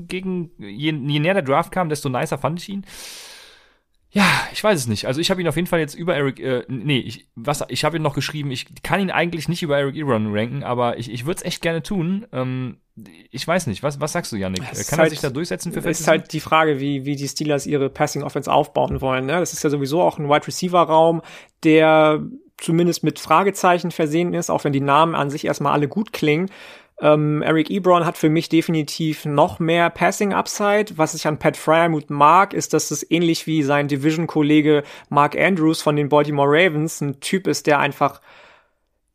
gegen je, je näher der Draft kam, desto nicer fand ich ihn. Ja, ich weiß es nicht. Also ich habe ihn auf jeden Fall jetzt über Eric, äh, nee, ich, was, ich habe ihn noch geschrieben, ich kann ihn eigentlich nicht über Eric Ebron ranken, aber ich, ich würde es echt gerne tun. Ähm, ich weiß nicht, was, was sagst du, ist Kann er halt- sich da durchsetzen für Es ist halt die Frage, wie, wie die Steelers ihre Passing Offense aufbauen wollen. Ne? Das ist ja sowieso auch ein Wide Receiver Raum, der zumindest mit Fragezeichen versehen ist, auch wenn die Namen an sich erstmal alle gut klingen. Ähm, Eric Ebron hat für mich definitiv noch mehr Passing Upside. Was ich an Pat Fryermuth mag, ist, dass es ähnlich wie sein Division-Kollege Mark Andrews von den Baltimore Ravens ein Typ ist, der einfach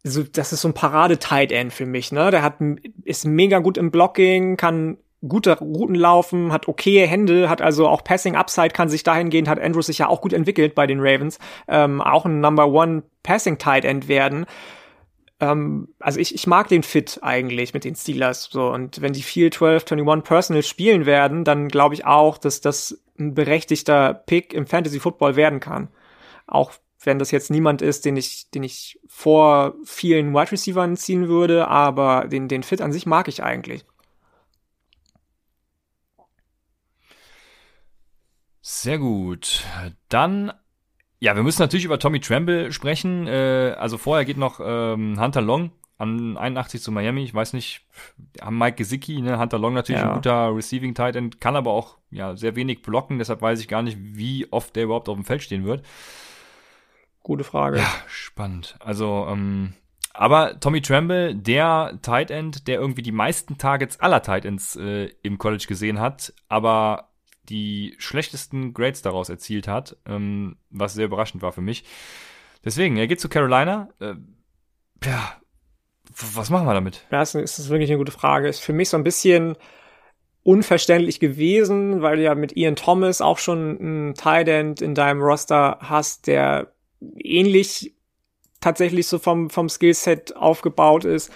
so, das ist so ein Parade-Tight End für mich, ne? Der hat, ist mega gut im Blocking, kann gute Routen laufen, hat okaye Hände, hat also auch Passing Upside, kann sich dahingehend, hat Andrews sich ja auch gut entwickelt bei den Ravens, ähm, auch ein Number One Passing Tight End werden. Ähm, also ich, ich mag den Fit eigentlich mit den Steelers, so. Und wenn die viel 12, 21 Personal spielen werden, dann glaube ich auch, dass das ein berechtigter Pick im Fantasy Football werden kann. Auch wenn das jetzt niemand ist, den ich, den ich vor vielen Wide Receivern ziehen würde, aber den, den Fit an sich mag ich eigentlich. Sehr gut. Dann, ja, wir müssen natürlich über Tommy Tremble sprechen. Äh, also vorher geht noch ähm, Hunter Long an 81 zu Miami. Ich weiß nicht, haben Mike Gesicki, ne? Hunter Long natürlich Ja. ein guter Receiving Tight End, kann aber auch ja sehr wenig blocken. Deshalb weiß ich gar nicht, wie oft der überhaupt auf dem Feld stehen wird. Gute Frage. Ja, spannend. Also, ähm, aber Tommy Tremble, der Tight End, der irgendwie die meisten Targets aller Tight Ends äh, im College gesehen hat, aber die schlechtesten Grades daraus erzielt hat, ähm, was sehr überraschend war für mich. Deswegen, er geht zu Carolina. Äh, ja, was machen wir damit? Ja, das ist, das ist wirklich eine gute Frage. Ist für mich so ein bisschen unverständlich gewesen, weil du ja mit Ian Thomas auch schon einen Tight End in deinem Roster hast, der ähnlich tatsächlich so vom, vom Skillset aufgebaut ist.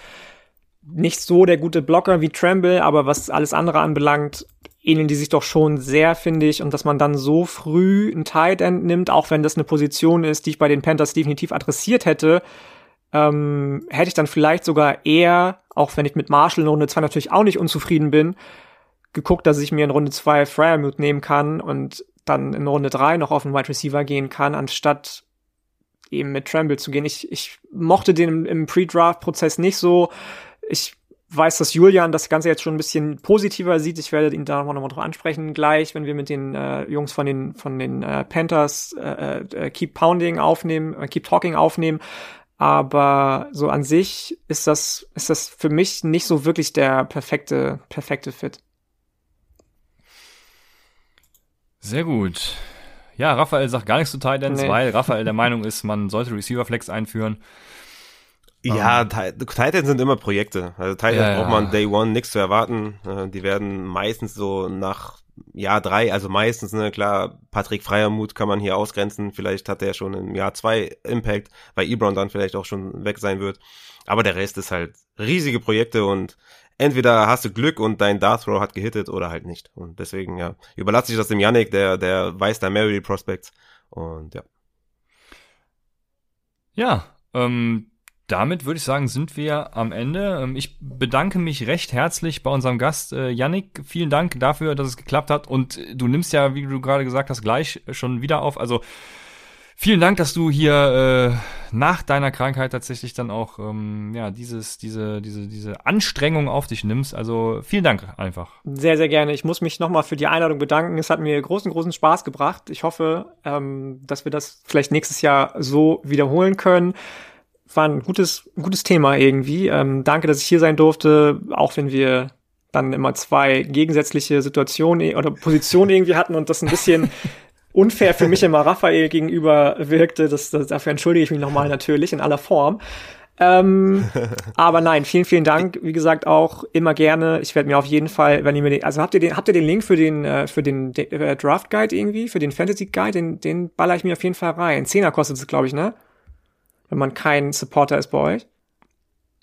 Nicht so der gute Blocker wie Tremble, aber was alles andere anbelangt, ähneln die sich doch schon sehr, finde ich. Und dass man dann so früh ein Tight End nimmt, auch wenn das eine Position ist, die ich bei den Panthers definitiv adressiert hätte, ähm, hätte ich dann vielleicht sogar eher, auch wenn ich mit Marshall in Runde 2 natürlich auch nicht unzufrieden bin, geguckt, dass ich mir in Runde 2 Fryermuth nehmen kann und dann in Runde 3 noch auf den Wide Receiver gehen kann, anstatt eben mit Tremble zu gehen. Ich, ich mochte den im, Pre-Draft-Prozess nicht so. Ich weiß, dass Julian das Ganze jetzt schon ein bisschen positiver sieht. Ich werde ihn da nochmal drauf ansprechen gleich, wenn wir mit den äh, Jungs von den von den äh, Panthers äh, äh, Keep Pounding aufnehmen, äh, Keep Talking aufnehmen. Aber so an sich ist das ist das für mich nicht so wirklich der perfekte perfekte Fit. Sehr gut. Ja, Raphael sagt gar nichts zu Titans, nee. weil Raphael der Meinung ist, man sollte Receiver Flex einführen. Ja, um, Titans sind immer Projekte. Also Titans ja, braucht man Day One nichts zu erwarten. Äh, die werden meistens so nach Jahr drei, also meistens, ne, klar, Patrick Freiermut kann man hier ausgrenzen. Vielleicht hat er schon im Jahr zwei Impact, weil Ebron dann vielleicht auch schon weg sein wird. Aber der Rest ist halt riesige Projekte und entweder hast du Glück und dein Darth Throw hat gehittet oder halt nicht. Und deswegen, ja, überlasse ich das dem Yannick, der, der weiß da mehr über die Prospects. Und ja. Ja, ähm, damit würde ich sagen, sind wir am Ende. Ähm, ich bedanke mich recht herzlich bei unserem Gast äh, Yannick. Vielen Dank dafür, dass es geklappt hat. Und du nimmst ja, wie du gerade gesagt hast, gleich schon wieder auf. Also Vielen Dank, dass du hier äh, nach deiner Krankheit tatsächlich dann auch ähm, ja dieses diese diese diese Anstrengung auf dich nimmst. Also vielen Dank einfach. Sehr sehr gerne. Ich muss mich nochmal für die Einladung bedanken. Es hat mir großen großen Spaß gebracht. Ich hoffe, ähm, dass wir das vielleicht nächstes Jahr so wiederholen können. War ein gutes gutes Thema irgendwie. Ähm, danke, dass ich hier sein durfte, auch wenn wir dann immer zwei gegensätzliche Situationen oder Positionen irgendwie hatten und das ein bisschen unfair für mich immer Raphael gegenüber wirkte. Das, das, dafür entschuldige ich mich nochmal natürlich in aller Form. Ähm, aber nein, vielen, vielen Dank. Wie gesagt, auch immer gerne. Ich werde mir auf jeden Fall, wenn ihr mir den, also habt ihr den, habt ihr den Link für den, äh, für den äh, Draft Guide irgendwie, für den Fantasy Guide, den, den baller ich mir auf jeden Fall rein. Zehner kostet es, glaube ich, ne? Wenn man kein Supporter ist bei euch.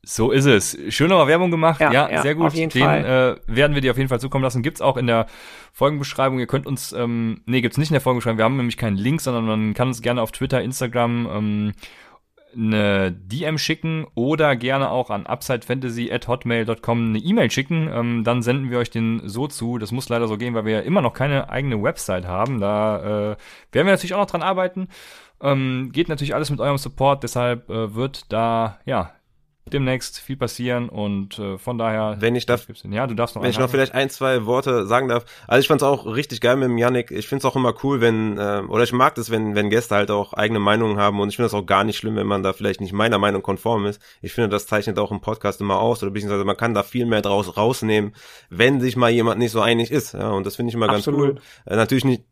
So ist es. Schön nochmal Werbung gemacht. Ja, ja, ja sehr gut. Auf jeden Den Fall. Äh, werden wir dir auf jeden Fall zukommen lassen. Gibt's auch in der Folgenbeschreibung. Ihr könnt uns, ähm, nee, gibt's nicht in der Folgenbeschreibung. Wir haben nämlich keinen Link, sondern man kann uns gerne auf Twitter, Instagram ähm, eine DM schicken oder gerne auch an upsidefantasy@hotmail.com eine E-Mail schicken. Ähm, dann senden wir euch den so zu. Das muss leider so gehen, weil wir ja immer noch keine eigene Website haben. Da äh, werden wir natürlich auch noch dran arbeiten. Ähm, geht natürlich alles mit eurem Support, deshalb äh, wird da ja demnächst viel passieren und äh, von daher. Wenn ich darf, ja, du darfst noch. Wenn ich noch vielleicht ein, zwei Worte sagen darf. Also ich fand's auch richtig geil mit dem Yannick. Ich find's auch immer cool, wenn äh, oder ich mag das, wenn wenn Gäste halt auch eigene Meinungen haben und ich finde das auch gar nicht schlimm, wenn man da vielleicht nicht meiner Meinung konform ist. Ich finde, das zeichnet auch im Podcast immer aus oder beziehungsweise man kann da viel mehr draus rausnehmen, wenn sich mal jemand nicht so einig ist. Ja, und das finde ich immer Absolut. ganz cool. Äh, natürlich nicht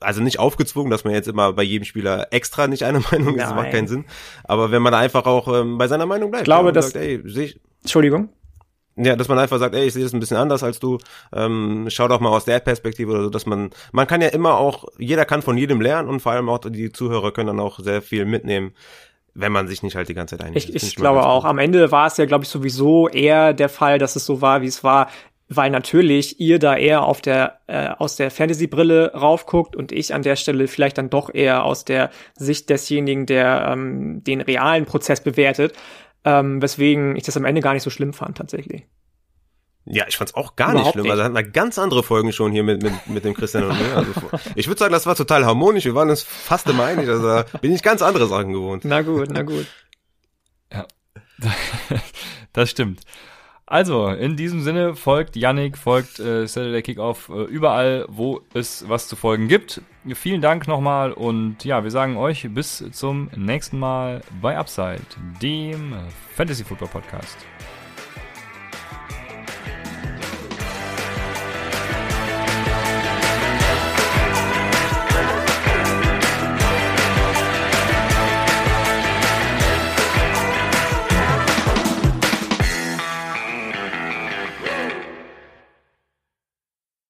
also nicht aufgezwungen, dass man jetzt immer bei jedem Spieler extra nicht eine Meinung ist, das macht keinen Sinn. Aber wenn man einfach auch ähm, bei seiner Meinung bleibt. Ich glaube, dass, sagt, ey, ich, Entschuldigung. Ja, dass man einfach sagt, ey, ich sehe das ein bisschen anders als du. Ähm, schau doch mal aus der Perspektive oder so, dass man, man kann ja immer auch, jeder kann von jedem lernen und vor allem auch die Zuhörer können dann auch sehr viel mitnehmen wenn man sich nicht halt die ganze Zeit einigt. Ich, ich, ich glaube auch. Am Ende war es ja, glaube ich, sowieso eher der Fall, dass es so war, wie es war weil natürlich ihr da eher auf der äh, aus der Fantasy-Brille raufguckt und ich an der Stelle vielleicht dann doch eher aus der Sicht desjenigen, der ähm, den realen Prozess bewertet, ähm, weswegen ich das am Ende gar nicht so schlimm fand tatsächlich. Ja, ich fand's auch gar Überhaupt nicht schlimm. Also hatten wir ganz andere Folgen schon hier mit, mit, mit dem Christian und mir. Also, ich würde sagen, das war total harmonisch. Wir waren uns fast immer einig. Also bin ich ganz andere Sachen gewohnt. Na gut, na gut. Ja, das stimmt. Also, in diesem Sinne folgt Yannick, folgt äh, Saturday Kickoff äh, überall, wo es was zu folgen gibt. Vielen Dank nochmal und ja, wir sagen euch bis zum nächsten Mal bei Upside, dem Fantasy Football Podcast.